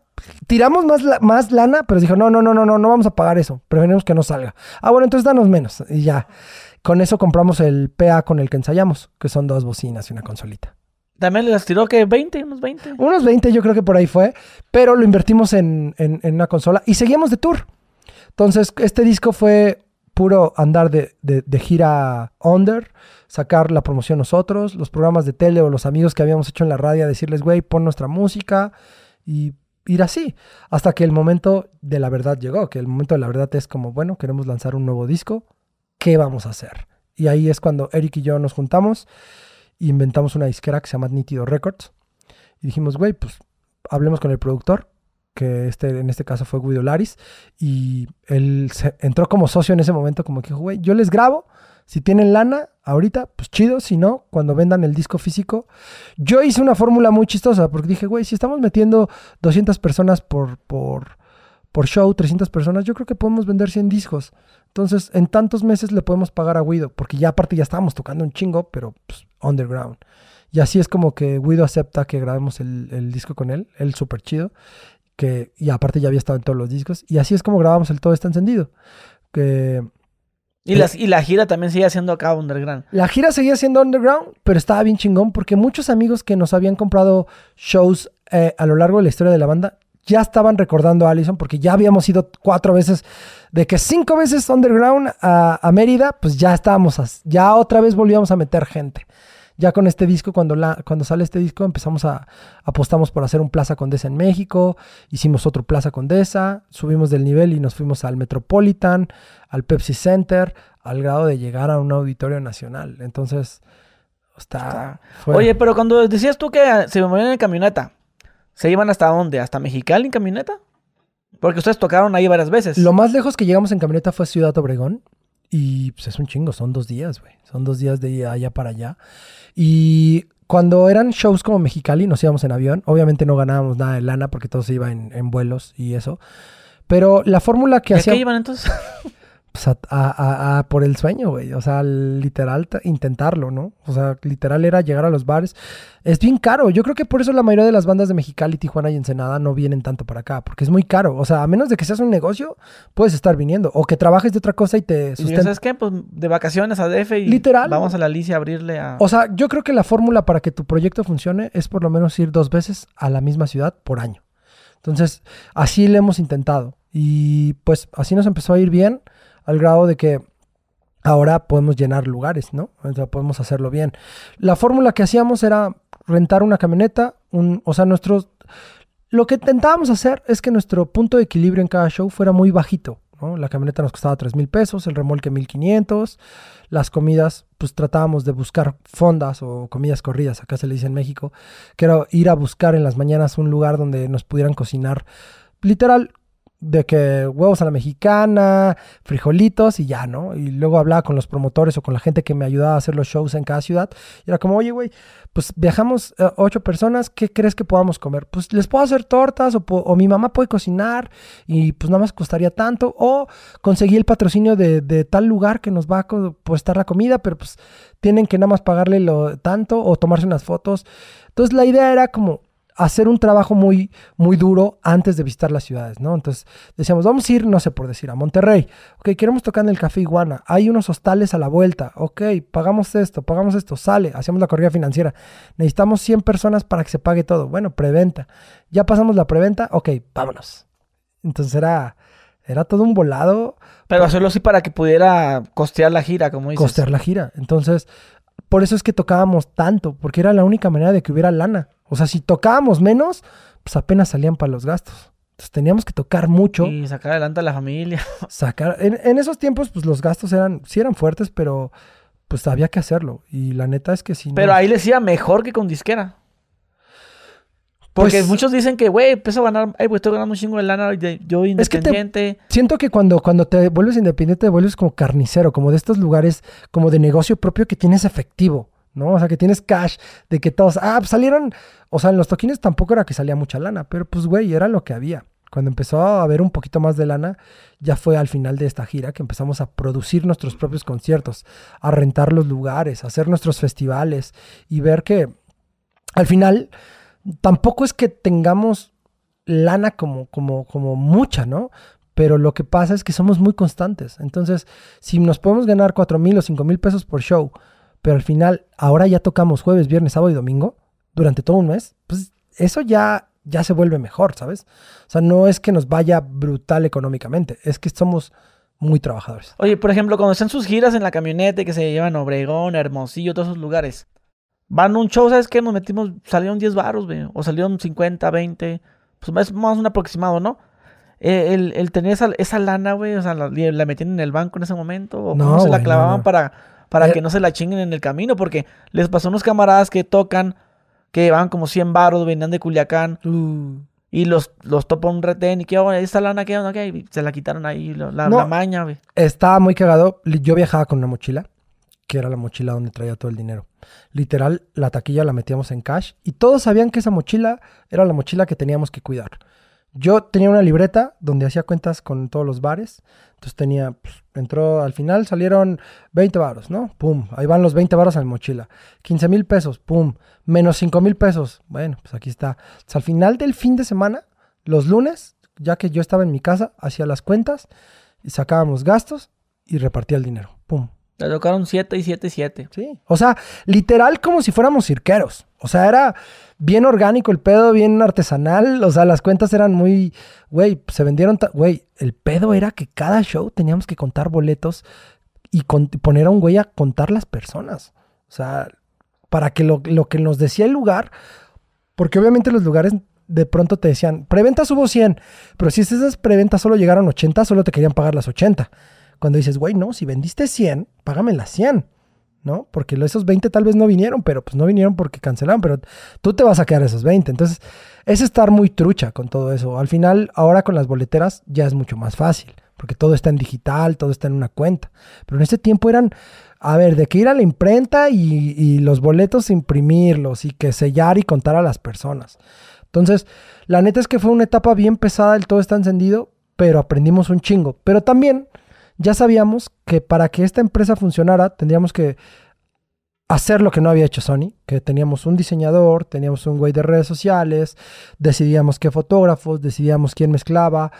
Tiramos más, la- más lana, pero dijo, no, no, no, no, no, no vamos a pagar eso. Preferimos que no salga. Ah, bueno, entonces danos menos. Y ya. Con eso compramos el PA con el que ensayamos, que son dos bocinas y una consolita. También les tiró que 20, unos 20. Unos 20 yo creo que por ahí fue, pero lo invertimos en, en- en una consola y seguíamos de tour. Entonces, este disco fue puro andar de, de- de gira under, sacar la promoción nosotros, los programas de tele o los amigos que habíamos hecho en la radio, decirles, güey, pon nuestra música y ir así. Hasta que el momento de la verdad llegó, que el momento de la verdad es como, bueno, queremos lanzar un nuevo disco, ¿qué vamos a hacer? Y ahí es cuando Eric y yo nos juntamos e inventamos una disquera que se llama Nítido Records. Y dijimos, güey, pues hablemos con el productor, que este, en este caso fue Guido Laris, y él entró como socio en ese momento, como que dijo, güey, yo les grabo, si tienen lana ahorita, pues chido, si no, cuando vendan el disco físico. Yo hice una fórmula muy chistosa, porque dije, güey, si estamos metiendo 200 personas por, por, por show, 300 personas, yo creo que podemos vender 100 discos. Entonces, en tantos meses le podemos pagar a Guido, porque ya aparte ya estábamos tocando un chingo, pero pues, underground. Y así es como que Guido acepta que grabemos el, el disco con él, él súper chido, que, y aparte ya había estado en todos los discos, y así es como grabamos el Todo está encendido. Que Y, las, y la gira también sigue haciendo acá Underground. la gira seguía siendo underground, pero estaba bien chingón porque muchos amigos que nos habían comprado shows eh, a lo largo de la historia de la banda ya estaban recordando a Allison porque ya habíamos ido cuatro veces, de que cinco veces underground a, a Mérida, pues ya estábamos, ya otra vez volvíamos a meter gente. Ya con este disco, cuando, la, cuando sale este disco, empezamos a apostamos por hacer un Plaza Condesa en México, hicimos otro Plaza Condesa, subimos del nivel y nos fuimos al Metropolitan, al Pepsi Center, al grado de llegar a un auditorio nacional. Entonces, está... fue- Oye, pero cuando decías tú que se movían en camioneta, ¿se iban hasta dónde? ¿Hasta Mexicali en camioneta? Porque ustedes tocaron ahí varias veces. Lo más lejos que llegamos en camioneta fue Ciudad Obregón. Y pues es un chingo, son dos días, güey. Son dos días de allá para allá. Y cuando eran shows como Mexicali, nos íbamos en avión. Obviamente no ganábamos nada de lana porque todo se iba en, en vuelos y eso. Pero la fórmula que ¿Y a hacía qué iban entonces? pues, a- a- a- a por el sueño, güey. O sea, literal, intentarlo, ¿no? O sea, literal era llegar a los bares. Es bien caro. Yo creo que por eso la mayoría de las bandas de Mexicali, Tijuana y Ensenada no vienen tanto para acá. Porque es muy caro. O sea, a menos de que seas un negocio, puedes estar viniendo. O que trabajes de otra cosa y te sustentes. ¿Sabes qué? Pues de vacaciones a DF y Literal. vamos a la Alicia a abrirle a... O sea, yo creo que la fórmula para que tu proyecto funcione es por lo menos ir dos veces a la misma ciudad por año. Entonces, así le hemos intentado. Y pues así nos empezó a ir bien, al grado de que ahora podemos llenar lugares, ¿no? O sea, podemos hacerlo bien. La fórmula que hacíamos era rentar una camioneta, un, o sea, nuestros... Lo que intentábamos hacer es que nuestro punto de equilibrio en cada show fuera muy bajito. ¿no? La camioneta nos costaba 3 mil pesos, el remolque 1500, las comidas, pues tratábamos de buscar fondas o comidas corridas, acá se le dice en México, que era ir a buscar en las mañanas un lugar donde nos pudieran cocinar, literal, de que huevos a la mexicana, frijolitos y ya, ¿no? Y luego hablaba con los promotores o con la gente que me ayudaba a hacer los shows en cada ciudad. Y era como, oye, güey, pues viajamos eh, ocho personas, ¿qué crees que podamos comer? Pues les puedo hacer tortas o, o mi mamá puede cocinar y pues nada más costaría tanto. O conseguí el patrocinio de, de tal lugar que nos va a co- costar la comida, pero pues tienen que nada más pagarle lo tanto o tomarse unas fotos. Entonces la idea era como hacer un trabajo muy, muy duro antes de visitar las ciudades, ¿no? Entonces decíamos, vamos a ir, no sé por decir, a Monterrey. Ok, queremos tocar en el Café Iguana. Hay unos hostales a la vuelta. Ok, pagamos esto, pagamos esto, sale, hacemos la corrida financiera. Necesitamos 100 personas para que se pague todo. Bueno, preventa. Ya pasamos la preventa, ok, vámonos. Entonces era, era todo un volado Pero hacerlo así para que pudiera costear la gira, como dices. costear la gira. Entonces, por eso es que tocábamos tanto, porque era la única manera de que hubiera lana. O sea, si tocábamos menos, pues apenas salían para los gastos. Entonces teníamos que tocar mucho, Y sacar adelante a la familia. sacar. En, en esos tiempos, pues los gastos eran, sí eran fuertes, pero pues había que hacerlo. Y la neta es que si Pero no. ahí les iba mejor que con disquera. Porque Pues- muchos dicen que, güey, empiezo a ganar, ay, pues estoy ganando un chingo de lana, yo Es que te- independiente. Siento que cuando, cuando te vuelves independiente, te vuelves como carnicero, como de estos lugares, como de negocio propio que tienes efectivo, ¿no? O sea, que tienes cash, de que todos, ah, pues salieron, o sea, en los toquines tampoco era que salía mucha lana, pero pues, güey, era lo que había. Cuando empezó a haber un poquito más de lana, ya fue al final de esta gira que empezamos a producir nuestros propios conciertos, a rentar los lugares, a hacer nuestros festivales y ver que al final tampoco es que tengamos lana como, como, como mucha, ¿no? Pero lo que pasa es que somos muy constantes. Entonces, si nos podemos ganar 4 mil o 5 mil pesos por show, pero al final ahora ya tocamos jueves, viernes, sábado y domingo durante todo un mes, pues eso ya, ya se vuelve mejor, ¿sabes? O sea, no es que nos vaya brutal económicamente, es que somos muy trabajadores. Oye, por ejemplo, cuando están sus giras en la camioneta que se llevan a Obregón, Hermosillo, todos esos lugares. Van a un show, ¿sabes qué? Nos metimos, salieron 10 baros, güey. O salieron 50, 20. Pues es más un aproximado, ¿no? Eh, el, el tener esa, esa lana, güey, o sea, la, la metían en el banco en ese momento. O No, cómo se la no, clavaban no. para, para Eh, que no se la chinguen en el camino. Porque les pasó a unos camaradas que tocan, que van como 100 baros, venían de Culiacán. Uh, Y los, los topa un retén y qué onda, esta lana, qué onda, qué. Y se la quitaron ahí, la, la- No. la maña, güey. Estaba muy cagado. Yo viajaba con una mochila, que era la mochila donde traía todo el dinero. Literal, la taquilla la metíamos en cash y todos sabían que esa mochila era la mochila que teníamos que cuidar. Yo tenía una libreta donde hacía cuentas con todos los bares. Entonces tenía, pues, entró al final, salieron 20 varos, ¿no? Pum, ahí van los 20 varos a mochila. 15 mil pesos, pum, menos 5 mil pesos. Bueno, pues aquí está. Al final del fin de semana, los lunes, ya que yo estaba en mi casa, hacía las cuentas y sacábamos gastos y repartía el dinero. Pum. Le tocaron 7 y 7 y 7. Sí. O sea, literal como si fuéramos cirqueros. O sea, era bien orgánico el pedo, bien artesanal. O sea, las cuentas eran muy, güey, se vendieron, güey, el pedo era que cada show teníamos que contar boletos y poner a un güey a contar las personas. O sea, para que lo, lo que nos decía el lugar, porque obviamente los lugares de pronto te decían, preventas hubo 100, pero si esas preventas solo llegaron 80, solo te querían pagar las 80. Cuando dices, güey, no, si vendiste 100, págame las 100. ¿no? Porque esos 20 tal vez no vinieron, pero pues no vinieron porque cancelaron, pero tú te vas a quedar esos 20. Entonces, es estar muy trucha con todo eso. Al final, ahora con las boleteras ya es mucho más fácil, porque todo está en digital, todo está en una cuenta. Pero en ese tiempo eran, a ver, de que ir a la imprenta y, y los boletos imprimirlos y que sellar y contar a las personas. Entonces, la neta es que fue una etapa bien pesada, el todo está encendido, pero aprendimos un chingo. Pero también ya sabíamos que para que esta empresa funcionara tendríamos que hacer lo que no había hecho Sony, que teníamos un diseñador, teníamos un güey de redes sociales, decidíamos qué fotógrafos, decidíamos quién mezclaba.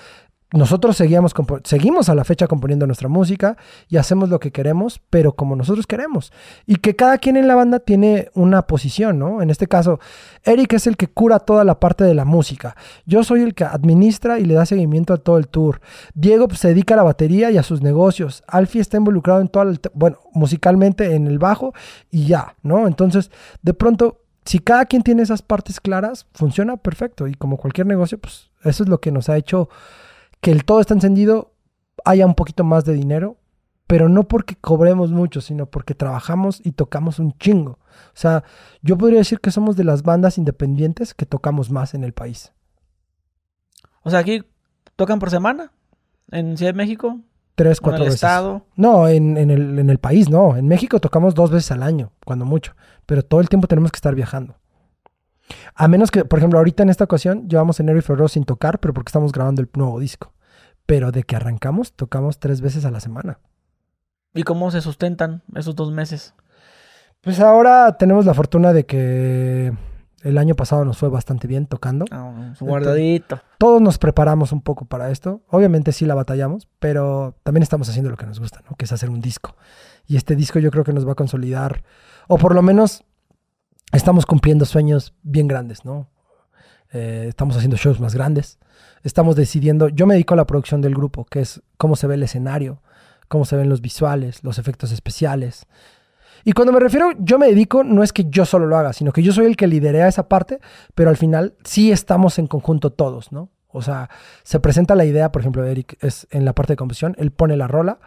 Nosotros seguíamos seguimos a la fecha componiendo nuestra música y hacemos lo que queremos, pero como nosotros queremos. Y que cada quien en la banda tiene una posición, ¿no? En este caso, Eric es el que cura toda la parte de la música. Yo soy el que administra y le da seguimiento a todo el tour. Diego pues, se dedica a la batería y a sus negocios. Alfie está involucrado en todo el, bueno, musicalmente en el bajo y ya, ¿no? Entonces, de pronto, si cada quien tiene esas partes claras, funciona perfecto. Y como cualquier negocio, pues eso es lo que nos ha hecho que el todo está encendido, haya un poquito más de dinero, pero no porque cobremos mucho, sino porque trabajamos y tocamos un chingo. O sea, yo podría decir que somos de las bandas independientes que tocamos más en el país. O sea, aquí tocan por semana. En Ciudad de México. Tres, cuatro el veces. estado. No, en, en el, en el país no. En México tocamos dos veces al año, cuando mucho. Pero todo el tiempo tenemos que estar viajando. A menos que, por ejemplo, ahorita en esta ocasión llevamos enero y febrero sin tocar, pero porque estamos grabando el nuevo disco. Pero de que arrancamos, tocamos tres veces a la semana. ¿Y cómo se sustentan esos dos meses? Pues ahora tenemos la fortuna de que el año pasado nos fue bastante bien tocando. Un guardadito. Todos nos preparamos un poco para esto. Obviamente sí la batallamos, pero también estamos haciendo lo que nos gusta, ¿no? Que es hacer un disco. Y este disco yo creo que nos va a consolidar, o por lo menos estamos cumpliendo sueños bien grandes, ¿no? Eh, estamos haciendo shows más grandes. Estamos decidiendo, yo me dedico a la producción del grupo, que es cómo se ve el escenario, cómo se ven los visuales, los efectos especiales. Y cuando me refiero, yo me dedico, no es que yo solo lo haga, sino que yo soy el que liderea esa parte, pero al final sí estamos en conjunto todos, ¿no? O sea, se presenta la idea, por ejemplo, Eric es en la parte de composición, él pone la rola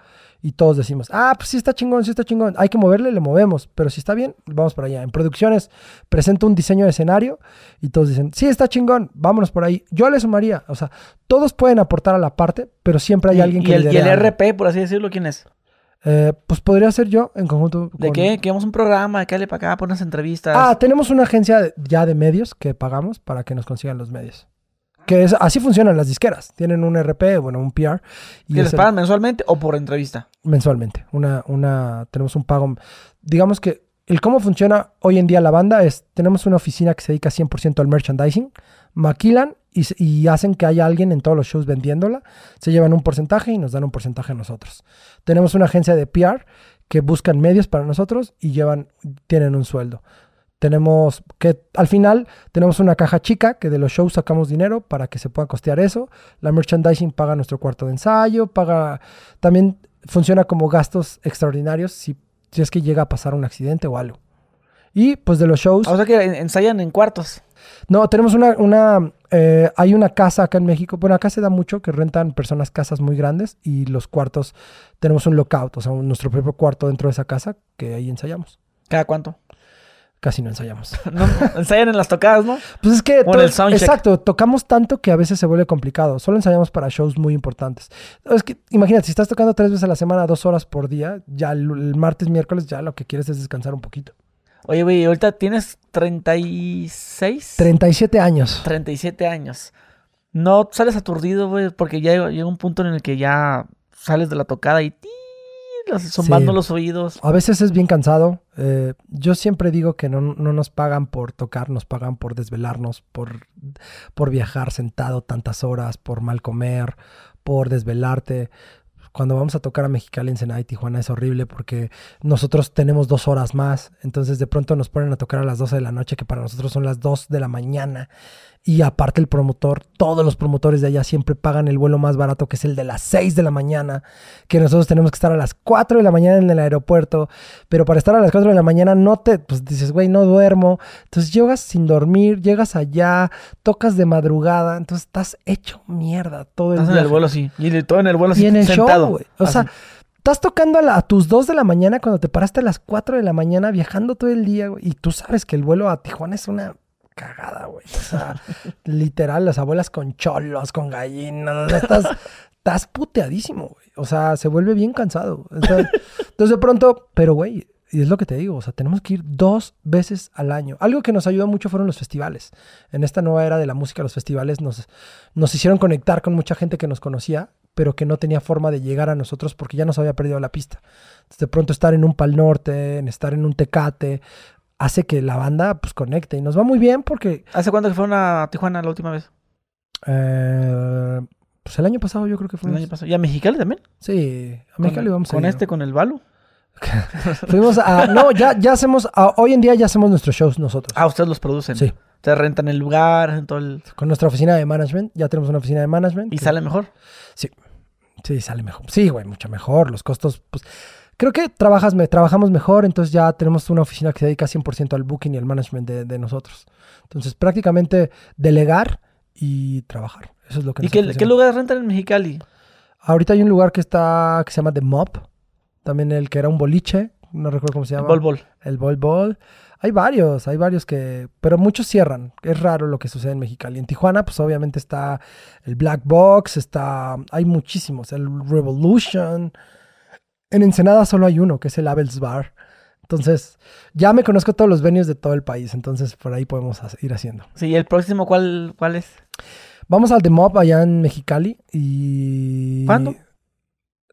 y todos decimos, ah, pues sí está chingón, sí está chingón, hay que moverle, le movemos, pero si está bien, vamos para allá. En producciones presento un diseño de escenario y todos dicen, sí está chingón, vámonos por ahí. Yo le sumaría, o sea, todos pueden aportar a la parte, pero siempre hay Y- alguien y, que el, y el lidera algo. RP, por así decirlo, ¿quién es? Eh, pues podría ser yo en conjunto. ¿De qué? Que un programa, de que le para acá, por unas entrevistas. Ah, tenemos una agencia de- ya de medios que pagamos para que nos consigan los medios. Que es, así funcionan las disqueras. Tienen un RP, bueno, un PR. Y ¿Que es les el- pagan mensualmente o por entrevista? mensualmente. Una, una, tenemos un pago. Digamos que el cómo funciona hoy en día la banda es, tenemos una oficina que se dedica 100% al merchandising, maquilan y, y hacen que haya alguien en todos los shows vendiéndola, se llevan un porcentaje y nos dan un porcentaje a nosotros. Tenemos una agencia de PR que buscan medios para nosotros y llevan, tienen un sueldo. Tenemos que al final tenemos una caja chica que de los shows sacamos dinero para que se pueda costear eso. La merchandising paga nuestro cuarto de ensayo, paga también funciona como gastos extraordinarios si, si es que llega a pasar un accidente o algo. Y pues de los shows, O sea que en- ensayan en cuartos. no, tenemos una, una eh, hay una casa acá en México, bueno, acá se da mucho que rentan personas casas muy grandes y los cuartos, tenemos un lockout, o sea, nuestro propio cuarto dentro de esa casa que ahí ensayamos. ¿Cada cuánto? Casi no ensayamos. No, ensayan en las tocadas, ¿no? Pues es que... O en el soundcheck. exacto, tocamos tanto que a veces se vuelve complicado. Solo ensayamos para shows muy importantes. Es que, imagínate, si estás tocando tres veces a la semana, dos horas por día, ya el, el martes, miércoles, ya lo que quieres es descansar un poquito. Oye, güey, ahorita tienes 36, 37 años. 37 años. No sales aturdido, güey, porque ya llega un punto en el que ya sales de la tocada y ¡ti! zumbando Sí. los oídos. A veces es bien cansado. Eh, yo siempre digo que no, no nos pagan por tocar, nos pagan por desvelarnos, por, por viajar sentado tantas horas, por mal comer, por desvelarte. Cuando vamos a tocar a Mexicali, Ensenada y Tijuana es horrible porque nosotros tenemos dos horas más. Entonces de pronto nos ponen a tocar a las 12 de la noche, que para nosotros son las 2 de la mañana. Y aparte el promotor, todos los promotores de allá siempre pagan el vuelo más barato, que es el de las 6 de la mañana, que nosotros tenemos que estar a las 4 de la mañana en el aeropuerto, pero para estar a las 4 de la mañana no te, pues dices, güey, no duermo, entonces llegas sin dormir, llegas allá, tocas de madrugada, entonces estás hecho mierda todo el Estás en el vuelo así. Y todo en el vuelo Y en el sentado. show, güey. O sea, estás tocando a, la- a tus 2 de la mañana cuando te paraste a las 4 de la mañana viajando todo el día, güey. Y tú sabes que el vuelo a Tijuana es una cagada, güey. O sea, literal, las abuelas con cholos, con gallinas. estás, estás puteadísimo, güey. O sea, se vuelve bien cansado. Entonces, entonces de pronto, pero, güey. Y es lo que te digo, o sea, tenemos que ir dos veces al año. Algo que nos ayudó mucho fueron los festivales. En esta nueva era de la música, los festivales nos, nos hicieron conectar con mucha gente que nos conocía, pero que no tenía forma de llegar a nosotros porque ya nos había perdido la pista. Entonces, de pronto estar en un Pal Norte, en estar en un Tecate, hace que la banda pues conecte y nos va muy bien porque ¿Hace cuánto que fueron a Tijuana la última vez? eh, pues el año pasado yo creo que El fuimos. año pasado. ¿Y a Mexicali también? Sí, a Mexicali vamos a Con este, con el Balu. Fuimos a no, ya ya hacemos a- hoy en día ya hacemos nuestros shows nosotros. Ah, ustedes los producen. Sí. Te rentan el lugar, hacen todo el... Con nuestra oficina de management, ya tenemos una oficina de management. Y que- sale mejor. Sí, sale mejor. Sí, güey, mucho mejor. Los costos, pues. Creo que trabajas, me, trabajamos mejor, entonces ya tenemos una oficina que se dedica 100% al booking y al management de, de nosotros. Entonces, prácticamente delegar y trabajar. Eso es lo que ¿Y qué, qué lugar rentan en Mexicali? Ahorita hay un lugar que está, que se llama The Mob. También el que era un boliche. No recuerdo cómo se llama. Bol Bol. El Bol Bol. Hay varios, hay varios que... Pero muchos cierran. Es raro lo que sucede en Mexicali. En Tijuana, pues obviamente está el Black Box, está... Hay muchísimos. El Revolution. En Ensenada solo hay uno, que es el Abel's Bar. Entonces, ya me conozco todos los venues de todo el país. Entonces, por ahí podemos ir haciendo. Sí, ¿y el próximo cuál, cuál es? Vamos al The Mob allá en Mexicali y... ¿Cuándo?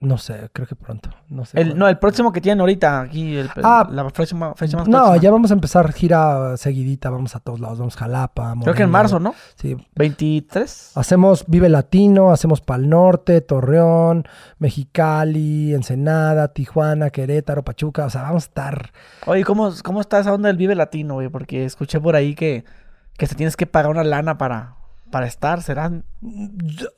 No sé, creo que pronto. No sé. El, no, el próximo que tienen ahorita aquí, el, Ah, la próxima fecha más No, próxima. ya vamos a empezar gira seguidita, vamos a todos lados, vamos a Jalapa. Creo que en Morelia. marzo, ¿no? Sí, 23. hacemos Vive Latino, hacemos Pal Norte, Torreón, Mexicali, Ensenada, Tijuana, Querétaro, Pachuca, o sea, vamos a estar... Oye, ¿cómo, ¿cómo está esa onda del Vive Latino, güey? Porque escuché por ahí que, que te tienes que pagar una lana para, para estar. ¿Serán?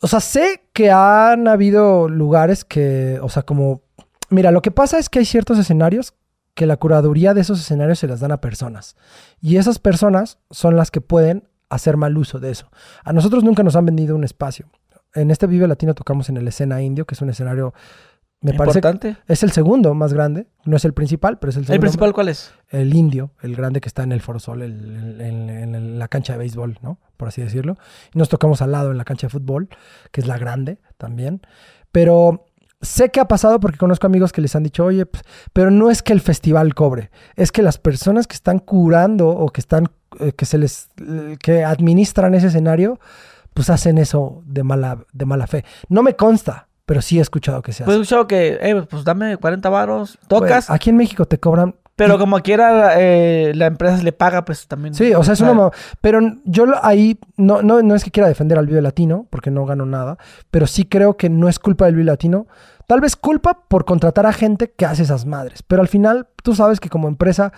O sea, sé que han habido lugares que, o sea, como... Mira, lo que pasa es que hay ciertos escenarios que la curaduría de esos escenarios se las dan a personas. Y esas personas son las que pueden hacer mal uso de eso. A nosotros nunca nos han vendido un espacio. En este Vive Latino tocamos en el escena indio, que es un escenario, me parece, es el segundo más grande. No es el principal, pero es el segundo. ¿El principal cuál es? El indio, el grande que está en el Foro Sol, el- el- el- en, en la cancha de béisbol, ¿no? Por así decirlo. Y nos tocamos al lado en la cancha de fútbol, que es la grande también. Pero sé que ha pasado porque conozco amigos que les han dicho, oye, pues, pero no es que el festival cobre, es que las personas que están curando o que están, eh, que se les, eh, que administran ese escenario, pues hacen eso de mala, de mala fe. No me consta, pero sí he escuchado que se hace. Pues he escuchado que, eh, pues dame 40 varos, tocas, aquí en México te cobran pero como quiera eh, la empresa le paga, pues también. Sí, o sea, es una... Pero yo ahí, no, no, no es que quiera defender al Vive Latino, porque no gano nada, pero sí creo que no es culpa del Vive Latino. Tal vez culpa por contratar a gente que hace esas madres. Pero al final, tú sabes que como empresa,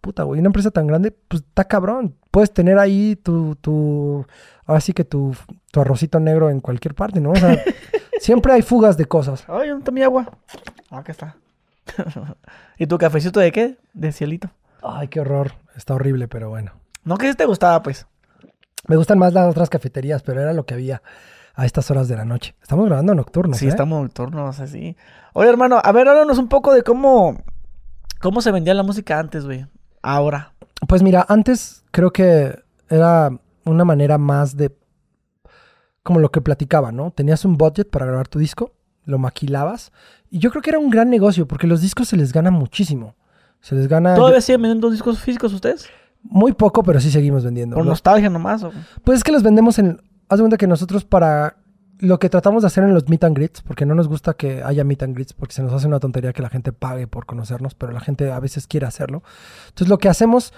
puta, güey, una empresa tan grande, pues está cabrón. Puedes tener ahí tu, tu, ahora sí que tu, tu arrocito negro en cualquier parte, ¿no? O sea, siempre hay fugas de cosas. Ay, ¿dónde está mi agua? Ah, acá está. ¿Y tu cafecito de qué? De cielito. Ay, qué horror. Está horrible, pero bueno. No que si te gustaba, pues. Me gustan más las otras cafeterías, pero era lo que había a estas horas de la noche. Estamos grabando nocturnos, sí, ¿eh? estamos nocturnos, así. Oye, hermano, a ver, háblanos un poco de cómo, cómo se vendía la música antes, güey. Ahora. Pues mira, antes creo que era una manera más de... Como lo que platicaba, ¿no? Tenías un budget para grabar tu disco, lo maquilabas, y yo creo que era un gran negocio, porque los discos se les gana muchísimo. Se les gana... ¿Todavía siguen vendiendo discos físicos ustedes? Muy poco, pero sí seguimos vendiendo. ¿Por nostalgia nomás? o? Pues es que los vendemos en. Haz de cuenta que nosotros para. Lo que tratamos de hacer en los meet and greets, porque no nos gusta que haya meet and greets, porque se nos hace una tontería que la gente pague por conocernos, pero la gente a veces quiere hacerlo. Entonces lo que hacemos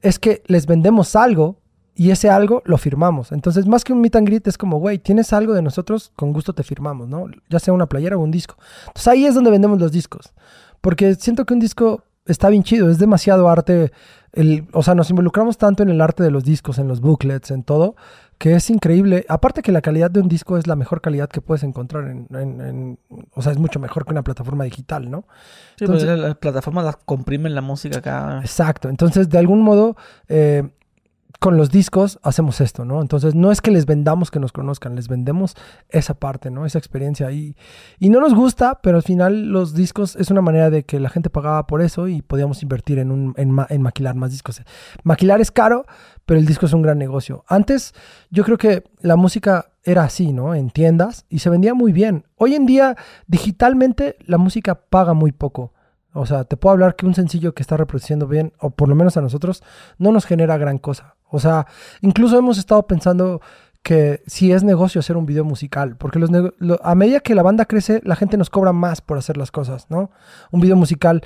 es que les vendemos algo y ese algo lo firmamos. Entonces más que un meet and greet es como, güey, tienes algo de nosotros, con gusto te firmamos, ¿no? Ya sea una playera o un disco. Entonces ahí es donde vendemos los discos. Porque siento que un disco está bien chido, es demasiado arte. El, o sea, nos involucramos tanto en el arte de los discos, en los booklets, en todo, que es increíble. Aparte que la calidad de un disco es la mejor calidad que puedes encontrar en, en- en- o sea, es mucho mejor que una plataforma digital, ¿no? Sí, Entonces- pues las plataformas las comprimen la música acá. Exacto. Entonces, de algún modo, eh, con los discos hacemos esto, ¿no? Entonces, no es que les vendamos que nos conozcan, les vendemos esa parte, ¿no? Esa experiencia ahí. Y no nos gusta, pero al final los discos es una manera de que la gente pagaba por eso y podíamos invertir en, un, en, en maquilar más discos. Maquilar es caro, pero el disco es un gran negocio. Antes, yo creo que la música era así, ¿no? En tiendas y se vendía muy bien. Hoy en día, digitalmente, la música paga muy poco. O sea, te puedo hablar que un sencillo que está reproduciendo bien, o por lo menos a nosotros, no nos genera gran cosa. O sea, incluso hemos estado pensando que si es negocio hacer un video musical, porque los lo- a medida que la banda crece, la gente nos cobra más por hacer las cosas, ¿no? Un video musical,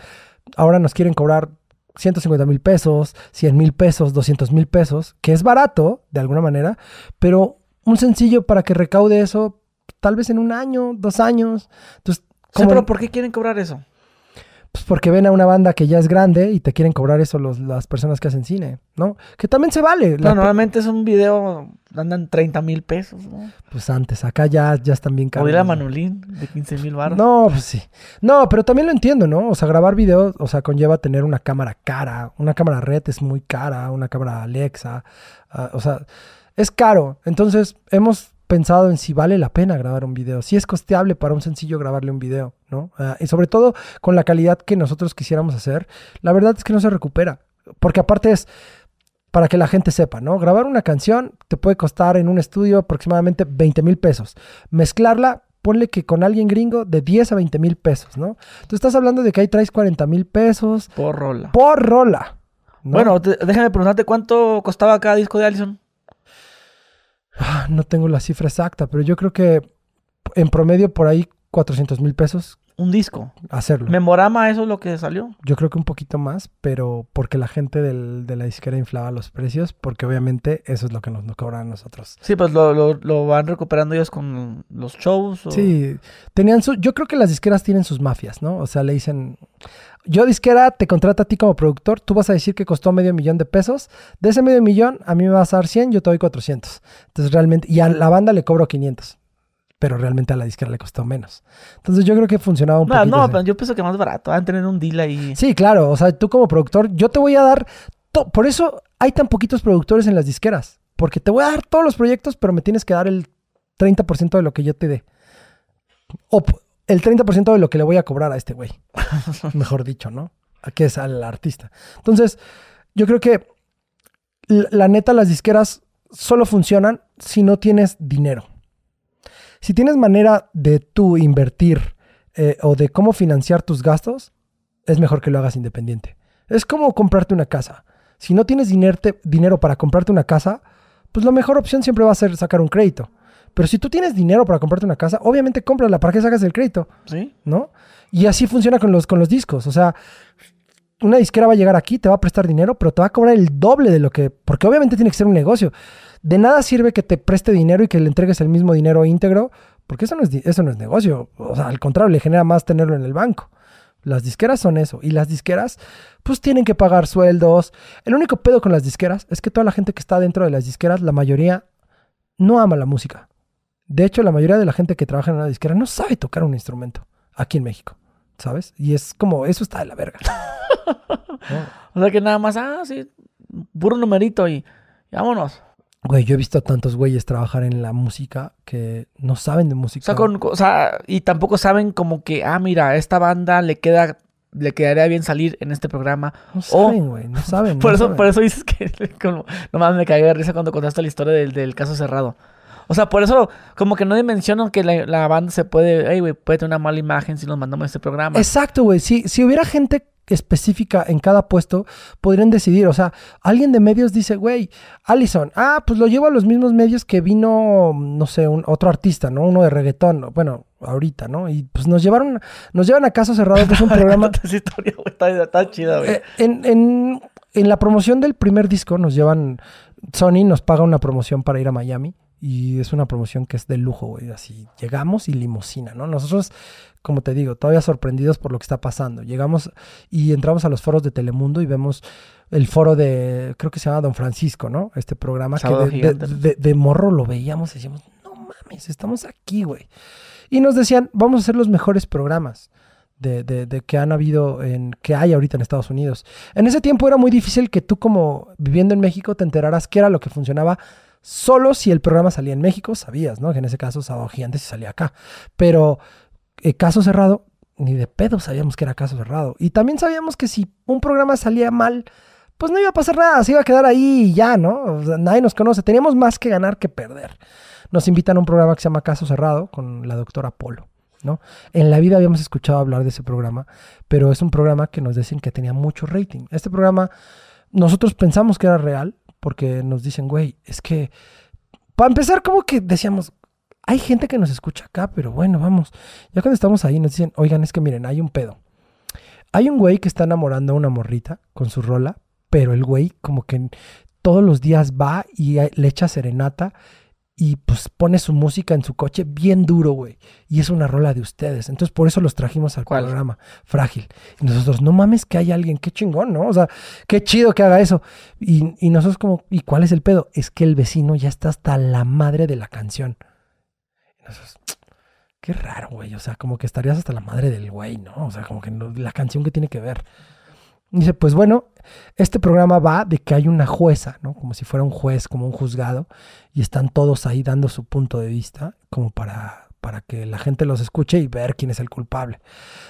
ahora nos quieren cobrar 150 mil pesos, 100 mil pesos, 200 mil pesos, que es barato, de alguna manera, pero un sencillo para que recaude eso, tal vez en un año, dos años. Entonces, pero ¿por qué quieren cobrar eso? Pues porque ven a una banda que ya es grande y te quieren cobrar eso los- las personas que hacen cine, ¿no? Que también se vale. La- normalmente es un video, andan 30 mil pesos, ¿no? Pues antes, acá ya, ya están bien O caros. ir a ¿no? Manolín de 15 mil baros. No, pues sí. No, pero también lo entiendo, ¿no? O sea, grabar videos, o sea, conlleva tener una cámara cara. Una cámara red es muy cara, una cámara Alexa. ah, o sea, es caro. Entonces, hemos pensado en si vale la pena grabar un video. Si es costeable para un sencillo grabarle un video, ¿no? Ah, y sobre todo con la calidad que nosotros quisiéramos hacer. La verdad es que no se recupera. Porque aparte es para que la gente sepa, ¿no? Grabar una canción te puede costar en un estudio aproximadamente 20 mil pesos. Mezclarla, ponle que con alguien gringo de 10 a 20 mil pesos, ¿no? Tú estás hablando de que ahí traes 40 mil pesos Por rola. por rola. ¿no? Bueno, te- déjame preguntarte cuánto costaba cada disco de Allison. Ah, no tengo la cifra exacta, pero yo creo que en promedio por ahí 400 mil pesos Un disco. hacerlo. Memorama, eso es lo que salió. Yo creo que un poquito más, pero porque la gente del- de la disquera inflaba los precios, porque obviamente eso es lo que nos, nos cobran a nosotros. Sí, pues lo, lo- lo van recuperando ellos con los shows. o- Sí, tenían su, yo creo que las disqueras tienen sus mafias, ¿no? O sea, le dicen, yo disquera te contrato a ti como productor, tú vas a decir que costó medio millón de pesos, de ese medio millón a mí me vas a dar 100, yo te doy 400. Entonces realmente, y a la banda le cobro 500, pero realmente a la disquera le costó menos. Entonces yo creo que funcionaba un No, poquito. no, así. pero yo pienso que más barato. Van a tener un deal ahí. Sí, claro, o sea, tú como productor, yo te voy a dar, por eso hay tan poquitos productores en las disqueras, porque te voy a dar todos los proyectos, pero me tienes que dar el 30% de lo que yo te dé. O el 30% de lo que le voy a cobrar a este güey. Mejor dicho, ¿no? A que es al artista. Entonces, yo creo que la neta, las disqueras solo funcionan si no tienes dinero. Si tienes manera de tú invertir eh, o de cómo financiar tus gastos, es mejor que lo hagas independiente. Es como comprarte una casa. Si no tienes dinerte- dinero para comprarte una casa, pues la mejor opción siempre va a ser sacar un crédito. Pero si tú tienes dinero para comprarte una casa, obviamente cómprala. ¿Para qué sacas el crédito? ¿Sí? ¿no? Y así funciona con los, con los discos. O sea, una disquera va a llegar aquí, te va a prestar dinero, pero te va a cobrar el doble de lo que. Porque obviamente tiene que ser un negocio. De nada sirve que te preste dinero y que le entregues el mismo dinero íntegro, porque eso no es, eso no es negocio. O sea, al contrario, le genera más tenerlo en el banco. Las disqueras son eso. Y las disqueras, pues tienen que pagar sueldos. El único pedo con las disqueras es que toda la gente que está dentro de las disqueras, la mayoría no ama la música. De hecho, la mayoría de la gente que trabaja en una disquera no sabe tocar un instrumento aquí en México, ¿sabes? Y es como, eso está de la verga. O sea que nada más, ah, sí, puro numerito y vámonos. Güey, yo he visto a tantos güeyes trabajar en la música que no saben de O música. sea, con, o sea, y tampoco saben como que, ah, mira, a esta banda le queda le quedaría bien salir en este programa. No O- saben, güey, no saben. Por no eso, saben. por eso dices que como, no mames, me cagué de risa cuando contaste la historia del, del caso cerrado. O sea, por eso como que no dimensionan que la, la banda se puede, hey, güey, puede tener una mala imagen si nos mandamos a este programa. Exacto, güey. Si, si hubiera gente específica en cada puesto, podrían decidir. O sea, alguien de medios dice, güey, Allison, ah, pues lo llevo a los mismos medios que vino, no sé, un, otro artista, ¿no? Uno de reggaetón, bueno, ahorita, ¿no? Y pues nos llevaron, nos llevan a caso cerrado, que es un programa. Historia, güey, está, está chida, güey. Eh, en, en- en la promoción del primer disco nos llevan, Sony nos paga una promoción para ir a Miami y es una promoción que es de lujo, güey. Así llegamos y limosina, ¿no? Nosotros, como te digo, todavía sorprendidos por lo que está pasando. Llegamos y entramos a los foros de Telemundo y vemos el foro de, creo que se llama Don Francisco, ¿no? Este programa que Sábado de, de- Gigante. de- de morro lo veíamos y decíamos, no mames, estamos aquí, güey. Y nos decían, vamos a hacer los mejores programas de, de- de que han habido, en, que hay ahorita en Estados Unidos. En ese tiempo era muy difícil que tú como viviendo en México te enteraras qué era lo que funcionaba. Solo si el programa salía en México, sabías, ¿no? Que en ese caso Sábado Gigante sí salía acá. Pero eh, caso cerrado, ni de pedo sabíamos que era caso cerrado. Y también sabíamos que si un programa salía mal, pues no iba a pasar nada, se iba a quedar ahí y ya, ¿no? Nadie nos conoce. Teníamos más que ganar que perder. Nos invitan a un programa que se llama Caso Cerrado con la doctora Polo. ¿no? En la vida habíamos escuchado hablar de ese programa, pero es un programa que nos dicen que tenía mucho rating. Este programa nosotros pensamos que era real porque nos dicen, güey, es que para empezar como que decíamos, hay gente que nos escucha acá, pero bueno, vamos. Ya cuando estamos ahí nos dicen, oigan, es que miren, hay un pedo. Hay un güey que está enamorando a una morrita con su rola, pero el güey como que todos los días va y le echa serenata y pues pone su música en su coche bien duro, güey. Y es una rola de ustedes. Entonces por eso los trajimos al ¿Cuál? programa. Frágil. Y nosotros, no mames que hay alguien, qué chingón, ¿no? O sea, qué chido que haga eso. Y, y nosotros como, ¿y cuál es el pedo? Es que el vecino ya está hasta la madre de la canción. Y nosotros, qué raro, güey. O sea, como que estarías hasta la madre del güey, ¿no? O sea, como que no- la canción que tiene que ver. Y dice, pues bueno, este programa va de que hay una jueza, ¿no? Como si fuera un juez, como un juzgado, y están todos ahí dando su punto de vista, como para, para que la gente los escuche y ver quién es el culpable.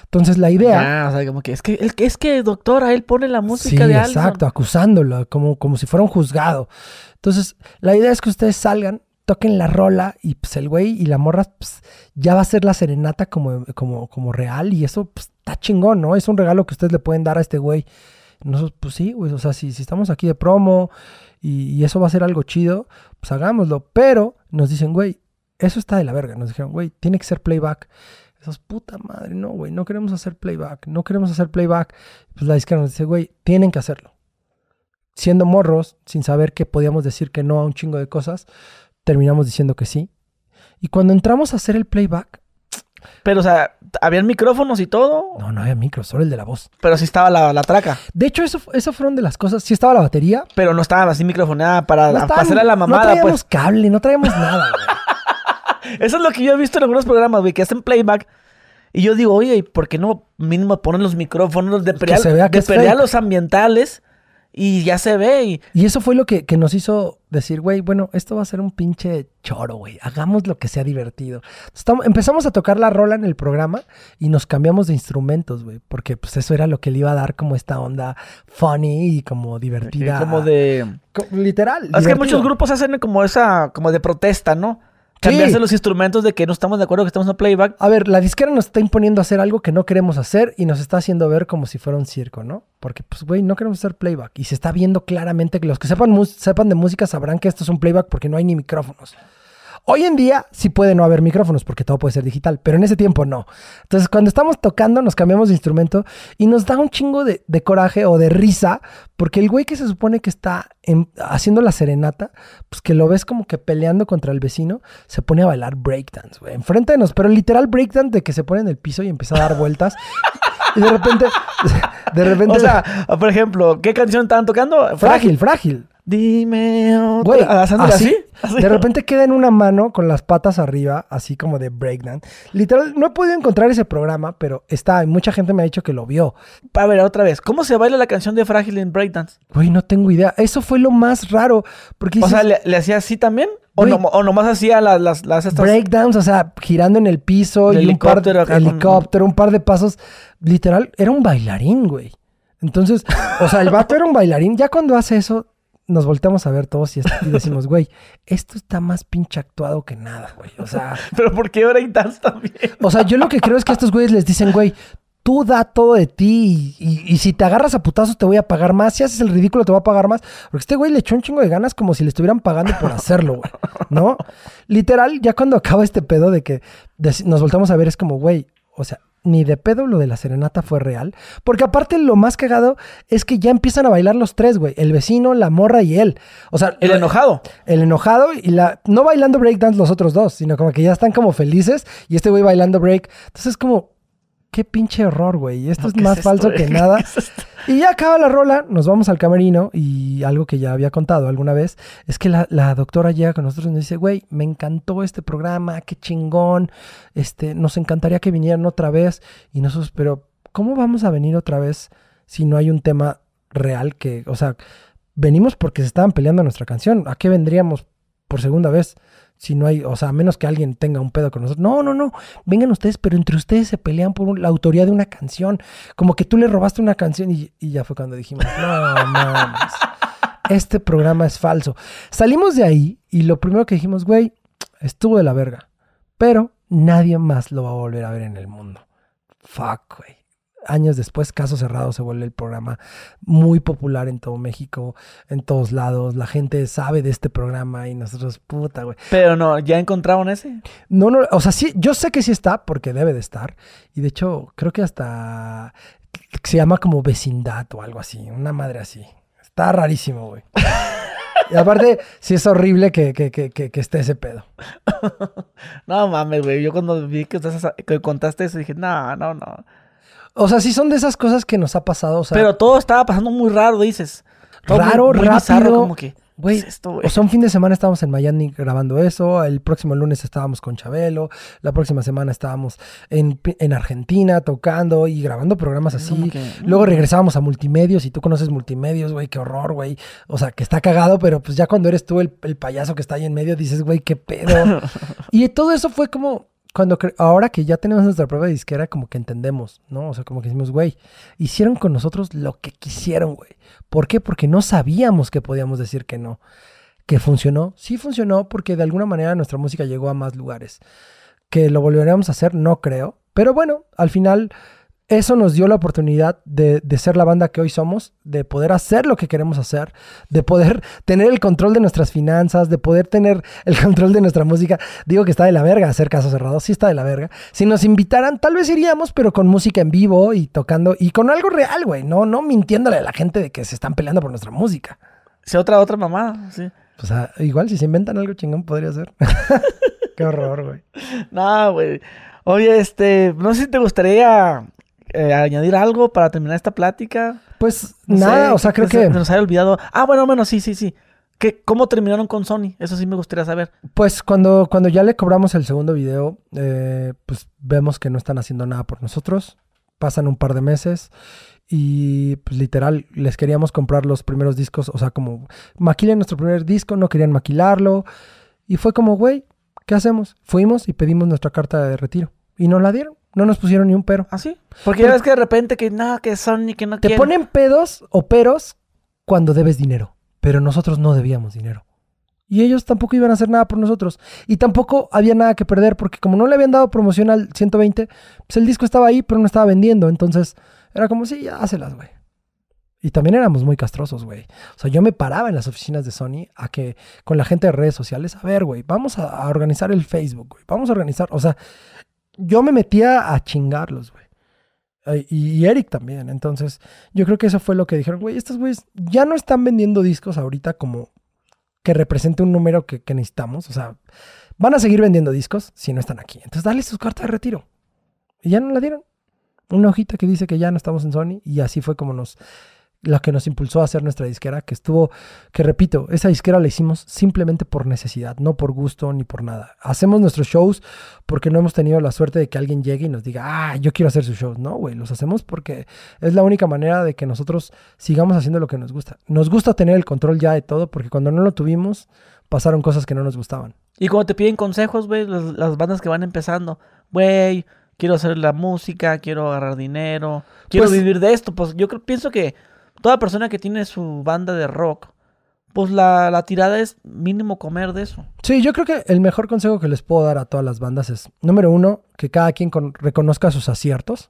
Entonces la idea... Ah, o sea, como que es que, el- es que, doctora, él pone la música sí, de exacto, acusándolo, como, como si fuera un juzgado. Entonces, la idea es que ustedes salgan, toquen la rola y pues el güey y la morra pues, ya va a ser la serenata como, como, como real y eso pues, está chingón, ¿no? Es un regalo que ustedes le pueden dar a este güey. Nosotros, pues sí, güey, o sea, si, si estamos aquí de promo y, y eso va a ser algo chido, pues hagámoslo. Pero nos dicen, güey, eso está de la verga. Nos dijeron, güey, tiene que ser playback. Esos puta madre, no, güey, no queremos hacer playback, no queremos hacer playback. Pues la disquera nos dice, güey, tienen que hacerlo. Siendo morros, sin saber que podíamos decir que no a un chingo de cosas, terminamos diciendo que sí. Y cuando entramos a hacer el playback, Pero, o sea, habían micrófonos y todo, no, no había micro, solo el de la voz. pero sí estaba la, la traca. De hecho, eso, eso fueron de las cosas. Sí estaba la batería. Pero no estaba así microfonada para, No estaban- hacerle a la no mamada, traíamos pues. cable, no traíamos nada, güey. Eso es lo que yo he visto en algunos programas, güey, que hacen playback. Y yo digo, oye, ¿y por qué no mínimo ponen los micrófonos de pelear, se vea que de fake. los ambientales? Y ya se ve. Y, Y eso fue lo que, que nos hizo decir, güey, bueno, esto va a ser un pinche choro, güey. Hagamos lo que sea divertido. Estamos- empezamos a tocar la rola en el programa y nos cambiamos de instrumentos, güey. Porque pues eso era lo que le iba a dar como esta onda funny y como divertida. como de... Co- Literal. Es que muchos grupos hacen como esa, como de protesta, ¿no? Cambiarse los instrumentos de que no estamos de acuerdo que estamos en playback. A ver, la disquera nos está imponiendo a hacer algo que no queremos hacer y nos está haciendo ver como si fuera un circo, ¿no? Porque, pues, güey, no queremos hacer playback. Y se está viendo claramente que los que sepan, sepan de música sabrán que esto es un playback porque no hay ni micrófonos. Hoy en día sí puede no haber micrófonos porque todo puede ser digital, pero en ese tiempo no. Entonces, cuando estamos tocando, nos cambiamos de instrumento y nos da un chingo de, de coraje o de risa porque el güey que se supone que está en- haciendo la serenata, pues que lo ves como que peleando contra el vecino, se pone a bailar breakdance, güey, enfrente de nos, pero literal breakdance de que se pone en el piso y empieza a dar vueltas. y de repente, de repente, O sea, por ejemplo, ¿qué canción estaban tocando? frágil, frágil. Dime otra. Güey, ¿Haciéndole así, así? De repente queda en una mano con las patas arriba, así como de breakdance. Literal, no he podido encontrar ese programa, pero está, mucha gente me ha dicho que lo vio. A ver, otra vez. ¿Cómo se baila la canción de Frágil en Breakdance? Güey, no tengo idea. Eso fue lo más raro, porque O dices, sea, ¿le, le hacía así también? O, no- o nomás hacía las, las, las estas... breakdowns, o sea, girando en el piso El y un par helicóptero acá helicóptero, un par de pasos. Literal, era un bailarín, güey. Entonces, o sea, el vato era un bailarín. Ya cuando hace eso, nos volteamos a ver todos y, decimos, güey, esto está más pinche actuado que nada, güey. O sea, Pero ¿por qué breakdance también? o sea, yo lo que creo es que a estos güeyes les dicen, güey, tú da todo de ti y, y- y si te agarras a putazos te voy a pagar más. Si haces el ridículo te voy a pagar más. Porque este güey le echó un chingo de ganas como si le estuvieran pagando por hacerlo, güey. ¿No? Literal, ya cuando acaba este pedo de que nos voltamos a ver es como, güey, o sea, ni de pedo lo de la serenata fue real. Porque aparte lo más cagado es que ya empiezan a bailar los tres, güey. El vecino, la morra y él. O sea, El lo- enojado. el enojado y la. No bailando breakdance los otros dos, sino como que ya están como felices y este güey bailando break. Entonces es como. Qué pinche horror, güey. Esto No, es ¿qué más falso que ¿Qué nada. es? Y ya acaba la rola, nos vamos al camerino y algo que ya había contado alguna vez es que la, la doctora llega con nosotros y nos dice, güey, me encantó este programa, qué chingón, este, nos encantaría que vinieran otra vez. Y nosotros, pero ¿cómo vamos a venir otra vez si no hay un tema real que, o sea, venimos porque se estaban peleando nuestra canción, ¿a qué vendríamos por segunda vez? Si no hay, o sea, a menos que alguien tenga un pedo con nosotros. No, no, no. Vengan ustedes, pero entre ustedes se pelean por la autoría de una canción. Como que tú le robaste una canción y, y ya fue cuando dijimos, no mames, este programa es falso. Salimos de ahí y lo primero que dijimos, güey, estuvo de la verga, pero nadie más lo va a volver a ver en el mundo. Fuck, güey. Años después, Caso Cerrado se vuelve el programa muy popular en todo México, en todos lados. La gente sabe de este programa y nosotros, puta, güey. Pero no, ¿ya encontraron ese? No, no, o sea, sí, yo sé que sí está porque debe de estar. Y de hecho, creo que hasta se llama como vecindad o algo así, una madre así. Está rarísimo, güey. Y aparte, sí es horrible que, que, que, que, esté ese pedo. No mames, güey. Yo cuando vi que, que contaste eso dije, no, no, no. O sea, sí son de esas cosas que nos ha pasado. O sea, Pero todo estaba pasando muy raro, dices. Todo muy- Raro, muy bizarro, rápido. como que, Güey, ¿qué es esto, güey? O sea, un fin de semana estábamos en Miami grabando eso, el próximo lunes estábamos con Chabelo, la próxima semana estábamos en, en Argentina tocando y grabando programas así. Luego regresábamos a multimedios y tú conoces multimedios, güey, qué horror, güey. O sea, que está cagado, pero pues ya cuando eres tú el, el payaso que está ahí en medio dices, güey, qué pedo. y todo eso fue como cuando ahora que ya tenemos nuestra de disquera, como que entendemos, ¿no? O sea, como que decimos, güey, hicieron con nosotros lo que quisieron, güey. ¿Por qué? Porque no sabíamos que podíamos decir que no. ¿Que funcionó? Sí funcionó porque de alguna manera nuestra música llegó a más lugares. ¿Que lo volveríamos a hacer? No creo. Pero bueno, al final eso nos dio la oportunidad de, de ser la banda que hoy somos, de poder hacer lo que queremos hacer, de poder tener el control de nuestras finanzas, de poder tener el control de nuestra música. Digo que está de la verga hacer casos cerrados, sí está de la verga. Si nos invitaran, tal vez iríamos, pero con música en vivo y tocando y con algo real, güey, no, no mintiéndole a la gente de que se están peleando por nuestra música. Sí, otra, otra mamada, sí. O sea, igual si se inventan algo chingón podría ser. Qué horror, güey. No, güey. Oye, este, no sé si te gustaría eh, añadir algo para terminar esta plática. Pues No nada, sé, o sea, creo que se nos había olvidado. Ah, bueno, bueno, sí, sí, sí. ¿Qué, ¿Cómo terminaron con Sony? Eso sí me gustaría saber. Pues cuando, cuando ya le cobramos el segundo video, eh, pues vemos que no están haciendo nada por nosotros. Pasan un par de meses y pues literal les queríamos comprar los primeros discos, o sea, como maquilen nuestro primer disco, no querían maquilarlo. Y fue como, güey, ¿qué hacemos? Fuimos y pedimos nuestra carta de retiro. Y nos la dieron, no nos pusieron ni un pero. ¿Ah, sí? Porque ya ves que de repente que nada, que Sony, que no Te quiere. ponen pedos o peros cuando debes dinero, pero nosotros no debíamos dinero. Y ellos tampoco iban a hacer nada por nosotros. Y tampoco había nada que perder porque como no le habían dado promoción al 120, pues el disco estaba ahí, pero no estaba vendiendo. Entonces era como, sí, ya hácelas, güey. Y también éramos muy castrosos, güey. O sea, yo me paraba en las oficinas de Sony a que con la gente de redes sociales, a ver, güey, vamos a, a organizar el Facebook, güey. Vamos a organizar, o sea, yo me metía a chingarlos, güey. Y, Eric también. Entonces, yo creo que eso fue lo que dijeron, güey, estos güeyes ya no están vendiendo discos ahorita como que represente un número que, que necesitamos. O sea, van a seguir vendiendo discos si no están aquí. Entonces, dale su carta de retiro. Y ya no la dieron. Una hojita que dice que ya no estamos en Sony. Y así fue como nos la que nos impulsó a hacer nuestra disquera, que estuvo, que repito, esa disquera la hicimos simplemente por necesidad, no por gusto ni por nada. Hacemos nuestros shows porque no hemos tenido la suerte de que alguien llegue y nos diga, ah, yo quiero hacer sus shows. No, güey, los hacemos porque es la única manera de que nosotros sigamos haciendo lo que nos gusta. Nos gusta tener el control ya de todo porque cuando no lo tuvimos, pasaron cosas que no nos gustaban. Y cuando te piden consejos, güey, las, las bandas que van empezando, güey, quiero hacer la música, quiero agarrar dinero, quiero Pues- vivir de esto. Pues yo creo, pienso que toda persona que tiene su banda de rock, pues la, la tirada es mínimo comer de eso. Sí, yo creo que el mejor consejo que les puedo dar a todas las bandas es, número uno, que cada quien con- reconozca sus aciertos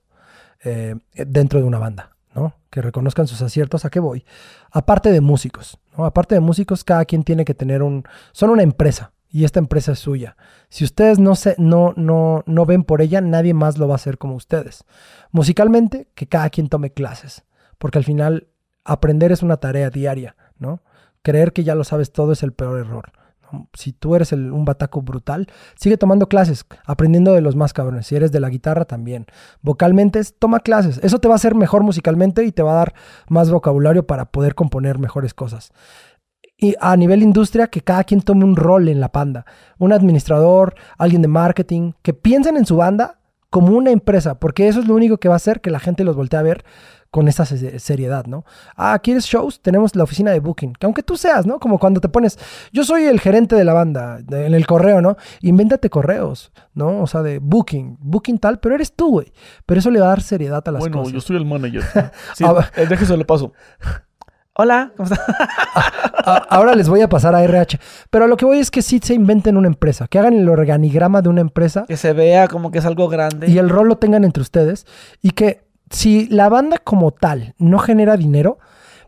eh, dentro de una banda, ¿no? Que reconozcan sus aciertos. ¿A qué voy? Aparte de músicos, ¿no? Aparte de músicos, cada quien tiene que tener un... Son una empresa y esta empresa es suya. Si ustedes no, se, no, no, no ven por ella, nadie más lo va a hacer como ustedes. Musicalmente, que cada quien tome clases, porque al final aprender es una tarea diaria, ¿no? Creer que ya lo sabes todo es el peor error. Si tú eres un bataco brutal, sigue tomando clases, aprendiendo de los más cabrones. Si eres de la guitarra, también. Vocalmente, toma clases. Eso te va a hacer mejor musicalmente y te va a dar más vocabulario para poder componer mejores cosas. Y a nivel industria, que cada quien tome un rol en la banda. Un administrador, alguien de marketing, que piensen en su banda como una empresa, porque eso es lo único que va a hacer que la gente los voltee a ver con esa se- seriedad, ¿no? Ah, ¿quieres shows? Tenemos la oficina de booking, que aunque tú seas, ¿no? Como cuando te pones, yo soy el gerente de la banda, de- en el correo, ¿no? Invéntate correos, ¿no? O sea, de booking, booking tal, pero eres tú, güey. Pero eso le va a dar seriedad a las cosas. soy el manager. sí, eh, déjese lo paso. Hola, ¿cómo está? A- ahora les voy a pasar a RH. Pero lo que voy es que sí se inventen una empresa, que hagan el organigrama de una empresa que se vea como que es algo grande. y el rol lo tengan entre ustedes y que si la banda como tal no genera dinero,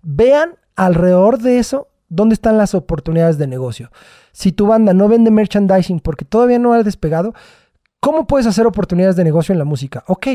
vean alrededor de eso dónde están las oportunidades de negocio. Si tu banda no vende merchandising porque todavía no ha despegado, ¿cómo puedes hacer oportunidades de negocio en la música? Ok,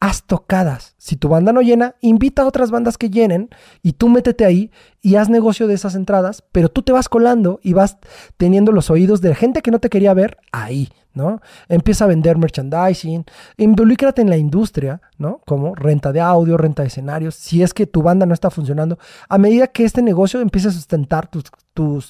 haz tocadas. Si tu banda no llena, invita a otras bandas que llenen y tú métete ahí y haz negocio de esas entradas, pero tú te vas colando y vas teniendo los oídos de gente que no te quería ver ahí, ¿no? Empieza a vender merchandising, involúcrate en la industria, ¿no? Como renta de audio, renta de escenarios, si es que tu banda no está funcionando, a medida que este negocio empiece a sustentar tu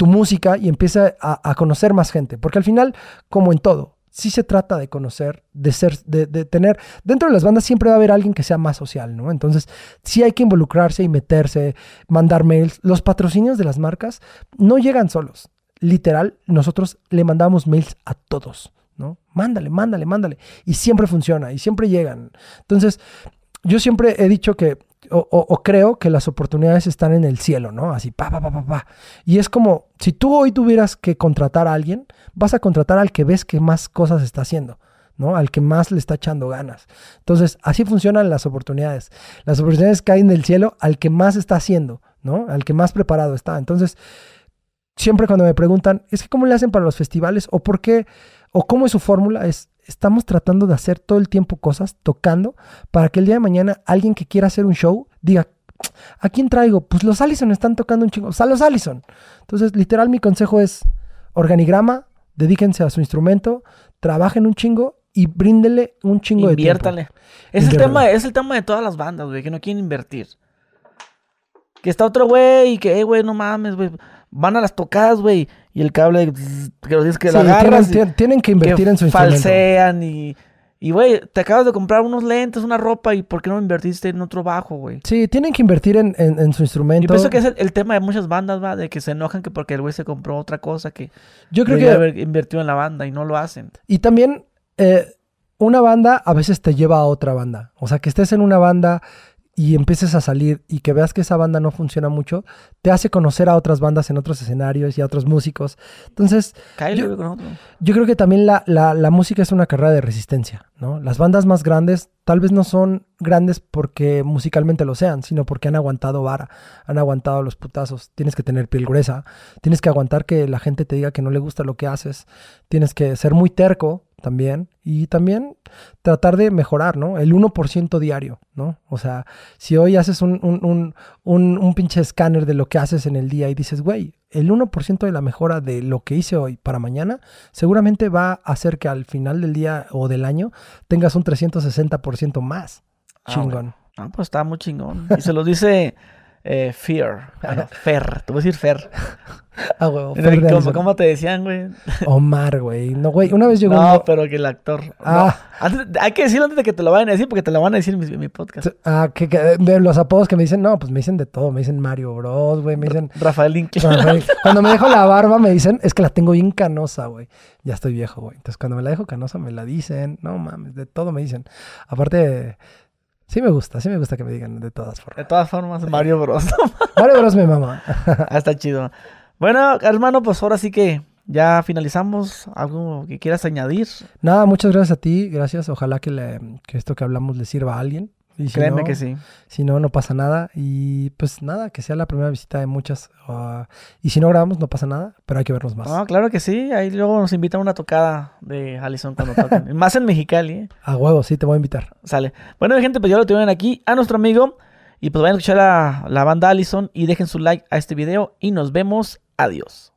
música y empieza a conocer más gente, porque al final, como en todo, sí se trata de conocer, de ser, de, tener, dentro de las bandas siempre va a haber alguien que sea más social, ¿no? Entonces, sí hay que involucrarse y meterse, mandar mails. Los patrocinios de las marcas no llegan solos. Literal, nosotros le mandamos mails a todos, ¿no? Mándale, mándale, mándale. Y siempre funciona, y siempre llegan. Entonces, yo siempre he dicho que, o, creo que las oportunidades están en el cielo, ¿no? Así, pa, pa, pa, pa, pa. Y es como, si tú hoy tuvieras que contratar a alguien, vas a contratar al que ves que más cosas está haciendo, ¿no? Al que más le está echando ganas. Entonces, así funcionan las oportunidades. Las oportunidades caen del cielo al que más está haciendo, ¿no? Al que más preparado está. Entonces, siempre cuando me preguntan, es que cómo le hacen para los festivales o por qué o cómo es su fórmula, es estamos tratando de hacer todo el tiempo cosas tocando para que el día de mañana alguien que quiera hacer un show diga, ¿a quién traigo? Pues los Allison están tocando un chingo, o sea, los Allison. Entonces, literal mi consejo es organigrama, dedíquense a su instrumento, trabajen un chingo y bríndenle un chingo de tiempo. Es el, tema, es el tema de todas las bandas, güey, que no quieren invertir. Que está otro güey y que, eh, güey, no mames, güey. Van a las tocadas, güey. Y el cable, que lo tienes que Sí, agarras. tienen, tienen que invertir que en su instrumento. falsean y... Y, güey, te acabas de comprar unos lentes, una ropa, y ¿por qué no invertiste en otro bajo, güey? Sí, tienen que invertir en, en- en su instrumento. Yo pienso que es el, el tema de muchas bandas, va, de que se enojan que porque el güey se compró otra cosa que Yo creo que haber invertido en la banda y no lo hacen. Y también eh, una banda a veces te lleva a otra banda. O sea, que estés en una banda y empieces a salir y que veas que esa banda no funciona mucho, te hace conocer a otras bandas en otros escenarios y a otros músicos. Entonces, Cállate, Yo- güey, con otro. yo creo que también la, la- la música es una carrera de resistencia, ¿no? Las bandas más grandes tal vez no son grandes porque musicalmente lo sean, sino porque han aguantado vara, han aguantado los putazos. Tienes que tener piel gruesa, tienes que aguantar que la gente te diga que no le gusta lo que haces, tienes que ser muy terco también y también tratar de mejorar, ¿no? El 1% diario, ¿no? O sea, si hoy haces un, un, un, un, un pinche escáner de lo que haces en el día y dices, güey, el 1% de la mejora de lo que hice hoy para mañana seguramente va a hacer que al final del día o del año tengas un 360% más. Ah, Chingón. Ah, pues está muy chingón. Y se lo dice eh, Fear. Bueno, Fer. Te voy a decir Fer. Ah, huevo. ¿Cómo, de cómo te decían, güey? Omar, güey. No, güey. Una vez llegó No, uno- pero que el actor. no. Ah. Antes- hay que decirlo antes de que te lo vayan a decir, porque te lo van a decir en mi, en mi podcast. Ah, que, que de los apodos que me dicen, no, pues me dicen de todo. Me dicen Mario Bros, güey. Me dicen. Rafael. Rafael. Cuando me dejo la barba me dicen, es que la tengo bien canosa, güey. Ya estoy viejo, güey. Entonces cuando me la dejo canosa me la dicen. No mames, de todo me dicen. Aparte, sí me gusta, sí me gusta que me digan de todas De formas. todas formas, Mario Bros. Mario Bros me mama. Ah, está chido. Bueno, hermano, pues ahora sí que ya finalizamos. ¿Algo que quieras añadir? Nada, muchas gracias a ti, gracias. Ojalá que, le- que esto que hablamos le sirva a alguien. Y si Créeme no, que sí. Si no, no pasa nada. Y pues nada, que sea la primera visita de muchas. ah, y si no grabamos, no pasa nada, pero hay que vernos más. No, claro que sí. Ahí luego nos invitan a una tocada de Allison cuando toquen. Más en Mexicali, ¿eh? A huevo, sí, te voy a invitar. Sale. Bueno, gente, pues ya lo tienen aquí a nuestro amigo. Y pues vayan a escuchar a la banda Allison y dejen su like a este video. Y nos vemos. Adiós.